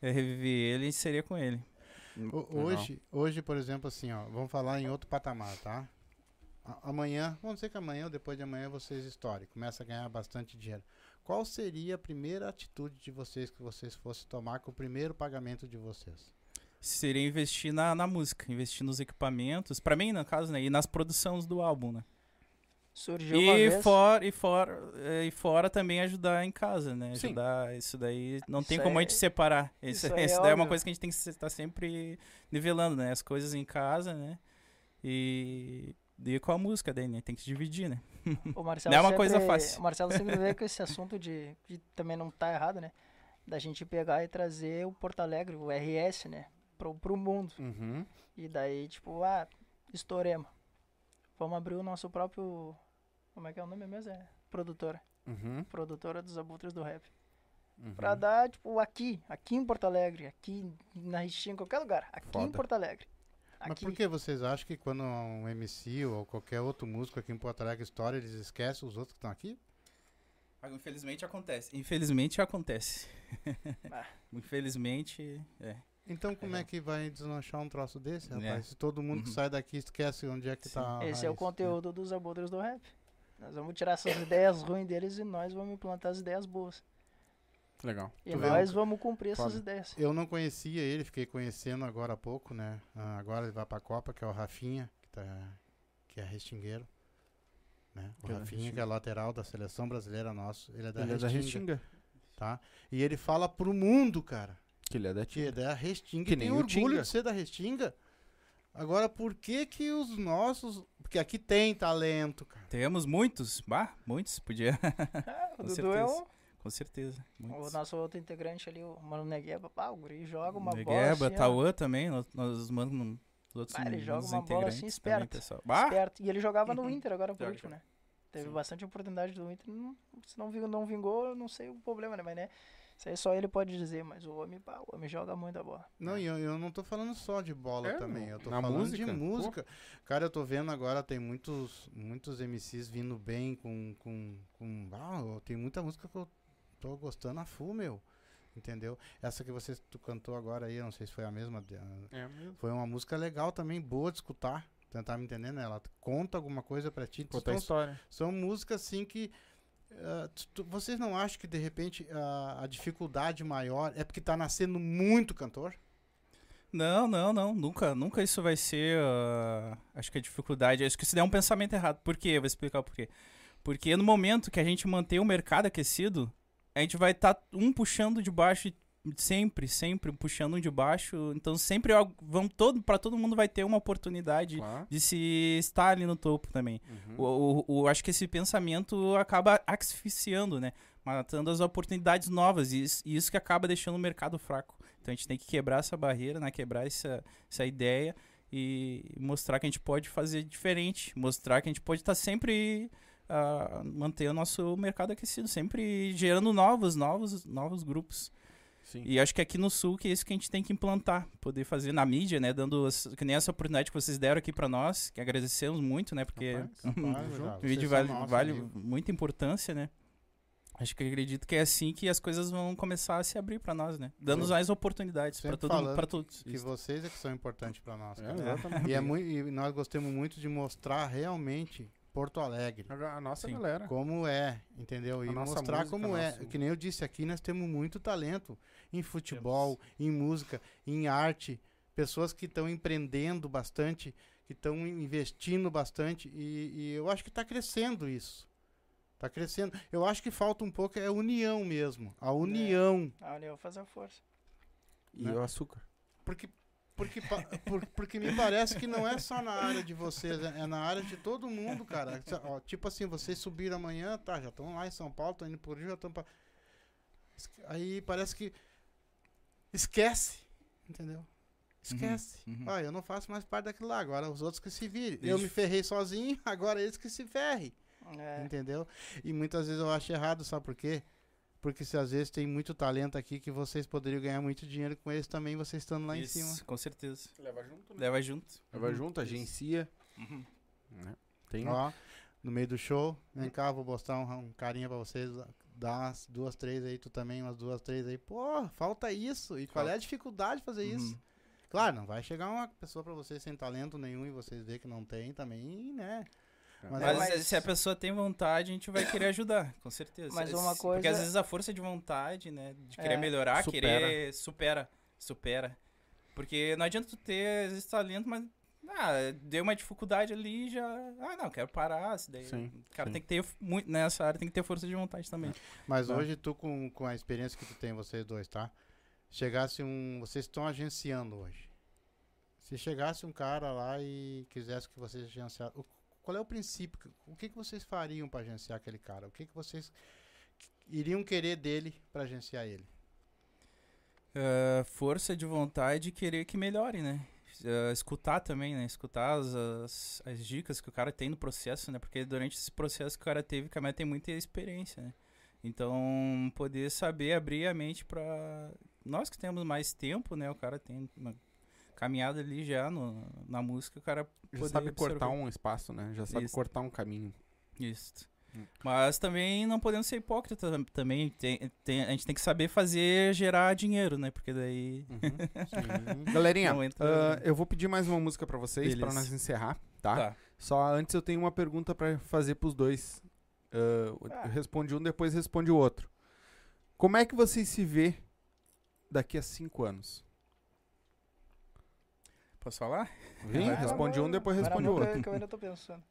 Speaker 4: reviver ele, seria com ele.
Speaker 2: O- hoje, hoje, por exemplo, assim, ó, vamos falar em outro patamar, tá? A- Amanhã, vamos dizer que amanhã ou depois de amanhã vocês estourem, começa a ganhar bastante dinheiro. Qual seria a primeira atitude de vocês que vocês fossem tomar com o primeiro pagamento de vocês?
Speaker 4: Seria investir na, na música, investir nos equipamentos. Pra mim, no caso, né? E nas produções do álbum, né?
Speaker 3: Surgiu uma
Speaker 4: E
Speaker 3: vez,
Speaker 4: fora, e, fora, eh, e fora também ajudar em casa, né?
Speaker 1: Sim.
Speaker 4: Ajudar isso daí. Não tem
Speaker 3: Isso
Speaker 4: como a
Speaker 3: aí-
Speaker 4: gente separar. Isso,
Speaker 3: isso é
Speaker 4: isso daí é uma coisa que a gente tem que estar sempre nivelando, né? As coisas em casa, né? E, e com a música daí, né? Tem que se dividir, né?
Speaker 3: o Marcelo
Speaker 4: não é uma
Speaker 3: sempre-
Speaker 4: coisa fácil.
Speaker 3: O Marcelo sempre veio com esse assunto de, de também não tá errado, né? Da gente pegar e trazer o Porto Alegre, o RS, né? Pro, pro mundo.
Speaker 1: Uhum.
Speaker 3: E daí, tipo, ah, estouremos. Vamos abrir o nosso próprio. Como é que é o nome mesmo? É produtora.
Speaker 1: Uhum.
Speaker 3: Produtora dos abutres do rap.
Speaker 1: uhum.
Speaker 3: Pra dar, tipo, aqui, aqui em Porto Alegre, aqui na Restinga, em qualquer lugar. Aqui em
Speaker 1: Foda.
Speaker 3: Porto Alegre.
Speaker 2: Mas
Speaker 3: Aqui.
Speaker 2: por que vocês acham que quando um MC ou qualquer outro músico aqui em Porto Alegre estoura, eles esquecem os outros que estão aqui?
Speaker 4: Infelizmente acontece. Infelizmente acontece.
Speaker 3: Ah.
Speaker 4: Infelizmente, é.
Speaker 2: Então como é que vai deslanchar um troço desse,
Speaker 4: É.
Speaker 2: rapaz? Se todo mundo que
Speaker 4: Uhum.
Speaker 2: sai daqui esquece onde é que
Speaker 4: Sim.
Speaker 2: tá a
Speaker 3: Esse é o
Speaker 2: né?
Speaker 3: conteúdo dos abutres do rap. Nós vamos tirar essas ideias ruins deles e nós vamos implantar as ideias boas.
Speaker 1: Legal.
Speaker 3: E
Speaker 2: Tu vê,
Speaker 3: nós vamos cumprir essas ideias.
Speaker 2: Eu não conhecia ele, fiquei conhecendo agora há pouco, né? Ah, agora ele vai pra Copa, que é o Rafinha, que, tá, que é restingueiro. Né? O
Speaker 1: Que é
Speaker 2: Rafinha,
Speaker 1: Restinga.
Speaker 2: que é lateral da seleção brasileira nosso. Ele é da,
Speaker 1: Ele é da
Speaker 2: Restinga,
Speaker 1: Restinga.
Speaker 2: tá? E ele fala pro mundo, cara,
Speaker 1: Que ele é da
Speaker 2: que é
Speaker 1: Tinga.
Speaker 2: da Restinga
Speaker 1: Que
Speaker 2: e tem
Speaker 1: nem o
Speaker 2: orgulho
Speaker 1: Tinga.
Speaker 2: de ser da Restinga. Agora, por que que os nossos... Porque aqui tem talento, cara.
Speaker 4: Temos muitos, bah, muitos, podia,
Speaker 3: Ah, o
Speaker 4: Com
Speaker 3: Dudu é
Speaker 4: certeza.
Speaker 3: um,
Speaker 4: com certeza.
Speaker 3: o
Speaker 4: Muitos.
Speaker 3: nosso outro integrante ali, o Mano Negueba. Pá, o guri joga uma bola
Speaker 4: Negueba,
Speaker 3: assim, ó,
Speaker 4: Tauã também, nós, nós mandamos os outros
Speaker 3: Ah, ele joga
Speaker 4: os
Speaker 3: uma bola assim,
Speaker 4: integrantes também,
Speaker 3: esperto.
Speaker 4: pessoal. Bah,
Speaker 3: esperto. E ele jogava no Inter agora por último, né? Teve
Speaker 4: Sim.
Speaker 3: bastante oportunidade do Inter. Não, se não vingou, não vingou, eu não sei o problema, né? Mas né? Isso aí só ele pode dizer, mas o homem, pá, o homem joga muito a bola.
Speaker 2: Não, e eu, eu não tô falando só de bola
Speaker 1: É,
Speaker 2: também, eu tô falando
Speaker 1: música,
Speaker 2: de
Speaker 1: pô.
Speaker 2: música. Cara, eu tô vendo agora, tem muitos, muitos MCs vindo bem com. com, com ah, tem muita música que eu tô gostando a full, meu. Entendeu? Essa que você tu cantou agora aí, eu não sei se foi a mesma. ah,
Speaker 1: É mesmo.
Speaker 2: Foi uma música legal também, boa de escutar. Tentar me entender, né? Ela conta alguma coisa pra ti.
Speaker 1: Contar a
Speaker 2: São-
Speaker 1: história.
Speaker 2: são músicas assim que. Ah, tu- tu- vocês não acham que de repente a dificuldade maior é porque tá nascendo muito cantor?
Speaker 4: Não, não, não. Nunca, nunca isso vai ser. ah, acho que a dificuldade. Acho que isso é um pensamento errado. Por quê? Eu vou explicar o porquê. Porque no momento que a gente manter o mercado aquecido, a gente vai estar um puxando de baixo e sempre, sempre puxando um de baixo. Então sempre vão todo para todo mundo vai ter uma oportunidade
Speaker 1: Claro.
Speaker 4: de se estar ali no topo também.
Speaker 1: Uhum.
Speaker 4: O, o- o- acho que esse pensamento acaba asfixiando, né? Matando as oportunidades novas. E isso, e isso que acaba deixando o mercado fraco. Então a gente tem que quebrar essa barreira, né? Quebrar essa, essa ideia e mostrar que a gente pode fazer diferente. Mostrar que a gente pode estar sempre. ah, manter o nosso mercado aquecido, sempre gerando novos, novos, novos grupos.
Speaker 1: Sim.
Speaker 4: E acho que aqui no Sul que é isso que a gente tem que implantar, poder fazer na mídia, né, dando as- que nem essa oportunidade que vocês deram aqui pra nós, que agradecemos muito, né, porque
Speaker 1: Rapaz,
Speaker 2: Rapaz,
Speaker 4: o vídeo vale,
Speaker 2: nossos
Speaker 4: vale muita importância, né? Acho que acredito que é assim que as coisas vão começar a se abrir pra nós, né? Dando mais oportunidades pra
Speaker 2: sempre
Speaker 4: todo para todos.
Speaker 2: Que
Speaker 4: Isso.
Speaker 2: vocês é que são importantes pra nós.
Speaker 1: É.
Speaker 2: E, é muito, e nós gostamos muito de mostrar realmente Porto Alegre.
Speaker 1: A nossa
Speaker 4: Sim.
Speaker 1: galera.
Speaker 2: Como é, entendeu? E
Speaker 1: A
Speaker 2: mostrar
Speaker 1: música,
Speaker 2: como é.
Speaker 1: nosso-
Speaker 2: Que nem eu disse aqui, nós temos muito talento em futebol, em música, em arte. Pessoas que estão empreendendo bastante, que estão investindo bastante. E, e eu acho que está crescendo isso. Está crescendo. Eu acho que falta um pouco é a união mesmo. A união.
Speaker 3: A União faz a força.
Speaker 1: E
Speaker 2: né?
Speaker 1: o açúcar.
Speaker 2: Porque, porque, por- porque me parece que não é só na área de vocês, é, é na área de todo mundo, cara. Ó, tipo assim, vocês subiram amanhã, tá, já estão lá em São Paulo, estão indo por Rio, já estão pra... Aí parece que esquece, entendeu? Esquece.
Speaker 4: uhum.
Speaker 2: Ah, eu não faço mais parte daquilo lá, agora os outros que se virem. Eu
Speaker 4: Isso.
Speaker 2: me ferrei sozinho, agora eles que se ferrem.
Speaker 3: É,
Speaker 2: Entendeu? E muitas vezes eu acho errado, sabe por quê? Porque se às vezes tem muito talento aqui que vocês poderiam ganhar muito dinheiro com eles também, vocês estando lá
Speaker 4: Isso,
Speaker 2: em cima.
Speaker 4: Com certeza.
Speaker 1: Leva junto,
Speaker 4: Leva junto.
Speaker 1: Leva
Speaker 2: Uhum.
Speaker 1: junto, agencia.
Speaker 4: Uhum.
Speaker 1: né? Tem.
Speaker 2: Ó, no meio do show, vem cá, vou mostrar um, um carinha pra vocês. Dá umas duas, três aí, tu também, umas duas, três aí. Pô, falta isso. E qual é a dificuldade de fazer isso?
Speaker 4: Uhum.
Speaker 2: Claro, não vai chegar uma pessoa pra vocês sem talento nenhum e vocês ver que não tem também, né? Mas,
Speaker 3: É,
Speaker 4: Mas,
Speaker 3: mas-
Speaker 4: se a pessoa tem vontade, a gente vai querer ajudar, com certeza.
Speaker 3: Mas uma
Speaker 4: Porque às
Speaker 3: coisa-
Speaker 4: vezes a força de vontade, né? De querer
Speaker 3: É.
Speaker 4: melhorar,
Speaker 1: Supera.
Speaker 4: querer. Supera. Supera. Porque não adianta tu ter, às vezes, talento, mas. Ah, deu uma dificuldade ali e já. Ah, não, quero parar. isso Daí,
Speaker 1: Sim,
Speaker 4: o cara
Speaker 1: sim.
Speaker 4: tem que ter muito. Nessa área tem que ter força de vontade também.
Speaker 2: mas
Speaker 4: Tá.
Speaker 2: hoje tu, com, com a experiência que tu tem, vocês dois, tá? Chegasse um. Vocês estão agenciando hoje. Se chegasse um cara lá e quisesse que vocês agenciassem. Qual é o princípio? O que, que vocês fariam pra agenciar aquele cara? O que, que vocês iriam querer dele pra agenciar ele?
Speaker 4: Ah, força de vontade e querer que melhore, né? Ah, escutar também, né? Escutar as, as, as dicas que o cara tem no processo, né? Porque durante esse processo que o cara teve, o cara tem muita experiência, né? Então, poder saber abrir a mente pra... Nós que temos mais tempo, né? O cara tem uma caminhada ali já no, na música, o cara
Speaker 1: Já sabe cortar um espaço, né? Já sabe
Speaker 4: Isso.
Speaker 1: cortar um caminho.
Speaker 4: Isso.
Speaker 1: Hum.
Speaker 4: Mas também não podemos ser hipócritas tam- também. Tem, tem- a gente tem que saber fazer gerar dinheiro, né? Porque daí...
Speaker 2: Sim.
Speaker 1: Galerinha, ah, eu vou pedir mais uma música pra vocês pra nós encerrar, tá?
Speaker 4: Tá.
Speaker 1: Só antes eu tenho uma pergunta pra fazer pros dois. Ah,
Speaker 3: Ah.
Speaker 1: Responde um, depois responde o outro. Como é que vocês se vê daqui a cinco anos?
Speaker 4: Posso falar?
Speaker 1: Vem,
Speaker 3: Vai,
Speaker 1: responde um, depois responde o outro.
Speaker 3: Que eu ainda tô pensando.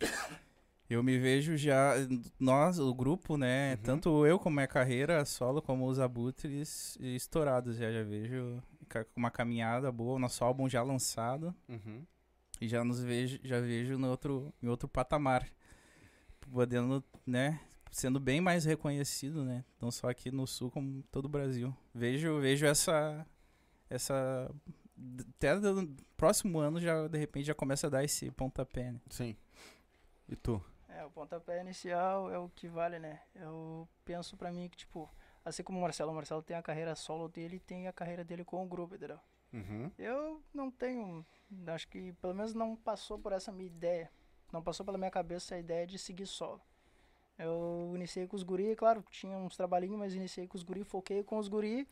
Speaker 4: Eu me vejo já, nós, o grupo, né?
Speaker 1: Uhum.
Speaker 4: Tanto eu como minha carreira solo, como os abutres estourados. Já, já vejo uma caminhada boa, nosso álbum já lançado.
Speaker 1: Uhum.
Speaker 4: E já nos vejo, já vejo no outro, em outro patamar. Podendo, né? Sendo bem mais reconhecido, né? Não só aqui no sul, como todo o Brasil. Vejo, vejo essa. Essa. Até no próximo ano já, de repente, já começa a dar esse pontapé, né?
Speaker 1: Sim. E tu?
Speaker 3: É, o pontapé inicial é o que vale, né? Eu penso pra mim que, tipo, assim como o Marcelo, o Marcelo tem a carreira solo dele e tem a carreira dele com o grupo, entendeu?
Speaker 1: Uhum.
Speaker 3: Eu não tenho, acho que pelo menos não passou por essa minha ideia. Não passou pela minha cabeça a ideia de seguir solo. Eu iniciei com os guri, claro, tinha uns trabalhinhos, mas iniciei com os guri, foquei com os guri.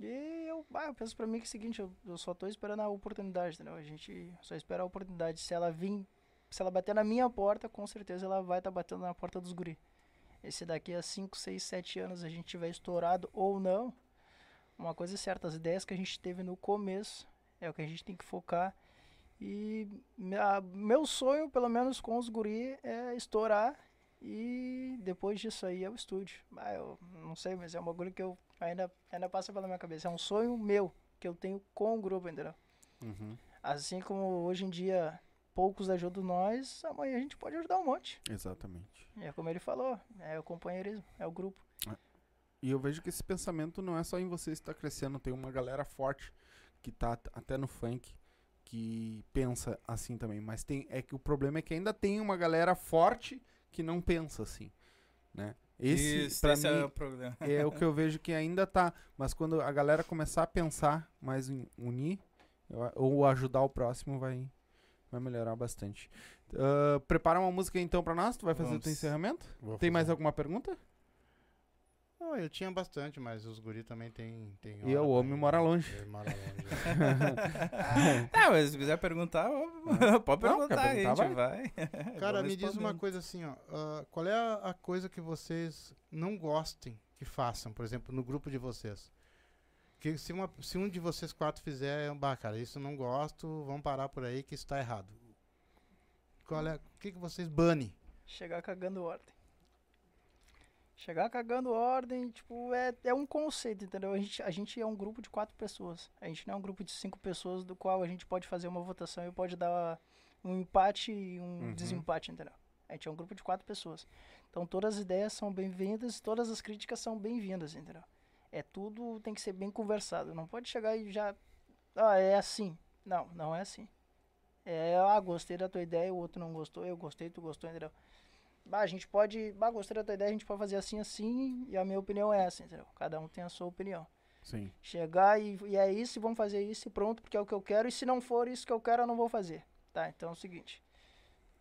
Speaker 3: E eu, ah, eu penso pra mim que é o seguinte, eu, eu só tô esperando a oportunidade, entendeu? A gente só espera a oportunidade. Se ela vir, se ela bater na minha porta, com certeza ela vai estar batendo na porta dos guri. E se daqui a 5, 6, 7 anos a gente tiver estourado ou não, uma coisa é certa, as ideias que a gente teve no começo é o que a gente tem que focar. E minha- meu sonho, pelo menos com os guri, é estourar E depois disso aí é o estúdio. Ah, eu não sei, mas é um bagulho que eu ainda, ainda passa pela minha cabeça. É um sonho meu que eu tenho com o grupo, entendeu?
Speaker 1: Uhum.
Speaker 3: Assim como hoje em dia poucos ajudam nós, amanhã a gente pode ajudar um monte.
Speaker 1: Exatamente.
Speaker 3: E é como ele falou, é o companheirismo, é o grupo.
Speaker 1: E eu vejo que esse pensamento não é só em vocês que está crescendo, tem uma galera forte que tá at- até no funk que pensa assim também, mas tem é que o problema é que ainda tem uma galera forte que não pensa assim, né? Esse
Speaker 4: Isso,
Speaker 1: pra
Speaker 4: esse
Speaker 1: mim
Speaker 4: é o problema.
Speaker 1: é o que eu vejo que ainda tá, mas quando a galera começar a pensar mais em unir ou ajudar o próximo vai vai melhorar bastante. Ah, prepara uma música então pra nós, tu vai fazer o
Speaker 4: Vamos.
Speaker 1: teu encerramento?
Speaker 2: Vou
Speaker 1: Tem mais
Speaker 2: fazer.
Speaker 1: alguma pergunta?
Speaker 2: Não, eu tinha bastante, mas os guri também tem. tem
Speaker 1: E o homem mora longe.
Speaker 2: Ele mora longe.
Speaker 4: Ah, mas se quiser perguntar, pode
Speaker 1: Não,
Speaker 4: perguntar, a
Speaker 1: perguntar,
Speaker 4: gente vai.
Speaker 2: Cara, me diz uma coisa assim, ó. ah, qual é a, a coisa que vocês não gostem que façam, por exemplo, no grupo de vocês? Que se, uma, se um de vocês quatro fizer, bah, cara, isso eu não gosto, vamos parar por aí que isso tá errado. Qual é, o que, que vocês banem?
Speaker 3: Chegar cagando ordem. Chegar cagando ordem, tipo, é, é um conceito, entendeu? A gente, a gente é um grupo de quatro pessoas. A gente não é um grupo de cinco pessoas do qual a gente pode fazer uma votação e pode dar um empate e um
Speaker 1: Uhum.
Speaker 3: desempate, entendeu? A gente é um grupo de quatro pessoas. Então todas as ideias são bem-vindas, todas as críticas são bem-vindas, entendeu? É tudo tem que ser bem conversado. Não pode chegar e já. Ah, é assim. Não, não é assim. É, ah, gostei da tua ideia, o outro não gostou, eu gostei, tu gostou, entendeu? Bah, a gente pode. Bah, gostei da tua ideia, a gente pode fazer assim, assim, e a minha opinião é essa, entendeu? Cada um tem a sua opinião.
Speaker 1: Sim.
Speaker 3: Chegar e, e é isso, e vamos fazer isso, e pronto, porque é o que eu quero, e se não for isso que eu quero, eu não vou fazer. Tá, então é o seguinte.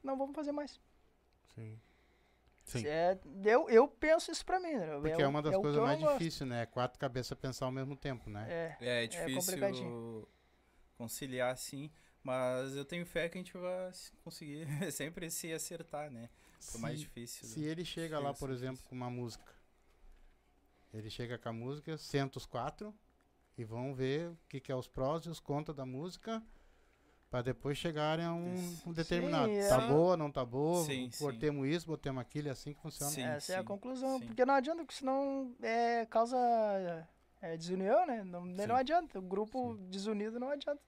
Speaker 3: Não vamos fazer mais.
Speaker 2: Sim.
Speaker 1: Sim.
Speaker 3: É, eu, eu penso isso pra mim, entendeu?
Speaker 2: Porque é,
Speaker 3: o-
Speaker 2: uma das
Speaker 3: que
Speaker 2: coisas mais difíceis, né? Quatro cabeças pensar ao mesmo tempo, né?
Speaker 3: É,
Speaker 4: É, é
Speaker 3: complicadinho.
Speaker 4: difícil conciliar assim, mas eu tenho fé que a gente vai conseguir sempre se acertar, né? O mais
Speaker 2: Se-
Speaker 4: difícil.
Speaker 2: Se ele chega lá, por exemplo,
Speaker 4: difícil.
Speaker 2: com uma música, ele chega com a música, senta os quatro e vão ver o que, que é os prós e os contras da música para depois chegarem a um, um determinado.
Speaker 3: Sim,
Speaker 2: tá
Speaker 3: é.
Speaker 2: boa, não tá boa,
Speaker 4: Sim, sim.
Speaker 2: botemos isso, botemos aquilo, é assim que funciona.
Speaker 4: Sim,
Speaker 3: essa é a conclusão.
Speaker 4: sim.
Speaker 3: Porque não adianta, porque senão é, causa é, desunião, né? Não, não adianta. O grupo desunido não adianta.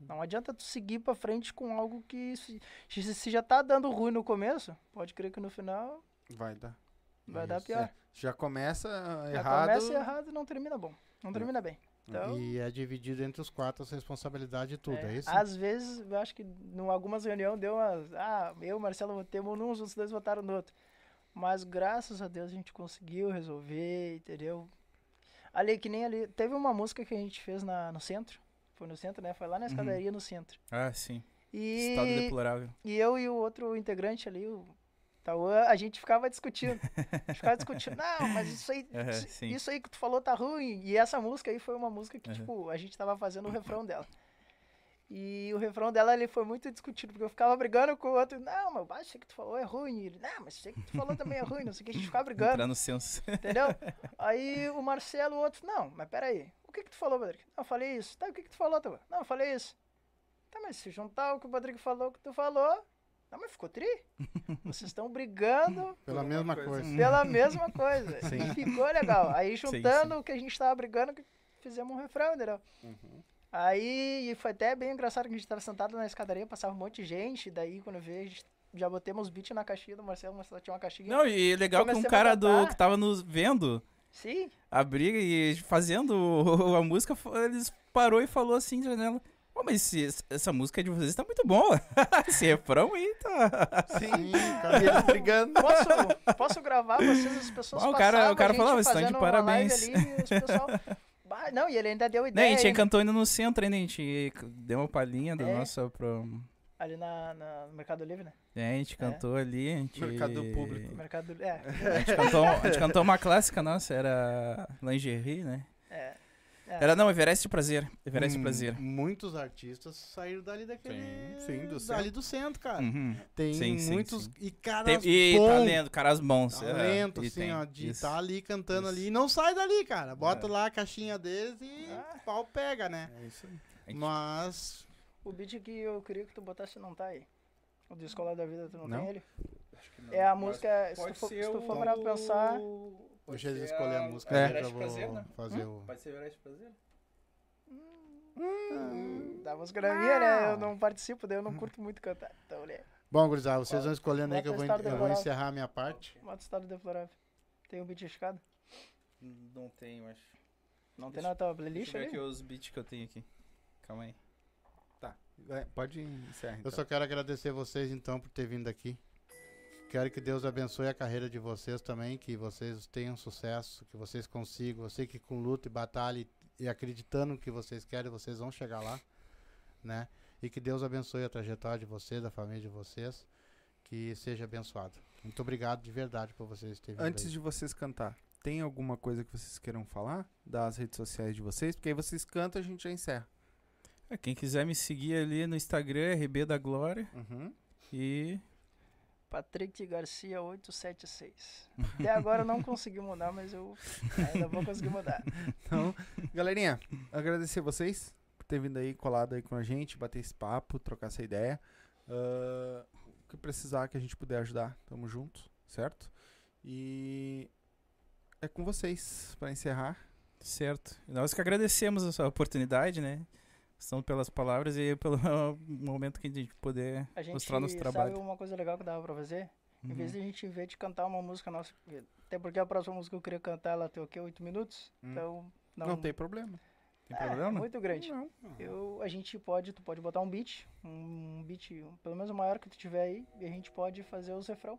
Speaker 3: Não adianta tu seguir pra frente com algo que se, se, já tá dando ruim no começo, pode crer que no final
Speaker 1: Vai dar.
Speaker 3: vai dar
Speaker 2: Isso.
Speaker 3: pior.
Speaker 1: Já começa
Speaker 3: Já
Speaker 1: errado.
Speaker 3: começa errado e não termina bom. Não termina bem. Então,
Speaker 2: E é dividido entre os quatro as responsabilidades de tudo, é,
Speaker 3: é,
Speaker 2: isso?
Speaker 3: às vezes, eu acho que em algumas reuniões deu umas. Ah, eu e Marcelo votamos num, os outros dois votaram no outro. Mas graças a Deus a gente conseguiu resolver, entendeu? Ali, que nem ali. Teve uma música que a gente fez na, no centro. Foi no centro, né? Foi lá na
Speaker 4: Uhum.
Speaker 3: escadaria no centro.
Speaker 4: Ah, sim.
Speaker 3: E,
Speaker 4: Estado deplorável.
Speaker 3: e eu e o outro integrante ali, o Tauã, a gente ficava discutindo. A gente ficava discutindo. Não, mas isso aí,
Speaker 4: Aham,
Speaker 3: isso, aí que tu falou tá ruim. E essa música aí foi uma música que,
Speaker 4: Aham.
Speaker 3: tipo, a gente tava fazendo o refrão dela. E o refrão dela ele foi muito discutido, porque eu ficava brigando com o outro. Não, mas baixo, que tu falou é ruim. E ele, não, mas isso que tu falou também é ruim. Não sei o que, a gente ficava brigando.
Speaker 4: Entrar no senso.
Speaker 3: Entendeu? Aí o Marcelo, o outro, não, mas peraí, o que que tu falou, Patrick? Não, eu falei isso. Tá, o que que tu falou, Tava? Não, eu falei isso. Tá, mas se juntar o que o Patrick falou, o que tu falou, não, mas ficou tri. Vocês estão brigando
Speaker 2: Pela mesma coisa.
Speaker 3: pela mesma coisa.
Speaker 1: Sim.
Speaker 3: E ficou legal. Aí juntando
Speaker 4: sim.
Speaker 3: o que a gente tava brigando, que fizemos um refrão, entendeu?
Speaker 1: Uhum.
Speaker 3: Aí foi até bem engraçado que a gente tava sentado na escadaria, passava um monte de gente, daí quando veio, a gente já botemos os beats na caixinha do Marcelo, o Marcelo tinha uma caixinha.
Speaker 4: Não, e legal que um cara do, que tava nos vendo
Speaker 3: Sim,
Speaker 4: a briga e fazendo a música, eles parou e falou assim janela. Pô, mas esse- essa música de vocês tá muito boa. Esse refrão aí tá.
Speaker 2: Sim, cara.
Speaker 1: eles brigando.
Speaker 3: Posso, posso gravar vocês, as pessoas
Speaker 4: Ah, o cara-
Speaker 3: passavam,
Speaker 4: o cara
Speaker 3: a
Speaker 4: falava, "Vocês estão de parabéns."
Speaker 3: Ali, pessoal... Não, e ele ainda deu
Speaker 4: Né, a
Speaker 3: ideia
Speaker 4: gente cantou ainda no centro ainda, a gente deu uma palhinha da
Speaker 3: É.
Speaker 4: nossa pro...
Speaker 3: ali na, na- no Mercado Livre, né?
Speaker 4: É, a gente cantou ali, a gente...
Speaker 1: Mercado público.
Speaker 3: Mercado É,
Speaker 4: A gente, cantou, a gente cantou uma clássica nossa, era Lingerie, né?
Speaker 3: é.
Speaker 4: Era, não, Everest de Prazer. Everest de
Speaker 2: Hum,
Speaker 4: Prazer.
Speaker 2: Muitos artistas saíram dali daquele.
Speaker 1: Sim, sim, do
Speaker 2: dali do centro, cara.
Speaker 4: Uhum.
Speaker 2: Tem
Speaker 4: Sim,
Speaker 2: muitos.
Speaker 4: sim.
Speaker 2: E caras
Speaker 4: Tem, e
Speaker 2: bons,
Speaker 4: talento, caras bons. é,
Speaker 2: talento,
Speaker 4: e
Speaker 2: assim,
Speaker 4: tem,
Speaker 2: ó, de estar ali cantando
Speaker 4: isso.
Speaker 2: ali e não sai dali, cara. Bota
Speaker 4: É.
Speaker 2: lá a caixinha deles e
Speaker 3: Ah.
Speaker 2: o pau pega, né?
Speaker 1: É isso aí.
Speaker 2: Mas.
Speaker 3: O beat que eu queria que tu botasse não tá aí. O do Escola da Vida, tu não,
Speaker 1: Não?
Speaker 3: tem ele?
Speaker 4: Acho que não.
Speaker 3: É a
Speaker 4: Mas
Speaker 3: música, se tu for, se tu
Speaker 4: o...
Speaker 3: for parar pra pensar,
Speaker 2: Deixa eles escolher a música
Speaker 1: É.
Speaker 2: vou
Speaker 4: Prazer, né?
Speaker 2: fazer o...
Speaker 4: Pode ser Vereste Prazer?
Speaker 3: da música da minha, né? Eu não participo, daí eu não curto muito cantar. Então, né?
Speaker 2: Bom, gurizada, vocês vão escolhendo aí que eu vou, eu vou encerrar a minha parte.
Speaker 3: Bota o estado deplorável. Tem um beat escada?
Speaker 4: Não tenho, acho.
Speaker 3: Não tem
Speaker 4: Deixa-
Speaker 3: na tua
Speaker 4: Deixa
Speaker 3: playlist
Speaker 4: eu ver aqui os beats que eu tenho aqui. Calma aí.
Speaker 1: É, pode encerrar,
Speaker 2: Eu
Speaker 1: então.
Speaker 2: só quero agradecer vocês então por ter vindo aqui. Quero que Deus abençoe a carreira de vocês também, que vocês tenham sucesso, que vocês consigam. Eu sei que com luta e batalha e- e acreditando no que vocês querem, vocês vão chegar lá, né? E que Deus abençoe a trajetória de vocês, da família de vocês, que seja abençoado. Muito obrigado de verdade por vocês terem vindo
Speaker 1: Antes
Speaker 2: aí.
Speaker 1: de vocês cantar, tem alguma coisa que vocês queiram falar das redes sociais de vocês? Porque aí vocês cantam a gente já encerra.
Speaker 4: É, quem quiser me seguir ali no Instagram, RB da Glória.
Speaker 1: Uhum.
Speaker 4: E.
Speaker 3: Patrick Garcia 876. Até agora eu não consegui mudar, mas eu ainda vou conseguir mudar.
Speaker 1: Então, galerinha, agradecer vocês por ter vindo aí, colado aí com a gente, bater esse papo, trocar essa ideia. Ah, o que precisar que a gente puder ajudar, tamo junto, certo? E é com vocês para encerrar.
Speaker 4: Certo. Nós que agradecemos essa oportunidade, né? São pelas palavras e pelo momento que a gente poder
Speaker 3: A gente
Speaker 4: mostrar nosso
Speaker 3: sabe
Speaker 4: trabalho.
Speaker 3: uma coisa legal que dava pra fazer? Em vez
Speaker 4: Uhum.
Speaker 3: de a gente, em vez de cantar uma música nossa, até porque a próxima música que eu queria cantar, ela tem o quê? 8 minutos?
Speaker 1: Hum.
Speaker 3: Então,
Speaker 1: Não,
Speaker 3: não,
Speaker 1: tem problema.
Speaker 4: Tem
Speaker 3: é,
Speaker 4: problema?
Speaker 3: É muito grande.
Speaker 1: Não.
Speaker 3: Eu, a gente pode, tu pode botar um beat, um beat, um- pelo menos o maior que tu tiver aí, e a gente pode fazer os refrão,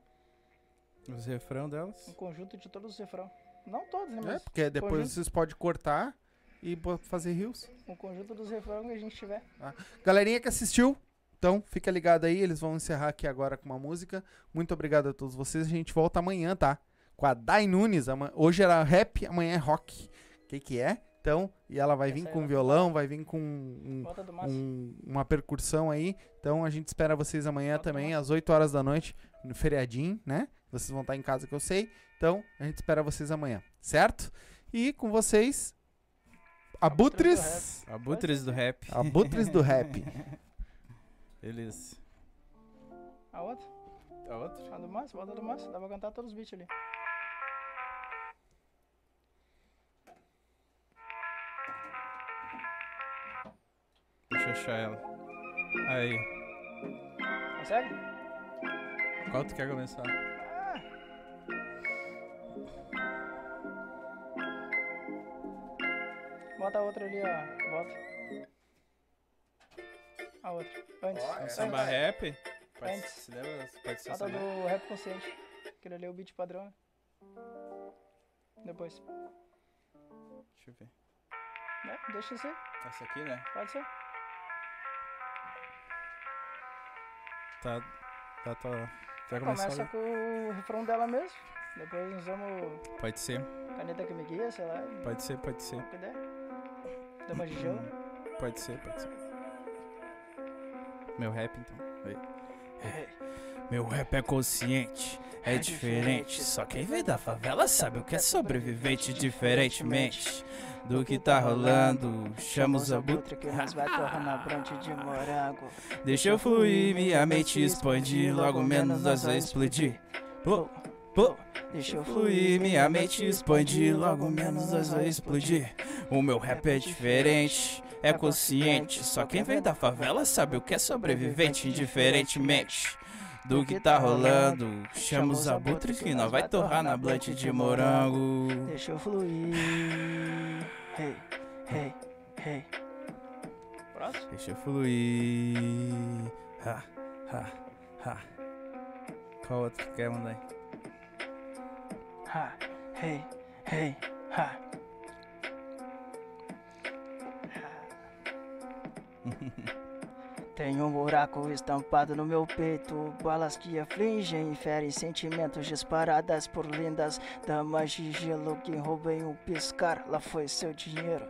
Speaker 4: Os refrão delas.
Speaker 3: um conjunto de todos os refrão. Não todos, né,
Speaker 1: É,
Speaker 3: mas
Speaker 1: porque depois
Speaker 3: conjunto.
Speaker 1: vocês podem cortar e fazer rios.
Speaker 3: um conjunto dos refrão que a gente tiver.
Speaker 1: Galerinha que assistiu, então fica ligado aí, eles vão encerrar aqui agora com uma música. Muito obrigado a todos vocês. A gente volta amanhã, tá? Com a Dai Nunes. Hoje era rap, amanhã é rock. O que que é? Então, e ela vai
Speaker 3: Essa
Speaker 1: vir com
Speaker 3: vai
Speaker 1: violão, vai vir com um- um- uma percussão aí. Então a gente espera vocês amanhã
Speaker 3: Volta
Speaker 1: também, às 8 horas da noite, no feriadinho, né? Vocês vão estar em casa que eu sei. Então, a gente espera vocês amanhã, certo? E com vocês, Abutres.
Speaker 4: Abutres do rap.
Speaker 1: Abutres do rap.
Speaker 4: Beleza.
Speaker 3: A outra?
Speaker 4: A outra?
Speaker 3: A do Márcio? Volta do Márcio. Dá pra cantar todos os beats ali.
Speaker 4: Deixa eu achar ela. Aí.
Speaker 3: Consegue?
Speaker 4: Qual tu quer começar?
Speaker 3: Bota a outra ali, ó. Volta. A outra. Antes.
Speaker 1: Ó,
Speaker 4: Um
Speaker 3: Antes.
Speaker 4: samba rap? Pode,
Speaker 3: Antes.
Speaker 4: se lembra? Pode ser
Speaker 3: Bota
Speaker 4: samba.
Speaker 3: do rap consciente. Aquele ali é o beat padrão. Depois.
Speaker 4: Deixa eu ver.
Speaker 3: Né? Deixa ser.
Speaker 4: Essa aqui, né?
Speaker 3: Pode ser.
Speaker 4: Tá. Tá, tá. Vai começar?
Speaker 3: Começa com o refrão dela mesmo. Depois nós vamos
Speaker 4: Pode ser,
Speaker 3: caneta que me guia, sei lá.
Speaker 4: pode ser, pode ser.
Speaker 3: De gelo.
Speaker 4: Pode ser, pode ser. Meu rap, então. Aí. Meu rap é consciente, é diferente. Só quem vem da favela sabe o que é sobrevivente, diferentemente do que tá rolando. Chama os abutres.
Speaker 3: que nós vai torrar na brante de morango.
Speaker 4: Deixa eu fluir, minha mente expandir. Logo menos nós vai explodir. Pô, pô.
Speaker 3: Deixa eu
Speaker 4: Fluir, minha mente expandir. Logo menos nós vai explodir. O meu rap é diferente, é consciente. Só quem vem da favela sabe o que é sobrevivente, indiferentemente do que tá rolando. Chama os abutres que nós vai torrar na blunt de morango.
Speaker 3: Deixa eu fluir. Hey, hey, hey. Próximo.
Speaker 4: Deixa eu fluir. Ha, ha, ha. Qual outro que quer mandar aí?
Speaker 3: Ha, hey, hey, ha. Tem um buraco estampado no meu peito, balas que afligem e ferem sentimentos disparadas por lindas damas de gelo que roubem um piscar, lá foi seu dinheiro.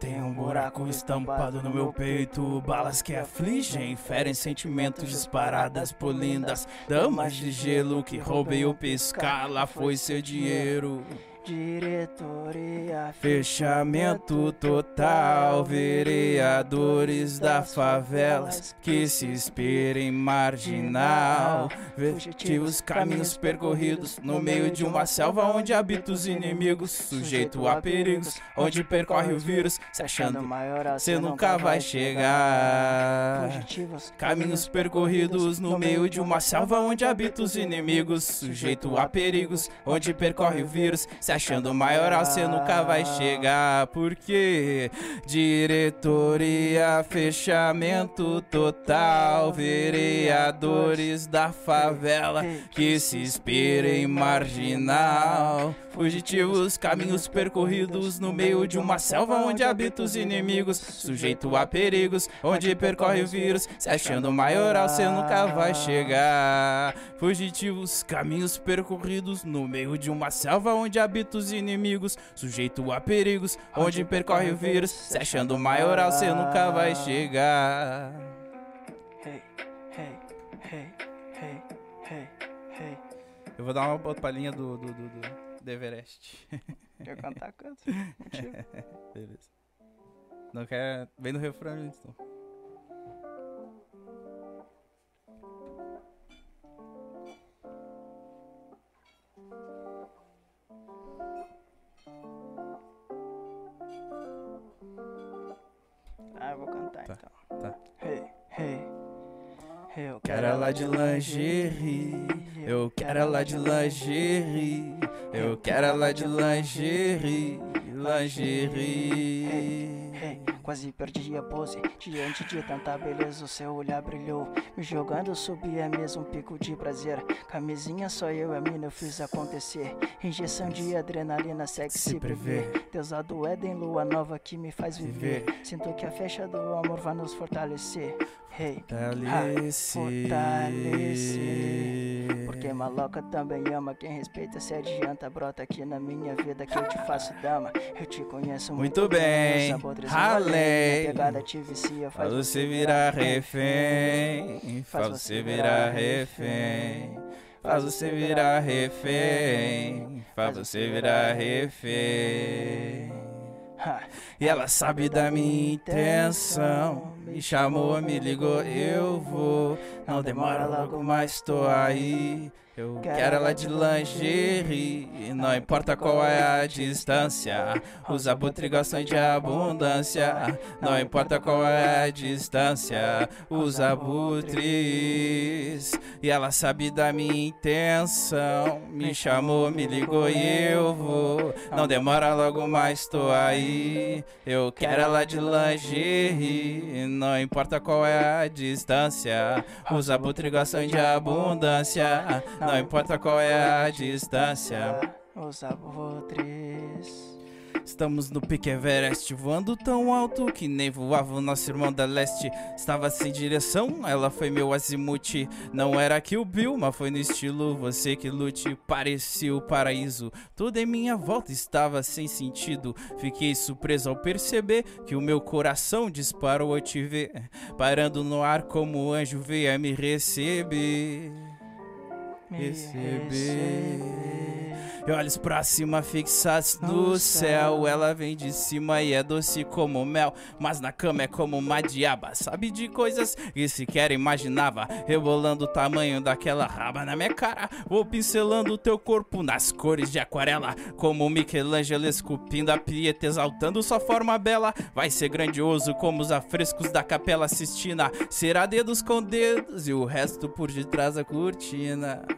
Speaker 4: Tem um buraco estampado no meu peito, balas que afligem, ferem sentimentos disparadas por lindas damas de gelo que roubei o pescar, lá foi seu dinheiro.
Speaker 3: Diretoria,
Speaker 4: Fechamento total, vereadores da favelas que se inspirem marginal. Fugitivos caminhos percorridos no meio de uma selva onde habitam os inimigos, sujeito a perigos, onde percorre o vírus, se achando
Speaker 3: maior,
Speaker 4: você nunca vai chegar.
Speaker 3: Fugitivos,
Speaker 4: Caminhos percorridos no meio de uma selva onde habitam os inimigos, sujeito a perigos, onde percorre o vírus, se achando maioral, cê nunca vai chegar. Porque diretoria, fechamento total, vereadores da favela que se inspirem marginal. Fugitivos, caminhos percorridos no meio de uma selva onde habitam os inimigos, sujeito a perigos, onde percorre o vírus, se achando maioral, cê nunca vai chegar. Fugitivos, caminhos percorridos no meio de uma selva onde habitam os inimigos, sujeito a perigos, onde percorre o vírus, se achando maioral, cê nunca vai chegar.
Speaker 3: Hey, hey, hey, hey, hey, hey.
Speaker 4: Eu vou dar uma outra palhinha do, do, do, do, do Everest.
Speaker 3: Quer cantar, canta.
Speaker 4: Beleza. Não quer. Vem no refrão, então.
Speaker 3: Eu vou cantar
Speaker 4: Tá,
Speaker 3: então.
Speaker 4: tá.
Speaker 3: Hey, hey. Eu
Speaker 4: Quero ela de lingerie, eu quero ela de lingerie, eu quero ela de lingerie, lingerie.
Speaker 3: Hey, quase perdi a pose Diante de tanta beleza o seu olhar brilhou Me jogando subia mesmo um pico de prazer Camisinha só eu e a mina eu fiz acontecer Injeção de adrenalina sexy
Speaker 4: Se
Speaker 3: prevê
Speaker 4: prevê.
Speaker 3: Deusa do Éden, lua nova que me faz viver Sinto que a fecha do amor vai nos fortalecer Hey,
Speaker 4: Fortalece.
Speaker 3: fortalecer. Porque maloca também ama Quem respeita se adianta Brota aqui na minha vida que eu te faço dama. Eu te conheço muito,
Speaker 4: Muito bem, ralei.
Speaker 3: minha pegada te vicia
Speaker 4: Faz você virar refém, faz você virar refém, faz você virar refém, faz você virar refém. E ela sabe da minha intenção. Me chamou, me ligou, eu vou. Não demora, logo mais tô aí. Eu quero ela de lingerie, não importa qual é a distância. Os abutres gostam de abundância, não importa qual é a distância. Os abutres, e ela sabe da minha intenção. Me chamou, me ligou e eu vou. Não demora, logo mais tô aí. Eu quero ela de lingerie, não importa qual é a distância. Os abutres gostam de abundância, não importa qual é a distância.
Speaker 3: Os abutres
Speaker 4: Estamos no pique Everest, voando tão alto que nem voava o nosso irmão da leste. Estava sem direção, ela foi meu azimuth. Não era que o Bill, mas foi no estilo você que lute. Parecia o paraíso, tudo em minha volta estava sem sentido. Fiquei surpreso ao perceber que o meu coração disparou ao te ver. Parando no ar como o anjo veio a me receber. Receber. E olhos pra cima fixados no céu. Ela vem de cima e é doce como mel. Mas na cama é como uma diaba. Sabe de coisas que sequer imaginava. Rebolando o tamanho daquela raba na minha cara. Vou pincelando o teu corpo nas cores de aquarela. Como Michelangelo esculpindo a Pieta, exaltando sua forma bela. Vai ser grandioso como os afrescos da Capela Sistina. Será dedos com dedos e o resto por detrás da cortina.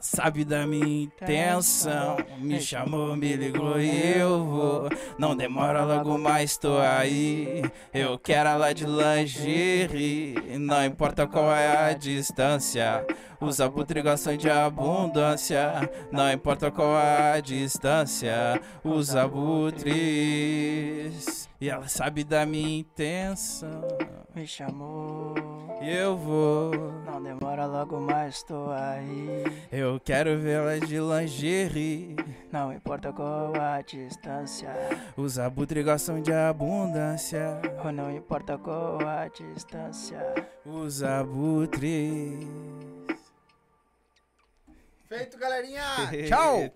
Speaker 4: sabe da minha intenção. Me chamou, me ligou e eu vou. Não demora, logo mais tô aí. Eu quero ela de lingerie. Não importa qual é a distância. Os abutres gostam de abundância. Não importa qual é a distância. Os abutres. E ela sabe da minha intenção.
Speaker 3: Me chamou
Speaker 4: E eu vou.
Speaker 3: Não demora logo mais tô aí
Speaker 4: Eu quero vê-la de lingerie.
Speaker 3: Não importa qual a distância
Speaker 4: Os abutres gostam de abundância.
Speaker 3: Ou não importa qual a distância
Speaker 4: Os abutres.
Speaker 1: Feito, galerinha. Tchau.